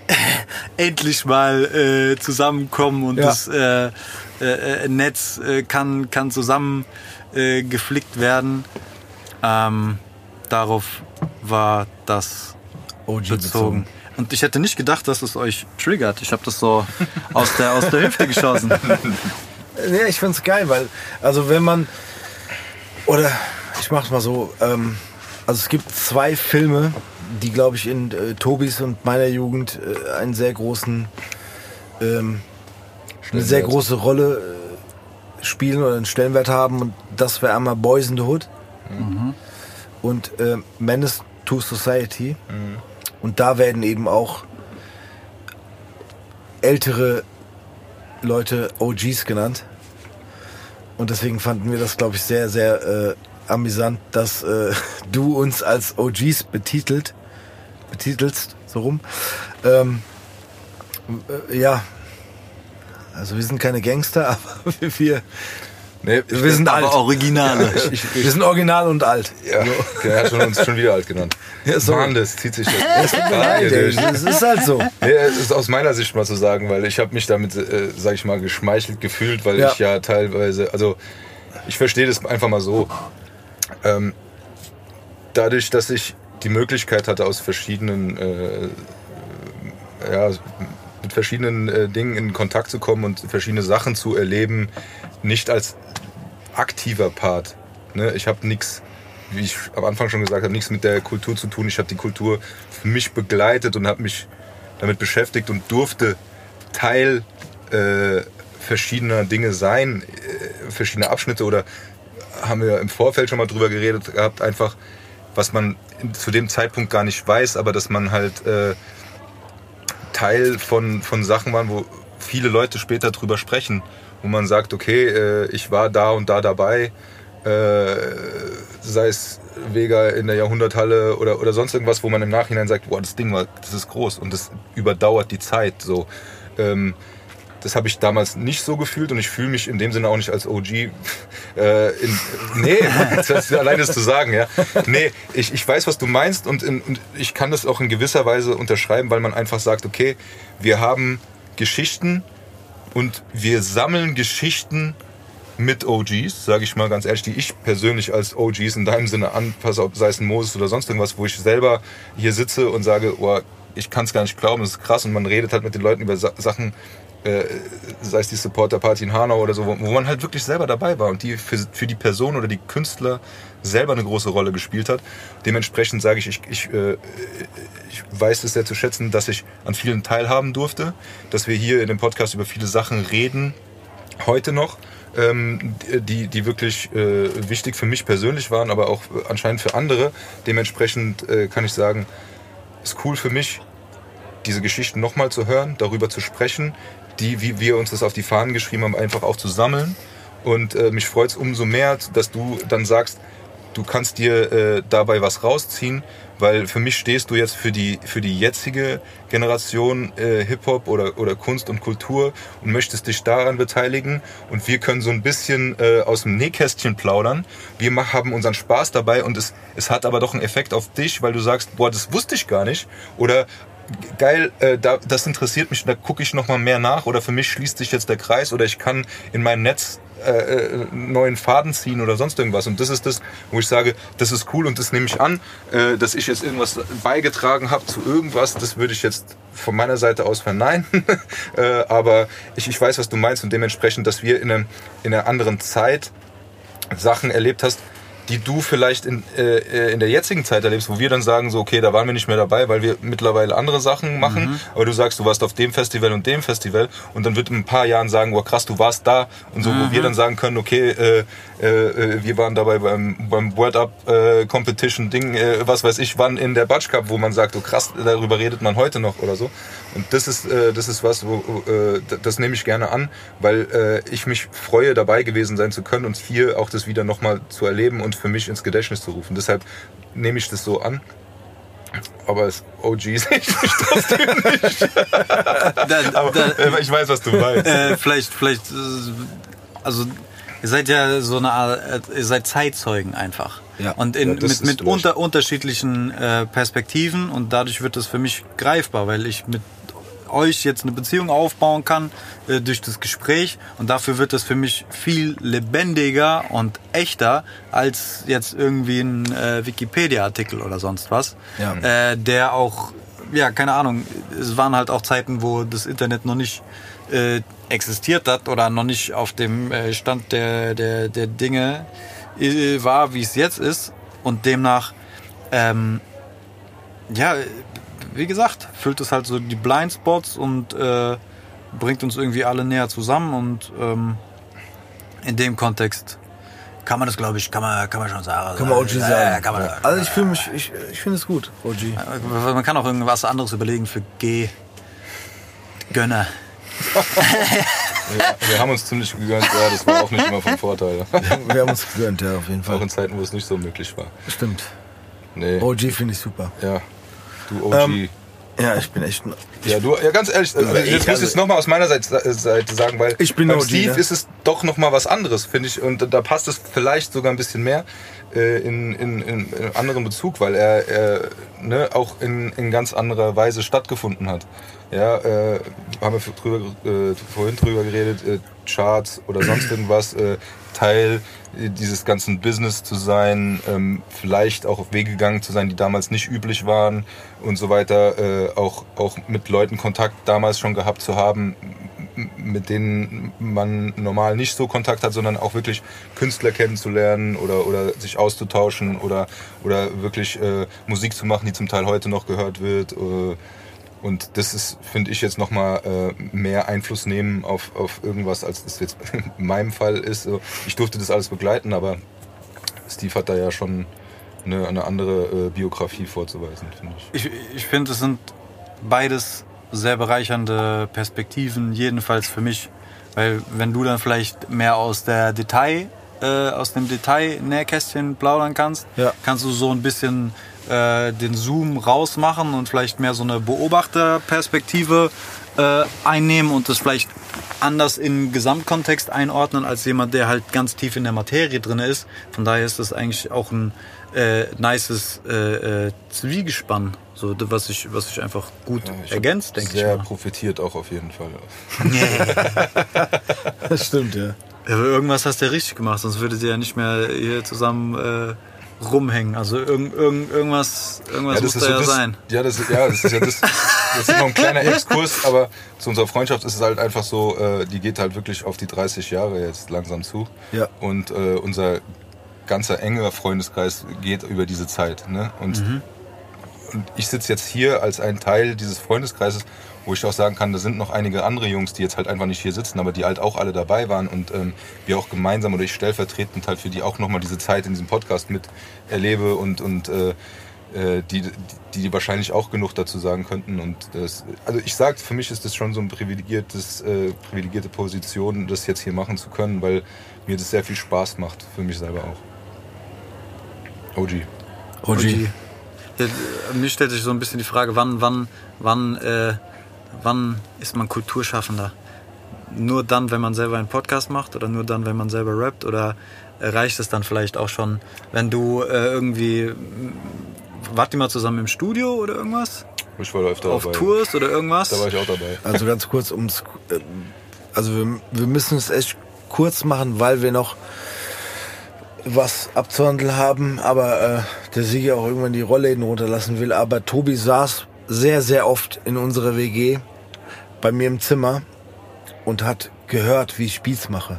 Speaker 3: endlich mal äh, zusammenkommen und
Speaker 1: Ja.
Speaker 3: das äh, äh, Netz äh, kann, kann zusammen äh, geflickt werden. Ähm, darauf war das
Speaker 1: OG
Speaker 3: bezogen.
Speaker 1: bezogen.
Speaker 3: Und ich hätte nicht gedacht, dass es euch triggert. Ich habe das so aus der, aus der Hüfte geschossen.
Speaker 1: Ja, ich find's geil, weil, also wenn man, oder ich mach's mal so, ähm, also es gibt zwei Filme, die, glaube ich, in äh, Tobis und meiner Jugend äh, einen sehr großen, ähm, eine sehr große Rolle äh, spielen oder einen Stellenwert haben. Und das wäre einmal Boys in the Hood und äh, Menace to Society. Und da werden eben auch ältere Leute OGs genannt. Und deswegen fanden wir das, glaube ich, sehr, sehr äh, amüsant, dass äh, du uns als OGs betitelt, betitelst, so rum. Ähm, äh, ja, also wir sind keine Gangster, aber wir,
Speaker 2: Nee,
Speaker 1: wir sind alt.
Speaker 3: Aber Originale.
Speaker 2: ich, ich,
Speaker 1: Wir sind original und alt.
Speaker 2: ja, der hat schon, uns schon wieder alt genannt.
Speaker 1: Ja, sorry.
Speaker 2: Mann, das zieht sich durch.
Speaker 1: das ist halt so.
Speaker 2: Nee, es ist aus meiner Sicht mal zu sagen, weil ich habe mich damit, äh, sag ich mal, geschmeichelt gefühlt, weil
Speaker 1: Ja.
Speaker 2: ich ja teilweise, also ich verstehe das einfach mal so. Ähm, dadurch, dass ich die Möglichkeit hatte, aus verschiedenen, äh, ja, mit verschiedenen äh, Dingen in Kontakt zu kommen und verschiedene Sachen zu erleben, nicht als aktiver Part. Ne? Ich habe nichts, wie ich am Anfang schon gesagt habe, nichts mit der Kultur zu tun. Ich habe die Kultur für mich begleitet und habe mich damit beschäftigt und durfte Teil äh, verschiedener Dinge sein, äh, verschiedene Abschnitte oder haben wir im Vorfeld schon mal drüber geredet gehabt, einfach was man zu dem Zeitpunkt gar nicht weiß, aber dass man halt äh, Teil von, von Sachen waren, wo viele Leute später drüber sprechen, wo man sagt, okay, äh, ich war da und da dabei, äh, sei es Vega in der Jahrhunderthalle oder, oder sonst irgendwas, wo man im Nachhinein sagt, boah, das Ding war, das ist groß und das überdauert die Zeit. So. Ähm, das habe ich damals nicht so gefühlt und ich fühle mich in dem Sinne auch nicht als OG. Äh, in, nee, das ist allein das zu sagen, ja. Nee, ich, ich weiß, was du meinst und, in, und ich kann das auch in gewisser Weise unterschreiben, weil man einfach sagt, okay, wir haben Geschichten und wir sammeln Geschichten mit OGs, sage ich mal ganz ehrlich, die ich persönlich als OGs in deinem Sinne anpasse, ob sei es ein Moses oder sonst irgendwas, wo ich selber hier sitze und sage, oh, ich kann es gar nicht glauben, das ist krass. Und man redet halt mit den Leuten über Sa Sachen, äh, sei es die Supporter-Party in Hanau oder so, wo, wo man halt wirklich selber dabei war und die für, für die Person oder die Künstler selber eine große Rolle gespielt hat. Dementsprechend sage ich, ich, ich, äh, ich weiß es sehr zu schätzen, dass ich an vielen teilhaben durfte, dass wir hier in dem Podcast über viele Sachen reden, heute noch, ähm, die, die wirklich äh, wichtig für mich persönlich waren, aber auch anscheinend für andere. Dementsprechend äh, kann ich sagen, ist cool für mich, diese Geschichten nochmal zu hören, darüber zu sprechen, die, wie wir uns das auf die Fahnen geschrieben haben, einfach auch zu sammeln. Und äh, mich freut es umso mehr, dass du dann sagst, du kannst dir äh, dabei was rausziehen, weil für mich stehst du jetzt für die, für die jetzige Generation äh, Hip-Hop oder, oder Kunst und Kultur und möchtest dich daran beteiligen und wir können so ein bisschen äh, aus dem Nähkästchen plaudern. Wir haben unseren Spaß dabei und es, es hat aber doch einen Effekt auf dich, weil du sagst, boah, das wusste ich gar nicht oder geil, äh, da, das interessiert mich, da gucke ich nochmal mehr nach oder für mich schließt sich jetzt der Kreis oder ich kann in mein Netz äh, äh, neuen Faden ziehen oder sonst irgendwas. Und das ist das, wo ich sage, das ist cool und das nehme ich an, äh, dass ich jetzt irgendwas beigetragen habe zu irgendwas, das würde ich jetzt von meiner Seite aus verneinen. äh, aber ich, ich weiß, was du meinst und dementsprechend, dass wir in, einem, in einer anderen Zeit Sachen erlebt hast, die du vielleicht in, äh, in der jetzigen Zeit erlebst, wo wir dann sagen, so, okay, da waren wir nicht mehr dabei, weil wir mittlerweile andere Sachen machen, mhm. aber du sagst, du warst auf dem Festival und dem Festival und dann wird in ein paar Jahren sagen, oh krass, du warst da und so, mhm. wo wir dann sagen können, okay, äh, äh, äh, wir waren dabei beim, beim Word Up äh, Competition Ding, äh, was weiß ich, wann in der Batsch Cup, wo man sagt, oh krass, darüber redet man heute noch oder so. Und das ist, äh, das ist was, wo, äh, das nehme ich gerne an, weil äh, ich mich freue, dabei gewesen sein zu können und hier auch das wieder nochmal zu erleben und für mich ins Gedächtnis zu rufen. Deshalb nehme ich das so an. Aber es OGs ich trotzdem nicht. dann, Aber dann, äh, ich weiß, was du meinst.
Speaker 3: Äh, vielleicht, vielleicht, äh, also ihr seid ja so eine Art, äh, ihr seid Zeitzeugen einfach. Ja. Und in, ja, mit, mit unter, unterschiedlichen äh, Perspektiven und dadurch wird das für mich greifbar, weil ich mit euch jetzt eine Beziehung aufbauen kann äh, durch das Gespräch. Und dafür wird das für mich viel lebendiger und echter als jetzt irgendwie ein äh, Wikipedia-Artikel oder sonst was, ja. äh, der auch, ja, keine Ahnung, es waren halt auch Zeiten, wo das Internet noch nicht äh, existiert hat oder noch nicht auf dem äh, Stand der, der, der Dinge äh, war, wie es jetzt ist. Und demnach ähm, ja, wie gesagt, füllt es halt so die Blindspots und äh, bringt uns irgendwie alle näher zusammen und ähm, in dem Kontext kann man das, glaube ich, kann man, kann man schon sagen.
Speaker 1: Kann man OG sagen. Ja, kann man, ja. Also ich fühle mich, ich, ich finde es gut, OG.
Speaker 3: Man kann auch irgendwas anderes überlegen für G. Gönner.
Speaker 2: ja, wir haben uns ziemlich gegönnt, ja, das war auch nicht immer von Vorteil.
Speaker 1: wir haben uns gegönnt, ja, auf jeden Fall.
Speaker 2: Auch in Zeiten, wo es nicht so möglich war.
Speaker 1: Stimmt. Nee. OG finde ich super.
Speaker 2: Ja, Du OG. Ähm,
Speaker 1: ja, ich bin echt.
Speaker 2: Ich ja, du, ja, ganz ehrlich, also, ich muss also, es nochmal aus meiner Seite, Seite, sagen, weil
Speaker 1: ich bin
Speaker 2: beim
Speaker 1: OG,
Speaker 2: Steve ne? ist es doch nochmal was anderes, finde ich. Und da passt es vielleicht sogar ein bisschen mehr äh, in, in, in, in anderen Bezug, weil er, er ne, auch in, in ganz anderer Weise stattgefunden hat. Ja, äh, haben wir drüber, äh, vorhin drüber geredet, äh, Charts oder sonst irgendwas, äh, Teil dieses ganzen Business zu sein, ähm, vielleicht auch auf Wege gegangen zu sein, die damals nicht üblich waren und so weiter, äh, auch, auch mit Leuten Kontakt damals schon gehabt zu haben, mit denen man normal nicht so Kontakt hat, sondern auch wirklich Künstler kennenzulernen oder, oder sich auszutauschen oder, oder wirklich äh, Musik zu machen, die zum Teil heute noch gehört wird. Äh, und das ist, finde ich, jetzt nochmal äh, mehr Einfluss nehmen auf, auf irgendwas, als das jetzt in meinem Fall ist. Ich durfte das alles begleiten, aber Steve hat da ja schon eine, eine andere äh, Biografie vorzuweisen, finde
Speaker 3: ich. Ich, ich finde, es sind beides sehr bereichernde Perspektiven, jedenfalls für mich. Weil wenn du dann vielleicht mehr aus der Detail, äh, aus dem Detail-Nähkästchen plaudern kannst, ja. kannst du so ein bisschen äh, den Zoom rausmachen und vielleicht mehr so eine Beobachterperspektive äh, einnehmen und das vielleicht anders in Gesamtkontext einordnen als jemand, der halt ganz tief in der Materie drin ist. Von daher ist das eigentlich auch ein äh, nices äh, äh, Zwiegespann, so was sich was ich einfach gut ja, ich ergänzt, denke ich.
Speaker 2: Sehr profitiert auch auf jeden Fall.
Speaker 1: das stimmt ja.
Speaker 3: Irgendwas hast du ja richtig gemacht, sonst würdet ihr ja nicht mehr hier zusammen äh, rumhängen. Also irgend, irgend, irgendwas, irgendwas ja, muss da ja
Speaker 2: das,
Speaker 3: sein.
Speaker 2: Ja, das, ja, das ist ja das. das ist noch ein kleiner Exkurs, aber zu unserer Freundschaft ist es halt einfach so, äh, die geht halt wirklich auf die 30 Jahre jetzt langsam zu.
Speaker 1: Ja.
Speaker 2: Und äh, unser ganzer enger Freundeskreis geht über diese Zeit. Ne? Und, und ich sitze jetzt hier als ein Teil dieses Freundeskreises, wo ich auch sagen kann, da sind noch einige andere Jungs, die jetzt halt einfach nicht hier sitzen, aber die halt auch alle dabei waren und ähm, wir auch gemeinsam oder ich stellvertretend halt für die auch nochmal diese Zeit in diesem Podcast mit erlebe und, und äh, äh, die, die, die wahrscheinlich auch genug dazu sagen könnten. Und das, also ich sage, für mich ist das schon so ein privilegiertes, äh, privilegierte Position, das jetzt hier machen zu können, weil mir das sehr viel Spaß macht, für mich selber auch. OG.
Speaker 1: OG.
Speaker 3: Ja, mir stellt sich so ein bisschen die Frage, wann, wann, wann, äh, wann ist man Kulturschaffender? Nur dann, wenn man selber einen Podcast macht oder nur dann, wenn man selber rappt? Oder reicht es dann vielleicht auch schon, wenn du äh, irgendwie, wart ihr mal zusammen im Studio oder irgendwas?
Speaker 2: Ich war öfter
Speaker 3: Auf
Speaker 2: dabei.
Speaker 3: Tours oder irgendwas?
Speaker 2: Da war ich auch dabei.
Speaker 1: Also ganz kurz ums. äh, Also wir, wir müssen es echt kurz machen, weil wir noch was abzuhandeln haben, aber äh, der Sigi auch irgendwann die Rollläden runterlassen will. Aber Tobi saß sehr, sehr oft in unserer WG bei mir im Zimmer und hat gehört, wie ich Spieß mache.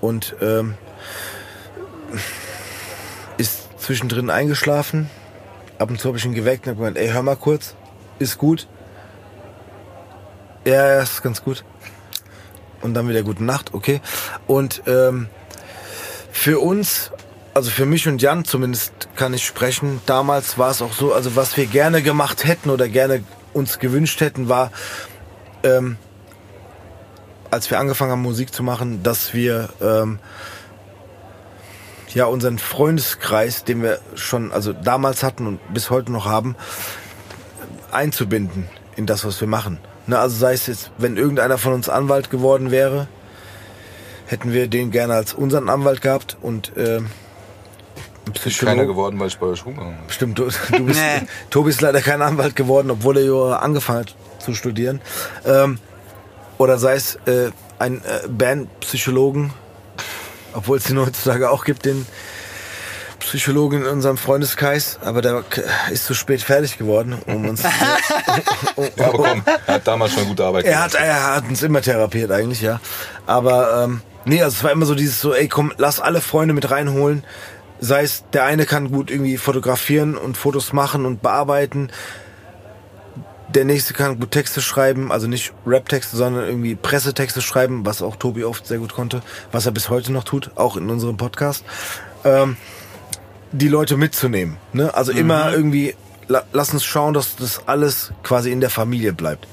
Speaker 1: Und ähm, ist zwischendrin eingeschlafen. Ab und zu habe ich ihn geweckt und habe gemeint, ey, hör mal kurz, ist gut. Ja, ja, ist ganz gut. Und dann wieder gute Nacht, okay. Und ähm, für uns, also für mich und Jan zumindest kann ich sprechen, damals war es auch so, also was wir gerne gemacht hätten oder gerne uns gewünscht hätten, war, ähm, als wir angefangen haben Musik zu machen, dass wir ähm, ja unseren Freundeskreis, den wir schon also damals hatten und bis heute noch haben, einzubinden in das, was wir machen. Ne, also sei es jetzt, wenn irgendeiner von uns Anwalt geworden wäre, hätten wir den gerne als unseren Anwalt gehabt und äh, ein
Speaker 2: Ist
Speaker 1: Psychologe.
Speaker 2: keiner geworden, weil ich bei euch rumgegangen bin.
Speaker 1: Stimmt, du, du bist,
Speaker 3: Nee.
Speaker 1: Tobi ist leider kein Anwalt geworden, obwohl er ja angefangen hat zu studieren. Ähm, oder sei es äh, ein äh, Bandpsychologen, obwohl es den heutzutage auch gibt, den Psychologen in unserem Freundeskreis, aber der ist zu spät fertig geworden, um uns. um,
Speaker 2: Ja, aber komm, er hat damals schon gute Arbeit
Speaker 1: er hat, er hat uns immer therapiert eigentlich, ja. Aber ähm, nee, also es war immer so dieses so, ey komm, lass alle Freunde mit reinholen. Sei es, der eine kann gut irgendwie fotografieren und Fotos machen und bearbeiten. Der nächste kann gut Texte schreiben, also nicht Rap-Texte, sondern irgendwie Pressetexte schreiben, was auch Tobi oft sehr gut konnte, was er bis heute noch tut, auch in unserem Podcast. Ähm, die Leute mitzunehmen. Ne? Also immer irgendwie, la, lass uns schauen, dass das alles quasi in der Familie bleibt.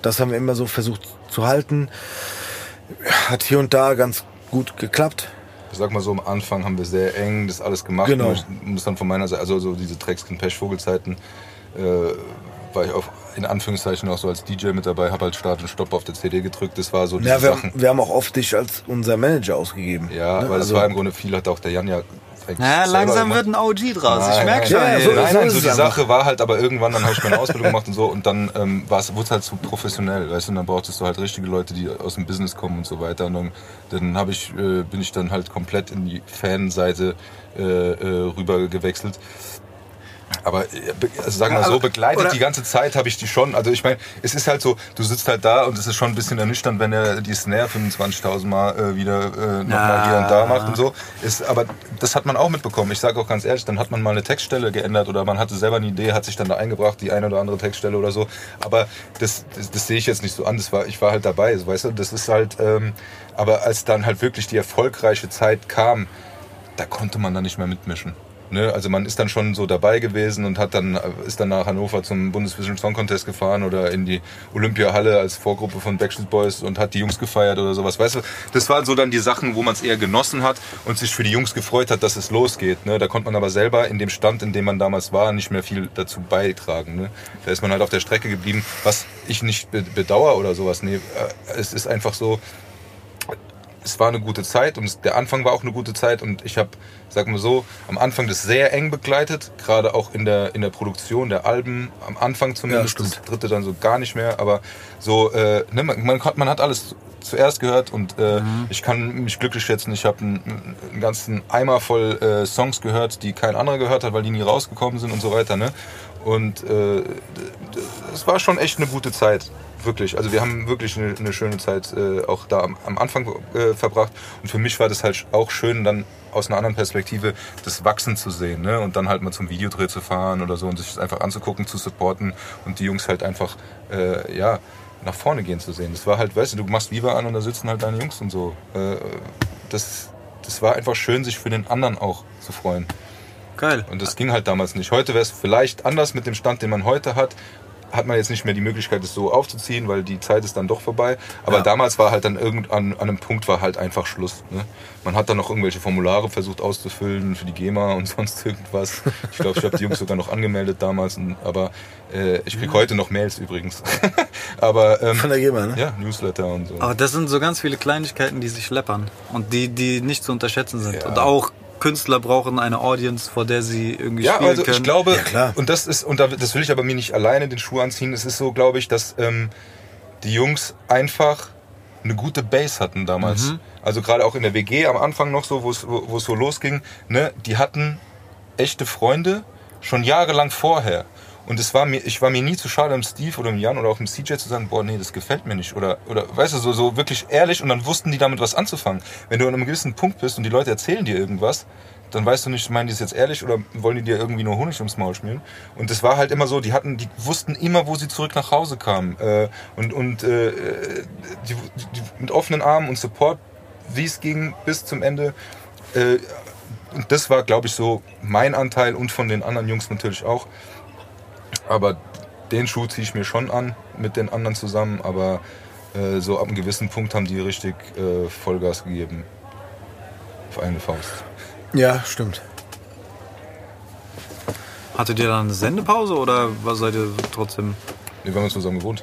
Speaker 1: Das haben wir immer so versucht zu halten. Hat hier und da ganz gut geklappt.
Speaker 2: Ich sag mal so, am Anfang haben wir sehr eng das alles gemacht.
Speaker 1: Genau.
Speaker 2: Ich muss dann von meiner Seite, also so diese Dreckskin Pesch Vogelzeiten, äh, war ich auch in Anführungszeichen auch so als DJ mit dabei, habe halt Start und Stopp auf der CD gedrückt. Das war so diese
Speaker 1: Ja, wir,
Speaker 2: Sachen.
Speaker 1: haben, wir haben auch oft dich als unser Manager ausgegeben.
Speaker 2: Ja,
Speaker 1: ne?
Speaker 2: weil
Speaker 1: also,
Speaker 2: es war im Grunde viel, hat auch der Jan ja eigentlich
Speaker 3: Ja, langsam wird ein OG draus. ich
Speaker 2: Nein,
Speaker 3: merke
Speaker 2: nein,
Speaker 3: schon.
Speaker 1: Ja, so-
Speaker 2: nein, nein, so die
Speaker 1: einfach.
Speaker 2: Sache war halt, aber irgendwann, dann habe ich meine Ausbildung gemacht und so und dann ähm, wurde es halt zu professionell, weißt du, und dann brauchtest du halt richtige Leute, die aus dem Business kommen und so weiter und dann, dann habe ich, äh, bin ich dann halt komplett in die Fanseite äh, äh, rüber gewechselt. Aber äh, also sagen wir mal so, begleitet
Speaker 3: oder-
Speaker 2: die ganze Zeit habe ich die schon. Also ich meine, es ist halt so, du sitzt halt da und es ist schon ein bisschen ernüchternd, wenn er die Snare 25.000 Mal äh, wieder äh, nochmal hier und da macht und so. Ist, aber das hat man auch mitbekommen. Ich sage auch ganz ehrlich, dann hat man mal eine Textstelle geändert oder man hatte selber eine Idee, hat sich dann da eingebracht, die eine oder andere Textstelle oder so. Aber das, das, das sehe ich jetzt nicht so an. Das war, ich war halt dabei, so, weißt du. Das ist halt. Ähm, aber als dann halt wirklich die erfolgreiche Zeit kam, da konnte man dann nicht mehr mitmischen. Ne? Also man ist dann schon so dabei gewesen und hat dann, ist dann nach Hannover zum Bundesvision Song Contest gefahren oder in die Olympiahalle als Vorgruppe von Backstreet Boys und hat die Jungs gefeiert oder sowas. Weißt du, das waren so dann die Sachen, wo man es eher genossen hat und sich für die Jungs gefreut hat, dass es losgeht. Ne? Da konnte man aber selber in dem Stand, in dem man damals war, nicht mehr viel dazu beitragen. Ne? Da ist man halt auf der Strecke geblieben, was ich nicht be- bedauere oder sowas. Nee, äh, es ist einfach so, es war eine gute Zeit und es, der Anfang war auch eine gute Zeit und ich habe sag mal so, am Anfang das sehr eng begleitet, gerade auch in der, in der Produktion der Alben, am Anfang zumindest,
Speaker 1: Ja,
Speaker 2: das dritte dann so gar nicht mehr, aber so, äh, ne, man, man, hat- man hat alles zuerst gehört und äh, ich kann mich glücklich schätzen, ich habe einen, einen ganzen Eimer voll äh, Songs gehört, die kein anderer gehört hat, weil die nie rausgekommen sind und so weiter, ne? Und äh, es war schon echt eine gute Zeit. Wirklich. Also wir haben wirklich eine, eine schöne Zeit äh, auch da am, am Anfang äh, verbracht. Und für mich war das halt auch schön, dann aus einer anderen Perspektive das Wachsen zu sehen. Ne? Und dann halt mal zum Videodreh zu fahren oder so und sich das einfach anzugucken, zu supporten und die Jungs halt einfach, äh, ja, nach vorne gehen zu sehen. Das war halt, weißt du, du machst Viva an und da sitzen halt deine Jungs und so. Äh, das, das war einfach schön, sich für den anderen auch zu freuen.
Speaker 3: Geil.
Speaker 2: Und das ging halt damals nicht. Heute wäre es vielleicht anders mit dem Stand, den man heute hat. Hat man jetzt nicht mehr die Möglichkeit, es so aufzuziehen, weil die Zeit ist dann doch vorbei. Aber
Speaker 1: Ja.
Speaker 2: damals war halt dann irgend an, einem Punkt war halt einfach Schluss. Ne? Man hat dann noch irgendwelche Formulare versucht auszufüllen für die GEMA und sonst irgendwas. Ich glaube, ich habe die Jungs sogar noch angemeldet damals. und- Aber äh, ich krieg heute noch Mails übrigens. aber ähm,
Speaker 1: Von der GEMA, ne?
Speaker 2: ja, Newsletter und so.
Speaker 3: Aber das sind so ganz viele Kleinigkeiten, die sich schleppern und die, die nicht zu unterschätzen sind.
Speaker 2: Ja.
Speaker 3: Und auch Künstler brauchen eine Audience, vor der sie irgendwie
Speaker 2: Ja,
Speaker 3: spielen
Speaker 2: also
Speaker 3: können.
Speaker 2: ich glaube,
Speaker 1: Ja, klar.
Speaker 2: und das ist, und da- das will ich aber mir nicht alleine den Schuh anziehen. Es ist so, glaube ich, dass ähm, die Jungs einfach eine gute Base hatten damals.
Speaker 3: Mhm.
Speaker 2: Also gerade auch in der WG am Anfang noch so, wo es wo wo es so losging, ne, die hatten echte Freunde schon jahrelang vorher. Und es war mir, ich war mir nie zu schade, dem Steve oder dem Jan oder auch dem CJ zu sagen, boah, nee, das gefällt mir nicht. Oder, oder weißt du, so, so wirklich ehrlich und dann wussten die damit was anzufangen. Wenn du an einem gewissen Punkt bist und die Leute erzählen dir irgendwas, dann weißt du nicht, meinen die es jetzt ehrlich oder wollen die dir irgendwie nur Honig ums Maul schmieren? Und das war halt immer so, die hatten, die wussten immer, wo sie zurück nach Hause kamen. Äh, und und äh, die, die, mit offenen Armen und Support, wie es ging, bis zum Ende. Äh, und das war, glaube ich, so mein Anteil und von den anderen Jungs natürlich auch. Aber den Schuh ziehe ich mir schon an mit den anderen zusammen. Aber äh, so ab einem gewissen Punkt haben die richtig äh, Vollgas gegeben. Auf eine Faust.
Speaker 1: Ja, stimmt.
Speaker 3: Hattet ihr dann eine Sendepause oder was seid ihr trotzdem?
Speaker 2: Nee, wir haben zusammen gewohnt.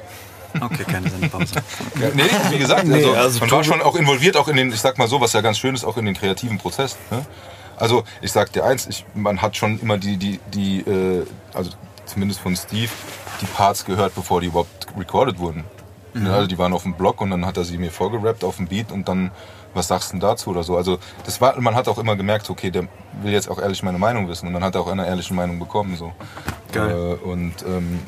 Speaker 3: Okay, keine Sendepause.
Speaker 2: Ja, nee, wie gesagt,
Speaker 1: Nee,
Speaker 2: also,
Speaker 1: also
Speaker 2: man war schon auch involviert, auch in den, ich sag mal so, was ja ganz schön ist, auch in den kreativen Prozess. Ne? Also ich sag dir eins, ich, man hat schon immer die, die, die, äh, also zumindest von Steve, die Parts gehört, bevor die überhaupt recorded wurden. Ne, Also die waren auf dem Blog und dann hat er sie mir vorgerappt auf dem Beat und dann, was sagst du denn dazu oder so. Also das war, man hat auch immer gemerkt, okay, der will jetzt auch ehrlich meine Meinung wissen und dann hat er auch eine ehrliche Meinung bekommen. So.
Speaker 3: Geil.
Speaker 2: Äh, und ähm,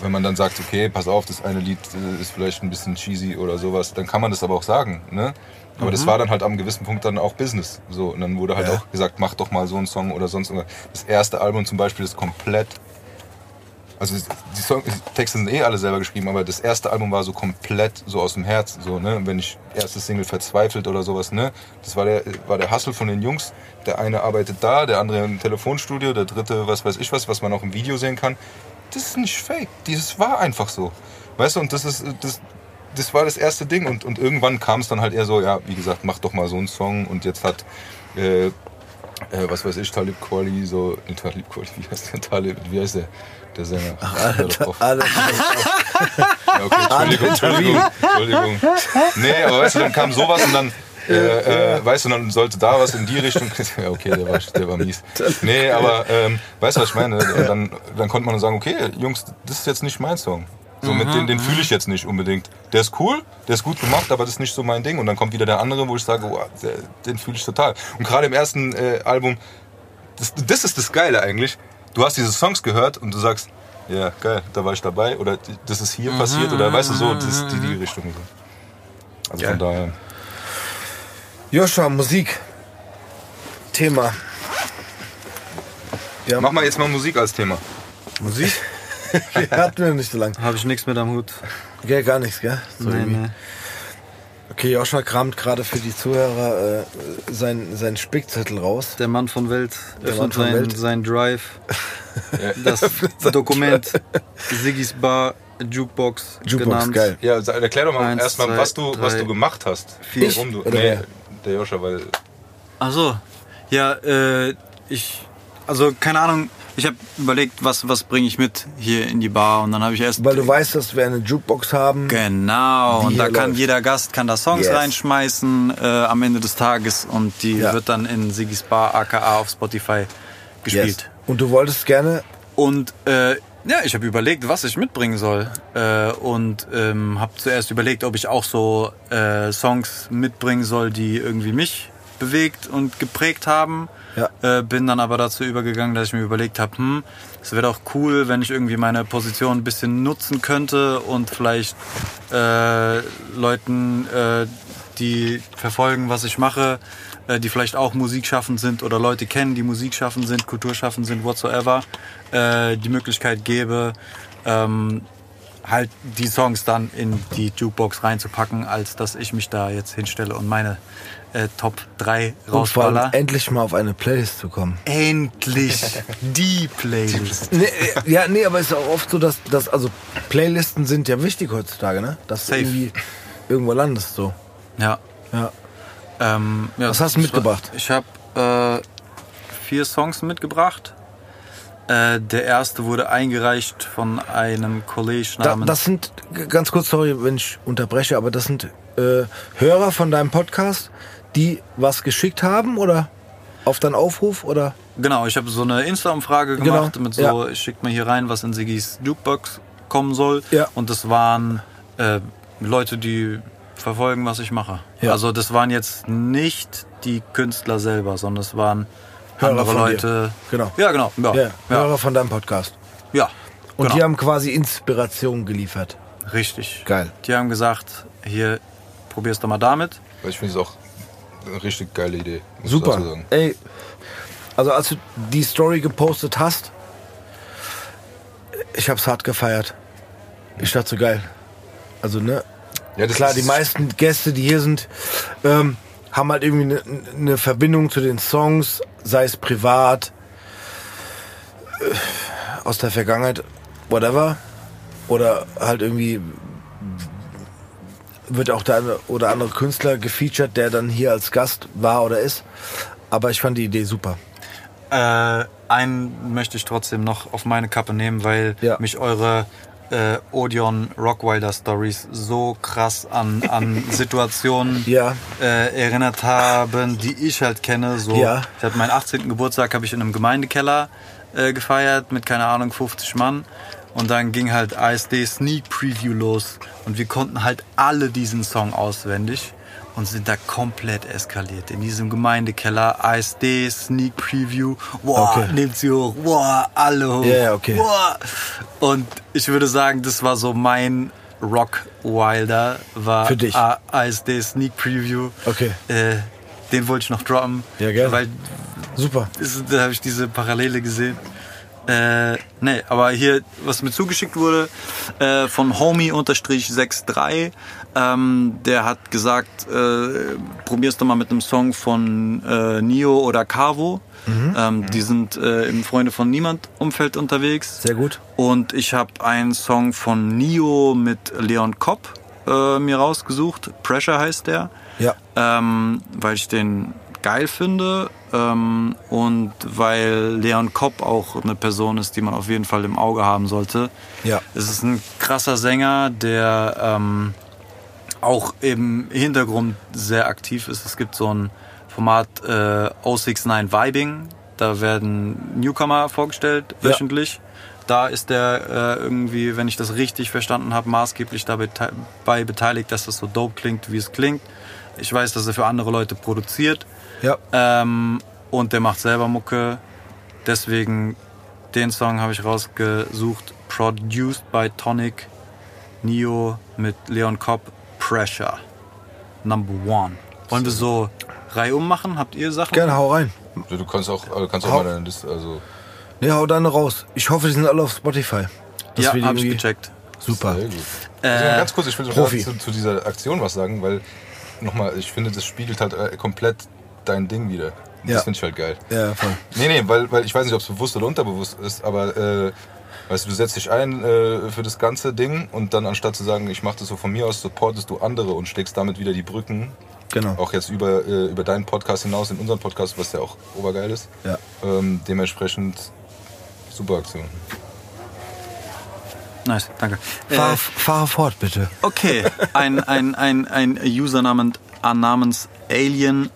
Speaker 2: wenn man dann sagt, okay, pass auf, das eine Lied äh, ist vielleicht ein bisschen cheesy oder sowas, dann kann man das aber auch sagen. Ne? Aber das war dann halt am gewissen Punkt dann auch Business. So, und dann wurde halt
Speaker 1: Ja.
Speaker 2: auch gesagt, mach doch mal so einen Song oder sonst irgendwas. Das erste Album zum Beispiel ist komplett. Also die, Texte sind eh alle selber geschrieben, aber das erste Album war so komplett so aus dem Herz. So, ne? Wenn ich erste Single verzweifelt oder sowas, ne? Das war der, war der Hustle von den Jungs. Der eine arbeitet da, der andere im Telefonstudio, der dritte was weiß ich was, was man auch im Video sehen kann. Das ist nicht fake. Das war einfach so. Weißt du, und das ist, das, das war das erste Ding. Und, und irgendwann kam es dann halt eher so, ja, wie gesagt, mach doch mal so einen Song. Und jetzt hat, äh, äh, was weiß ich, Talib Kweli, so, nee, Talib Kweli, wie heißt der? Talib, wie heißt der? Der Sänger. Doch auf.
Speaker 1: Alles,
Speaker 2: Ja, okay, Entschuldigung, Entschuldigung, Entschuldigung. Nee, aber weißt du, dann kam sowas und dann, äh, äh, weißt du, dann sollte da was in die Richtung. Ja, okay, der war, der war mies. Nee, aber ähm, weißt du, was ich meine? Und dann, dann konnte man sagen, okay, Jungs, das ist jetzt nicht mein Song. So, mit dem, den fühle ich jetzt nicht unbedingt. Der ist cool, der ist gut gemacht, aber das ist nicht so mein Ding. Und dann kommt wieder der andere, wo ich sage, oh, den fühle ich total. Und gerade im ersten äh, Album, das, das ist das Geile eigentlich. Du hast diese Songs gehört und du sagst, ja, geil, da war ich dabei oder das ist hier passiert oder weißt du so, das ist die, die Richtung. So. Also von daher.
Speaker 1: Joscha, Musik. Thema. Ja,
Speaker 2: Mach mal jetzt mal Musik als Thema.
Speaker 1: Musik. Hatten wir nicht so lange.
Speaker 3: Habe ich nichts mit am Hut.
Speaker 1: Gell, gar nichts, gell? So
Speaker 3: Nee,
Speaker 1: irgendwie.
Speaker 3: nee.
Speaker 1: Okay, Joscha kramt gerade für die Zuhörer äh, sein, sein Spickzettel raus.
Speaker 3: Der Mann von Welt
Speaker 1: Der Mann
Speaker 3: öffnet
Speaker 1: von
Speaker 3: sein,
Speaker 1: Welt.
Speaker 3: sein Drive. Das Dokument Siggis Bar Jukebox,
Speaker 1: Jukebox,
Speaker 3: genannt.
Speaker 1: geil.
Speaker 2: Ja, erklär doch mal
Speaker 3: Eins,
Speaker 2: erstmal,
Speaker 3: zwei,
Speaker 2: was du, was du gemacht hast.
Speaker 3: vier.
Speaker 2: Warum du.
Speaker 1: Oder
Speaker 2: nee,
Speaker 1: wer?
Speaker 2: der Joscha, weil.
Speaker 3: Ach so. Ja, äh, ich, also keine Ahnung, ich habe überlegt, was, was bringe ich mit hier in die Bar und dann habe ich erst
Speaker 1: Weil du weißt, dass wir eine Jukebox haben.
Speaker 3: Genau, und da kann
Speaker 1: läuft.
Speaker 3: jeder Gast kann da Songs
Speaker 1: Yes.
Speaker 3: reinschmeißen äh, am Ende des Tages und die
Speaker 1: Ja.
Speaker 3: wird dann in Sigis Bar aka auf Spotify gespielt.
Speaker 1: Yes. Und du wolltest gerne.
Speaker 3: Und äh, ja, ich habe überlegt, was ich mitbringen soll. Äh, und ähm, habe zuerst überlegt, ob ich auch so äh, Songs mitbringen soll, die irgendwie mich bewegt und geprägt haben.
Speaker 1: Ja.
Speaker 3: Äh, bin dann aber dazu übergegangen, dass ich mir überlegt habe, hm, es wäre doch cool, wenn ich irgendwie meine Position ein bisschen nutzen könnte und vielleicht äh, Leuten, äh, die verfolgen, was ich mache, äh, die vielleicht auch musikschaffend sind oder Leute kennen, die musikschaffend sind, kulturschaffend sind, whatsoever, äh, die Möglichkeit gebe, ähm, halt die Songs dann in die Jukebox reinzupacken, als dass ich mich da jetzt hinstelle und meine äh, Top 3
Speaker 1: Und vor allem
Speaker 3: rausballer.
Speaker 1: endlich mal auf eine Playlist zu kommen.
Speaker 3: Endlich die Playlist.
Speaker 1: Nee, äh, ja, nee, aber es ist auch oft so, dass, dass also Playlisten sind ja wichtig heutzutage, ne? Dass du
Speaker 3: Safe.
Speaker 1: irgendwie irgendwo landest so.
Speaker 3: Ja.
Speaker 1: Ja.
Speaker 3: Ähm, ja,
Speaker 1: Was hast du
Speaker 3: war-
Speaker 1: mitgebracht?
Speaker 3: Ich habe äh, vier Songs mitgebracht. Äh, der erste wurde eingereicht von einem Kollege
Speaker 1: Da,
Speaker 3: namens...
Speaker 1: das sind, ganz kurz, sorry, wenn ich unterbreche, aber das sind äh, Hörer von deinem Podcast, die was geschickt haben oder auf deinen Aufruf oder?
Speaker 3: Genau, ich habe so eine Insta-Umfrage
Speaker 1: Genau,
Speaker 3: gemacht mit so,
Speaker 1: ja.
Speaker 3: ich schickt mir hier rein, was in Sigis Jukebox kommen soll.
Speaker 1: Ja.
Speaker 3: Und das waren äh, Leute, die verfolgen, was ich mache.
Speaker 1: Ja.
Speaker 3: Also das waren jetzt nicht die Künstler selber, sondern es waren
Speaker 1: Hörer
Speaker 3: andere
Speaker 1: von dir.
Speaker 3: Leute.
Speaker 1: Genau.
Speaker 3: Ja, genau. Ja,
Speaker 1: Ja,
Speaker 3: ja,
Speaker 1: Hörer von deinem Podcast.
Speaker 3: ja.
Speaker 1: Und
Speaker 3: genau.
Speaker 1: die haben quasi Inspiration geliefert.
Speaker 3: Richtig.
Speaker 1: Geil.
Speaker 3: Die haben gesagt, hier, probier's doch mal damit.
Speaker 2: Weil ich finde es auch eine richtig geile Idee.
Speaker 1: Super. Ey, also als du die Story gepostet hast, ich hab's hart gefeiert. Ich dachte so geil. Also ne,
Speaker 2: Ja, das
Speaker 1: klar, die meisten Gäste, die hier sind, ähm, haben halt irgendwie eine ne Verbindung zu den Songs, sei es privat, äh, aus der Vergangenheit, whatever. Oder halt irgendwie wird auch der eine oder andere Künstler gefeatured, der dann hier als Gast war oder ist. Aber ich fand die Idee super.
Speaker 3: Äh, einen möchte ich trotzdem noch auf meine Kappe nehmen, weil
Speaker 1: Ja.
Speaker 3: mich eure äh, Odeon Rockwilder Stories so krass an, an Situationen
Speaker 1: Ja.
Speaker 3: äh, erinnert haben, die ich halt kenne. So,
Speaker 1: Ja.
Speaker 3: Ich hatte meinen 18. Geburtstag habe ich in einem Gemeindekeller äh, gefeiert mit keine Ahnung 50 Mann. Und dann ging halt ASD Sneak Preview los und wir konnten halt alle diesen Song auswendig und sind da komplett eskaliert. In diesem Gemeindekeller, ASD, Sneak Preview, wow,
Speaker 1: Okay.
Speaker 3: nehmt sie hoch, wow, alle hoch.
Speaker 1: Ja, okay.
Speaker 3: Wow. Und ich würde sagen, das war so mein Rock Wilder, war
Speaker 1: Für dich.
Speaker 3: ASD Sneak Preview.
Speaker 1: Okay.
Speaker 3: Äh, den wollte ich noch droppen.
Speaker 1: Ja, gerne.
Speaker 3: Weil
Speaker 1: Super.
Speaker 3: ist, da habe ich diese Parallele gesehen. Äh, nee, aber hier, was mir zugeschickt wurde, äh, von Homie-63, ähm, der hat gesagt, äh, probier's doch mal mit einem Song von äh, Nio oder Cavo.
Speaker 1: Mhm.
Speaker 3: Ähm, die sind äh, im Freunde von Niemand Umfeld unterwegs.
Speaker 1: Sehr gut.
Speaker 3: Und ich habe einen Song von Nio mit Leon Kopp äh, mir rausgesucht. Pressure heißt der
Speaker 1: Ja.
Speaker 3: ähm, weil ich den geil finde ähm, und weil Leon Kopp auch eine Person ist, die man auf jeden Fall im Auge haben sollte.
Speaker 1: Ja.
Speaker 3: Es ist ein krasser Sänger, der ähm, auch im Hintergrund sehr aktiv ist. Es gibt so ein Format äh, 069 Vibing, da werden Newcomer vorgestellt
Speaker 1: Ja.
Speaker 3: wöchentlich. Da ist der äh, irgendwie, wenn ich das richtig verstanden habe, maßgeblich dabei te- bei beteiligt, dass das so dope klingt, wie es klingt. Ich weiß, dass er für andere Leute produziert
Speaker 1: Ja.
Speaker 3: ähm, und der macht selber Mucke. Deswegen den Song habe ich rausgesucht. Produced by Tonic, Neo mit Leon Kopp, Pressure. Number one. Wollen wir so reihum machen? Habt ihr Sachen?
Speaker 1: Gerne, hau rein.
Speaker 2: Du, du kannst auch, also kannst auch
Speaker 1: Hau-
Speaker 2: mal deine Liste, also
Speaker 1: Nee, hau deine raus. Ich hoffe, die sind alle auf Spotify. Dass
Speaker 3: ja,
Speaker 1: wir die
Speaker 3: hab ich gecheckt.
Speaker 1: Super.
Speaker 2: Sehr gut.
Speaker 3: Äh,
Speaker 2: also ganz kurz, ich will
Speaker 1: Profi.
Speaker 2: zu, zu dieser Aktion was sagen, weil nochmal, ich finde, das spiegelt halt äh, komplett dein Ding wieder.
Speaker 1: Ja.
Speaker 2: Das finde ich halt geil.
Speaker 1: Ja, voll.
Speaker 2: Nee, nee, weil, weil ich weiß nicht, ob es bewusst oder unterbewusst ist, aber äh, weißt du, du setzt dich ein äh, für das ganze Ding und dann anstatt zu sagen, ich mache das so von mir aus, supportest du andere und schlägst damit wieder die Brücken.
Speaker 1: Genau.
Speaker 2: Auch jetzt über, äh, über deinen Podcast hinaus in unseren Podcast, was ja auch obergeil ist.
Speaker 1: Ja.
Speaker 2: Ähm, dementsprechend Super Aktion.
Speaker 3: Nice, danke.
Speaker 1: Fahr,
Speaker 3: Äh,
Speaker 1: fahre fort, bitte.
Speaker 3: okay, ein, ein, ein, ein User namens, äh, namens Alien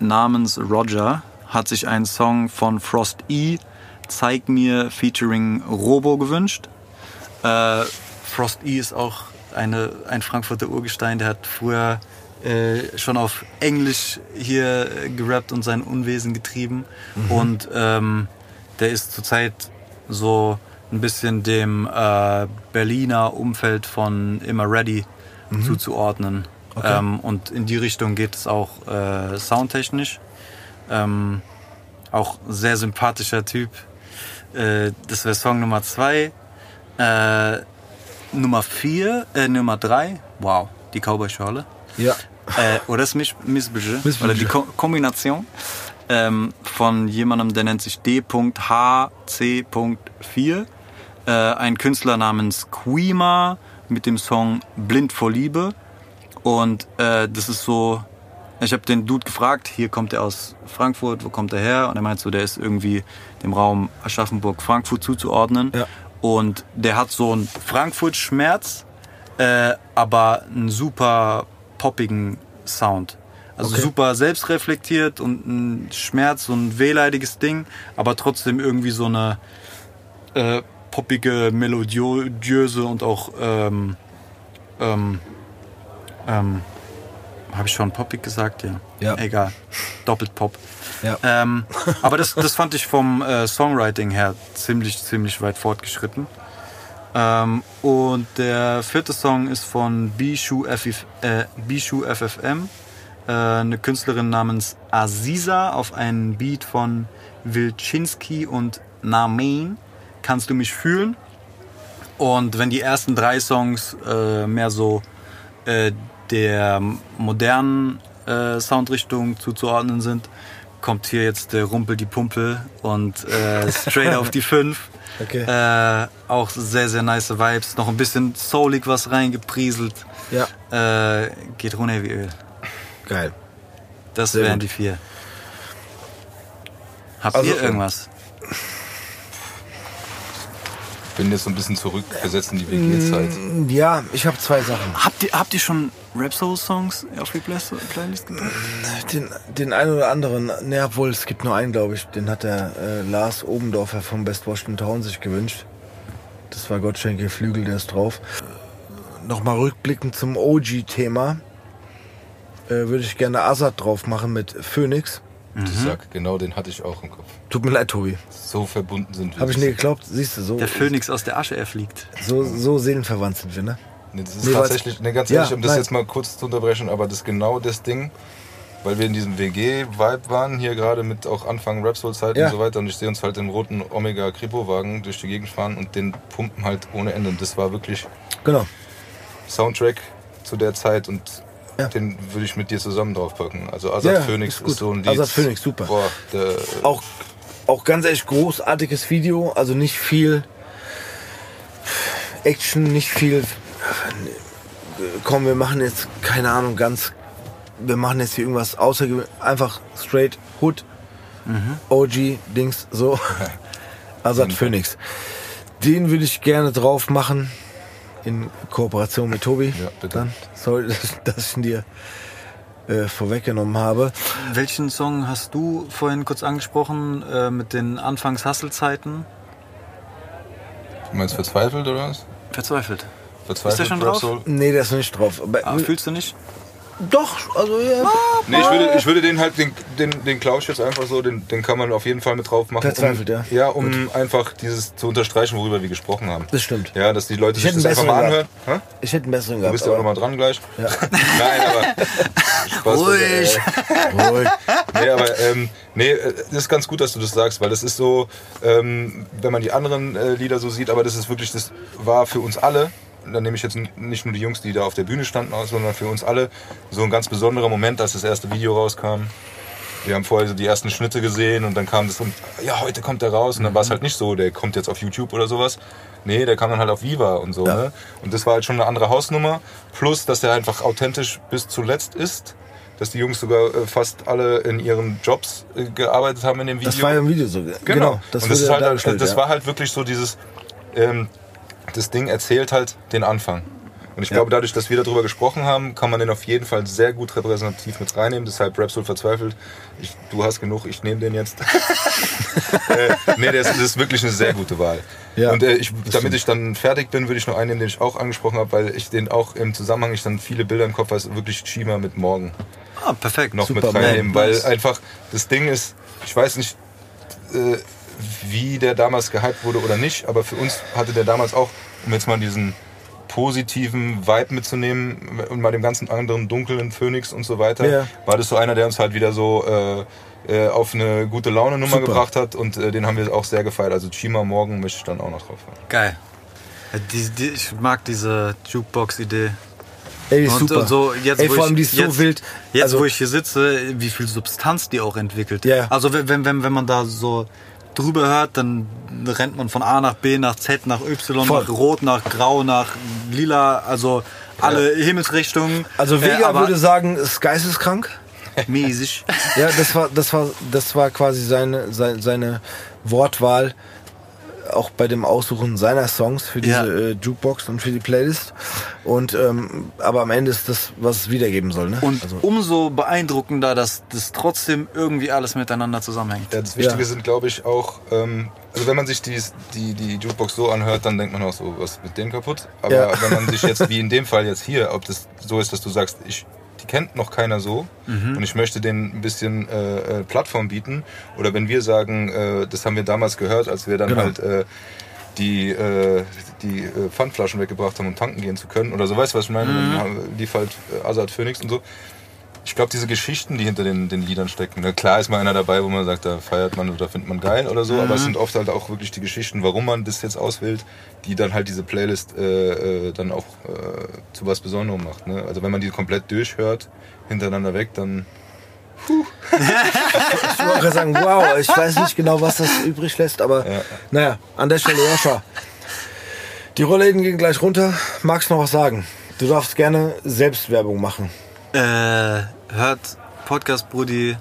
Speaker 3: namens Roger hat sich einen Song von Frost E, Zeig mir, featuring Robo gewünscht. Äh, Frost E ist auch eine, ein Frankfurter Urgestein, der hat früher äh, schon auf Englisch hier äh, gerappt und sein Unwesen getrieben. Und ähm, der ist zurzeit so ein bisschen dem äh, Berliner Umfeld von Immer Ready zuzuordnen. Ähm, und in die Richtung geht es auch äh, soundtechnisch. Ähm, auch sehr sympathischer Typ. Äh, das wäre Song Nummer zwei. Äh, Nummer vier, äh, Nummer drei. Wow, die Cowboy-Schorle.
Speaker 1: Ja.
Speaker 3: Äh, oder das Misch Missbudget.
Speaker 1: Missbudget.
Speaker 3: Oder die Ko Kombination ähm, von jemandem, der nennt sich D.HC.4. Äh, ein Künstler namens Quima mit dem Song Blind vor Liebe. Und äh, das ist so, ich habe den Dude gefragt, hier kommt er aus Frankfurt, wo kommt er her? Und er meint so, der ist irgendwie dem Raum Aschaffenburg-Frankfurt zuzuordnen.
Speaker 1: Ja.
Speaker 3: Und der hat so einen Frankfurt-Schmerz, äh, aber einen super poppigen Sound. Also
Speaker 1: Okay.
Speaker 3: super selbstreflektiert und ein Schmerz, so ein wehleidiges Ding, aber trotzdem irgendwie so eine äh, poppige, melodiöse und auch ähm, ähm, ähm, habe ich schon poppig gesagt? Ja.
Speaker 1: Ja.
Speaker 3: Egal. Doppelt Pop.
Speaker 1: Ja.
Speaker 3: Ähm, aber das, das fand ich vom äh, Songwriting her ziemlich, ziemlich weit fortgeschritten. Ähm, und der vierte Song ist von Bishu, FF, äh, Bishu FFM, äh, eine Künstlerin namens Aziza auf einen Beat von Wilczynski und Namein. Kannst du mich fühlen? Und wenn die ersten drei Songs äh, mehr so äh, der modernen äh, Soundrichtung zuzuordnen sind, kommt hier jetzt der Rumpel die Pumpel und äh, straight auf die 5.
Speaker 1: Okay.
Speaker 3: Äh, auch sehr, sehr nice Vibes. Noch ein bisschen soulig was reingeprieselt.
Speaker 1: Ja.
Speaker 3: Äh, geht runter wie Öl.
Speaker 1: Geil.
Speaker 3: Das
Speaker 1: Sehr
Speaker 3: wären
Speaker 1: gut.
Speaker 3: die vier. Habt
Speaker 1: Also,
Speaker 3: ihr irgendwas?
Speaker 2: Bin jetzt so ein bisschen zurückgesetzt in die WG-Zeit.
Speaker 1: Ja, ich habe zwei Sachen.
Speaker 3: Habt ihr, habt ihr schon Rap Soul Songs auf die Play- Playlist gepackt?
Speaker 1: Den, den einen oder anderen, ne, obwohl es gibt nur einen, glaube ich, den hat der äh, Lars Obendorfer vom Best Washington Town sich gewünscht. Das war Gottschenke Flügel, der ist drauf. Nochmal rückblickend zum OG-Thema. Äh, Würde ich gerne Azad drauf machen mit Phoenix.
Speaker 2: Ich sag, genau den hatte ich auch im Kopf.
Speaker 1: Tut mir leid, Tobi.
Speaker 2: So verbunden sind wir.
Speaker 1: Habe ich nie geglaubt. Siehst du, so,
Speaker 3: Der Phönix aus der Asche erfliegt.
Speaker 1: so, so seelenverwandt sind wir, ne?
Speaker 2: Nee, das ist
Speaker 1: Nee,
Speaker 2: tatsächlich, nee, ganz
Speaker 1: Ja,
Speaker 2: ehrlich, um das
Speaker 1: nein.
Speaker 2: jetzt mal kurz zu unterbrechen, aber das ist genau das Ding, weil wir in diesem WG-Vibe waren, hier gerade mit auch Anfang Rapsoul-Zeit
Speaker 1: Ja.
Speaker 2: und so weiter und ich sehe uns halt im roten Omega Kripo-Wagen durch die Gegend fahren und den pumpen halt ohne Ende und das war wirklich
Speaker 1: Genau.
Speaker 2: Soundtrack zu der Zeit und
Speaker 1: Ja.
Speaker 2: den würde ich mit dir zusammen draufpacken. Also Azad
Speaker 1: Ja,
Speaker 2: Phoenix
Speaker 1: ist
Speaker 2: ist, so ein Lied.
Speaker 1: Azad Phoenix, super.
Speaker 2: Boah, der,
Speaker 1: Auch, auch ganz echt großartiges Video. Also nicht viel Action, nicht viel. Komm, wir machen jetzt, keine Ahnung, ganz. Wir machen jetzt hier irgendwas außergewöhnlich. Einfach straight Hood. OG, Dings, so. Azad Phoenix. Den würde ich gerne drauf machen. In Kooperation mit Tobi.
Speaker 2: Ja, bitte.
Speaker 1: Dann. Sorry, dass, dass ich ihn dir äh, vorweggenommen habe.
Speaker 3: Welchen Song hast du vorhin kurz angesprochen äh, mit den Anfangs-Hustle-Zeiten?
Speaker 2: du meinst verzweifelt oder was?
Speaker 3: Verzweifelt.
Speaker 2: Verzweifelt
Speaker 3: Ist der schon drauf?
Speaker 2: Rapsoul?
Speaker 1: Nee, der ist noch nicht drauf. Aber,
Speaker 3: Ah, fühlst du nicht?
Speaker 1: Doch, also ja.
Speaker 2: Nee, ich würde, ich würde den halt, den, den, den Klausch jetzt einfach so, den, den kann man auf jeden Fall mit drauf machen.
Speaker 1: Verzweifelt,
Speaker 2: um,
Speaker 1: ja.
Speaker 2: Ja, um einfach dieses zu unterstreichen, worüber wir gesprochen haben.
Speaker 1: Das stimmt.
Speaker 2: Ja, dass die Leute
Speaker 1: Ich
Speaker 2: sich das einfach mal anhören. Hä?
Speaker 1: Ich hätte einen besseren
Speaker 2: Du
Speaker 1: gehabt.
Speaker 2: bist ja auch nochmal dran gleich.
Speaker 1: Ja.
Speaker 2: Nein, aber. Spaß
Speaker 3: Ruhig.
Speaker 2: beiseite.
Speaker 1: Ruhig.
Speaker 2: Nee, aber ähm, nee, äh, das ist ganz gut, dass du das sagst, weil das ist so, ähm, wenn man die anderen äh, Lieder so sieht, aber das ist wirklich, das war für uns alle, dann nehme ich jetzt nicht nur die Jungs, die da auf der Bühne standen, aus, sondern für uns alle so ein ganz besonderer Moment, als das erste Video rauskam. Wir haben vorher so die ersten Schnitte gesehen und dann kam das und ja, heute kommt der raus und dann war es halt nicht so, der kommt jetzt auf YouTube oder sowas. Nee, der kam dann halt auf Viva und so.
Speaker 1: Ja.
Speaker 2: Ne? Und das war halt schon eine andere Hausnummer. Plus, dass der einfach authentisch bis zuletzt ist. dass die Jungs sogar äh, fast alle in ihren Jobs äh, gearbeitet haben in dem Video.
Speaker 1: Das war ja im Video so. Genau.
Speaker 2: Genau.
Speaker 1: das,
Speaker 2: und das, halt,
Speaker 1: dargestellt,
Speaker 2: das
Speaker 1: ja.
Speaker 2: war halt wirklich so dieses, ähm, das Ding erzählt halt den Anfang. Und ich
Speaker 1: Ja.
Speaker 2: glaube, dadurch, dass wir darüber gesprochen haben, kann man den auf jeden Fall sehr gut repräsentativ mit reinnehmen. Deshalb Rapsoul verzweifelt. Ich, du hast genug, ich nehme den jetzt. äh, nee, das, das ist wirklich eine sehr gute Wahl.
Speaker 1: Ja,
Speaker 2: und äh, ich, damit ich dann fertig bin, würde ich noch einen nehmen, den ich auch angesprochen habe, weil ich den auch im Zusammenhang, ich dann viele Bilder im Kopf habe, wirklich Chima mit Morgen
Speaker 3: Ah, perfekt.
Speaker 2: noch
Speaker 1: Super,
Speaker 2: mit reinnehmen,
Speaker 3: man.
Speaker 2: weil einfach das Ding ist, ich weiß nicht, äh, wie der damals gehypt wurde oder nicht, aber für uns hatte der damals auch, um jetzt mal diesen positiven Vibe mitzunehmen und mal dem ganzen anderen dunklen Phoenix und so weiter,
Speaker 1: Ja.
Speaker 2: war das so einer, der uns halt wieder so äh, äh, auf eine gute Laune Nummer
Speaker 1: Super.
Speaker 2: gebracht hat und äh, den haben wir auch sehr gefeiert. Also Chima morgen möchte ich dann auch noch drauf haben.
Speaker 3: Geil. Die, die, ich mag diese Jukebox-Idee.
Speaker 1: Ey, die ist
Speaker 3: Und,
Speaker 1: super.
Speaker 3: und so, jetzt,
Speaker 1: Ey,
Speaker 3: wo
Speaker 1: vor
Speaker 3: ich,
Speaker 1: allem, die ist
Speaker 3: jetzt,
Speaker 1: so wild.
Speaker 3: Jetzt,
Speaker 1: also,
Speaker 3: wo ich hier sitze, wie viel Substanz die auch entwickelt.
Speaker 1: Ja.
Speaker 3: Also, wenn, wenn, wenn, wenn man da so drüber hört, dann rennt man von A nach B, nach Z, nach Y,
Speaker 1: Voll.
Speaker 3: nach Rot, nach Grau, nach Lila, also alle Himmelsrichtungen.
Speaker 1: also Vega
Speaker 3: Äh,
Speaker 1: würde sagen, ist geisteskrank.
Speaker 3: mäßig.
Speaker 1: Ja, das war, das war, das war quasi seine, seine, seine Wortwahl auch bei dem Aussuchen seiner Songs für diese
Speaker 3: Ja.
Speaker 1: äh, Jukebox und für die Playlist. Und ähm, aber am Ende ist das, was es wiedergeben soll. Ne?
Speaker 3: Und
Speaker 1: also,
Speaker 3: umso beeindruckender, dass das trotzdem irgendwie alles miteinander zusammenhängt.
Speaker 2: Ja, das Wichtige
Speaker 1: Ja.
Speaker 2: sind, glaube ich, auch, ähm, also wenn man sich die, die, die Jukebox so anhört, dann denkt man auch so, was ist mit dem kaputt? Aber
Speaker 1: Ja.
Speaker 2: wenn man sich jetzt, wie in dem Fall jetzt hier, ob das so ist, dass du sagst, ich, kennt noch keiner so und ich möchte denen ein bisschen äh, äh, Plattform bieten. Oder wenn wir sagen, äh, das haben wir damals gehört, als wir dann
Speaker 1: Genau.
Speaker 2: halt äh, die, äh, die äh, Pfandflaschen weggebracht haben, um tanken gehen zu können. Oder so, weißt du, was ich meine? Dann haben- lief halt äh, Azad Phoenix und so. Ich glaube, diese Geschichten, die hinter den, den Liedern stecken, ne, klar ist mal einer dabei, wo man sagt, da feiert man oder findet man geil oder so, aber es sind oft halt auch wirklich die Geschichten, warum man das jetzt auswählt, die dann halt diese Playlist äh, äh, dann auch äh, zu was Besonderem macht. Ne? Also wenn man die komplett durchhört, hintereinander weg, dann
Speaker 1: ich wollte gerade sagen, wow, ich weiß nicht genau, was das übrig lässt, aber
Speaker 2: Ja.
Speaker 1: naja, an der Stelle, Joscha. Die Rollläden gehen gleich runter. Magst du noch was sagen? Du darfst gerne Selbstwerbung machen.
Speaker 3: Äh, hört Podcast Brudi,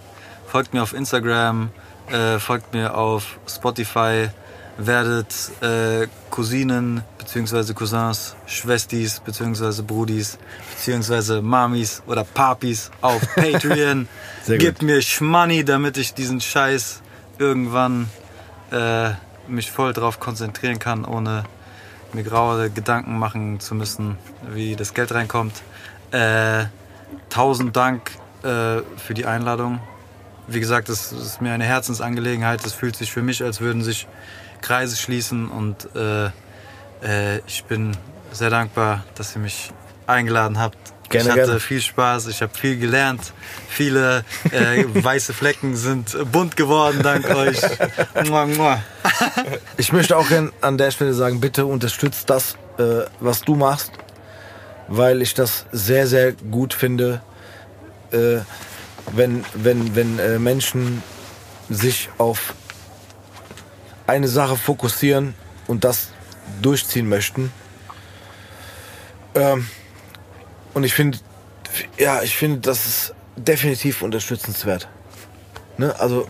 Speaker 3: folgt mir auf Instagram, äh, folgt mir auf Spotify, werdet äh, Cousinen bzw. Cousins, Schwestis bzw. Brudis bzw. Mamis oder Papis auf Patreon. Gebt mir Schmoney, damit ich diesen Scheiß irgendwann äh, mich voll drauf konzentrieren kann, ohne mir graue Gedanken machen zu müssen, wie das Geld reinkommt. Äh, tausend Dank äh, für die Einladung. Wie gesagt, es ist mir eine Herzensangelegenheit. Es fühlt sich für mich, als würden sich Kreise schließen und äh, äh, ich bin sehr dankbar, dass ihr mich eingeladen habt.
Speaker 1: Gerne,
Speaker 3: ich hatte
Speaker 1: gerne.
Speaker 3: viel Spaß, ich habe viel gelernt. Viele äh, weiße Flecken sind bunt geworden dank euch. Mua, mua.
Speaker 1: Ich möchte auch an der Stelle sagen, bitte unterstützt das, äh, was du machst, weil ich das sehr, sehr gut finde, äh, wenn, wenn, wenn äh, Menschen sich auf eine Sache fokussieren und das durchziehen möchten. Ähm, und ich finde, ja, ich finde, das ist definitiv unterstützenswert. Ne? Also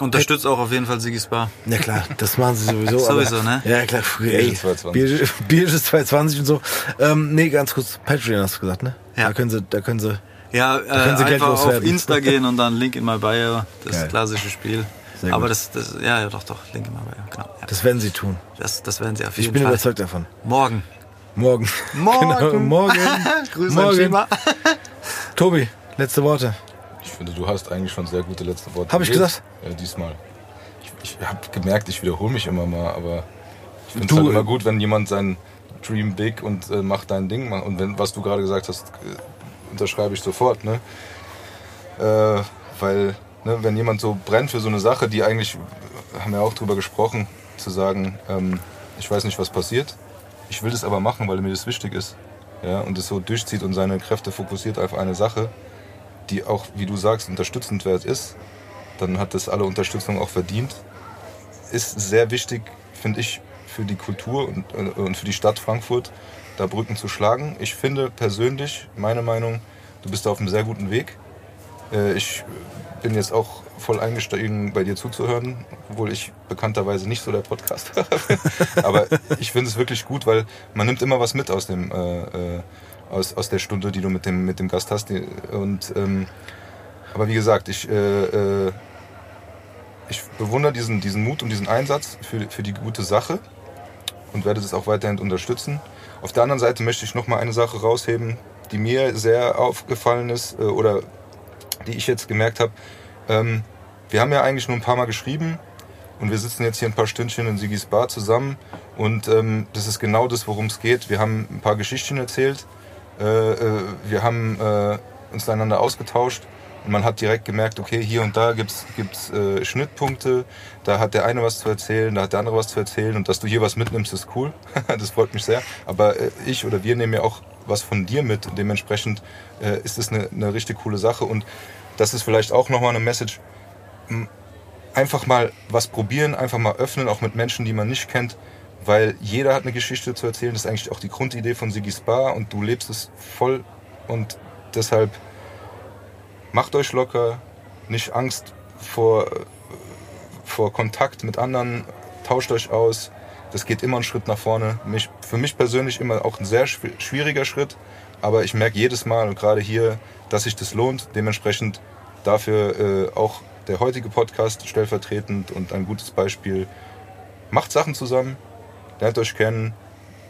Speaker 3: Unterstützt auch auf jeden Fall Sigis Bar.
Speaker 1: Ja klar, das machen sie sowieso.
Speaker 3: Sowieso,
Speaker 1: aber,
Speaker 3: ne?
Speaker 1: Ja klar, ey,
Speaker 2: 220.
Speaker 1: Bierge, Bierge 220 und so. Ähm, nee, ganz kurz, Patreon hast du gesagt, ne?
Speaker 3: Ja.
Speaker 1: Da können sie, da können sie.
Speaker 3: Ja, äh,
Speaker 1: können Sie Geld
Speaker 3: einfach auf
Speaker 1: loswerden.
Speaker 3: Insta gehen und dann Link in my Bio. Das
Speaker 1: Geil.
Speaker 3: klassische Spiel.
Speaker 1: Sehr
Speaker 3: Aber
Speaker 1: gut.
Speaker 3: das, das, ja, ja, doch, doch, Link in my Bio, genau. Ja.
Speaker 1: Das werden sie tun.
Speaker 3: Das, das werden sie auf
Speaker 1: Ich
Speaker 3: jeden
Speaker 1: bin
Speaker 3: Fall.
Speaker 1: überzeugt davon.
Speaker 3: Morgen.
Speaker 1: Morgen.
Speaker 3: Morgen.
Speaker 1: genau, morgen.
Speaker 3: Grüße an
Speaker 1: morgen.
Speaker 3: Schima.
Speaker 1: Tobi, letzte Worte.
Speaker 2: Ich finde, du hast eigentlich schon sehr gute letzte Worte.
Speaker 1: Hab ich gesagt?
Speaker 2: Ja, diesmal. Ich, ich habe gemerkt, ich wiederhole mich immer mal, aber ich finde es halt
Speaker 1: äh,
Speaker 2: immer gut, wenn jemand sein Dream big und äh, macht dein Ding. macht. Und wenn, was du gerade gesagt hast, äh, unterschreibe ich sofort. Ne? Äh, weil, ne, wenn jemand so brennt für so eine Sache, die eigentlich, haben wir auch drüber gesprochen, zu sagen, ähm, ich weiß nicht, was passiert, ich will das aber machen, weil mir das wichtig ist. Ja, und es so durchzieht und seine Kräfte fokussiert auf eine Sache, die auch, wie du sagst, unterstützend wert ist, dann hat das alle Unterstützung auch verdient. Ist sehr wichtig, finde ich, für die Kultur und, äh, und für die Stadt Frankfurt, da Brücken zu schlagen. Ich finde persönlich, meine Meinung, Du bist auf einem sehr guten Weg. Äh, ich bin jetzt auch voll eingestiegen, bei dir zuzuhören, obwohl ich bekannterweise nicht so der Podcast-Hörer bin. Aber ich finde es wirklich gut, weil man nimmt immer was mit aus dem äh, äh, aus, aus der Stunde, die du mit dem, mit dem Gast hast. Und ähm, aber wie gesagt, ich, äh, äh, ich bewundere diesen, diesen Mut und diesen Einsatz für, für die gute Sache und werde das auch weiterhin unterstützen. Auf der anderen Seite möchte ich noch mal eine Sache rausheben, die mir sehr aufgefallen ist äh, oder die ich jetzt gemerkt habe. Ähm, wir haben ja eigentlich nur ein paar Mal geschrieben und wir sitzen jetzt hier ein paar Stündchen in Sigis Bar zusammen und ähm, das ist genau das, worum es geht. Wir haben ein paar Geschichten erzählt, äh, äh, wir haben äh, uns einander ausgetauscht und man hat direkt gemerkt, okay, hier und da gibt's gibt's äh, Schnittpunkte, da hat der eine was zu erzählen, da hat der andere was zu erzählen und dass du hier was mitnimmst, ist cool. das freut mich sehr. Aber äh, ich oder wir nehmen ja auch was von dir mit und dementsprechend äh, ist es eine, eine richtig coole Sache und das ist vielleicht auch nochmal eine Message. Einfach mal was probieren, einfach mal öffnen, auch mit Menschen, die man nicht kennt, weil jeder hat eine Geschichte zu erzählen. Das ist eigentlich auch die Grundidee von Sigis Bar und du lebst es voll und deshalb macht euch locker, nicht Angst vor, vor Kontakt mit anderen, tauscht euch aus. Das geht immer einen Schritt nach vorne. Mich, für mich persönlich immer auch ein sehr schwieriger Schritt, aber ich merke jedes Mal und gerade hier, dass sich das lohnt. Dementsprechend dafür äh, auch der heutige Podcast stellvertretend und ein gutes Beispiel. Macht Sachen zusammen, lernt euch kennen.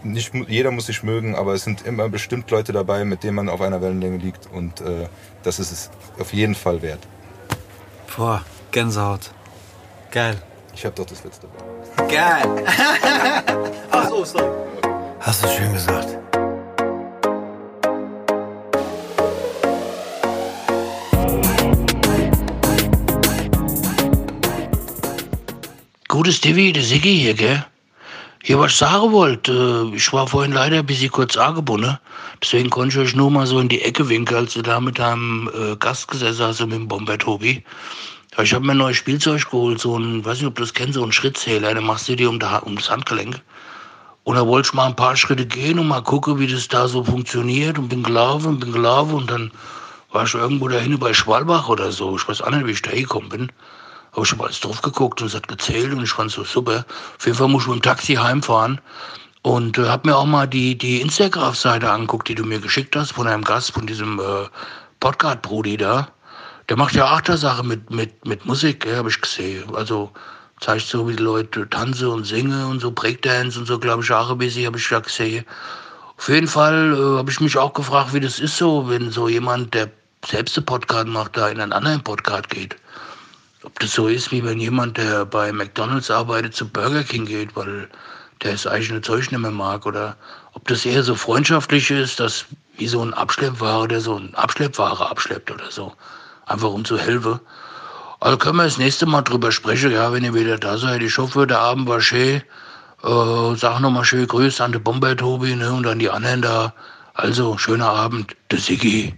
Speaker 2: Nicht jeder muss sich mögen, aber es sind immer bestimmt Leute dabei, mit denen man auf einer Wellenlänge liegt und äh, das ist es auf jeden Fall wert.
Speaker 3: Boah, Gänsehaut. Geil.
Speaker 2: Ich habe doch das letzte
Speaker 3: Wort. Geil. Ach so, sorry.
Speaker 1: Hast du schön gesagt.
Speaker 4: Gutes Divi, der Siggi hier, gell? Hier, was ich sagen wollte, äh, ich war vorhin leider ein bisschen kurz angebunden. Deswegen konnte ich euch nur mal so in die Ecke winken, als du da mit deinem äh, Gast gesessen hast, mit dem Bomber Tobi. Ja, ich habe mir ein neues Spielzeug geholt, so ein, weiß nicht, ob du das kennst, so ein Schrittzähler, den machst du dir um, das Handgelenk. Und da wollte ich mal ein paar Schritte gehen und mal gucken, wie das da so funktioniert. Und bin gelaufen bin gelaufen und dann war ich irgendwo dahin bei Schwalbach oder so. Ich weiß auch nicht, wie ich da hingekommen bin habe ich schon mal alles drauf geguckt und es hat gezählt und ich fand es so super. Auf jeden Fall muss ich mit dem Taxi heimfahren und äh, habe mir auch mal die, die Instagram-Seite angeguckt, die du mir geschickt hast von einem Gast, von diesem äh, Podcast-Brudi da. Der macht ja Achtersache mit, mit, mit Musik, ja, habe ich gesehen. Also zeigt so, wie die Leute tanzen und singen und so Breakdance und so, glaube ich, auch ein bisschen, habe ich da gesehen. Auf jeden Fall äh, habe ich mich auch gefragt, wie das ist so, wenn so jemand, der selbst einen Podcast macht, da in einen anderen Podcast geht ob das so ist, wie wenn jemand, der bei McDonalds arbeitet, zu Burger King geht, weil der das eigene Zeug nicht mehr mag. Oder ob das eher so freundschaftlich ist, dass wie so ein Abschleppware, der so ein Abschleppware abschleppt oder so. Einfach um zu helfen. Also können wir das nächste Mal drüber sprechen, ja, wenn ihr wieder da seid. Ich hoffe, der Abend war schön. Äh, sag nochmal schön Grüße an den Bomber Tobi ne, und an die anderen da. Also, schöner Abend, der Siggi.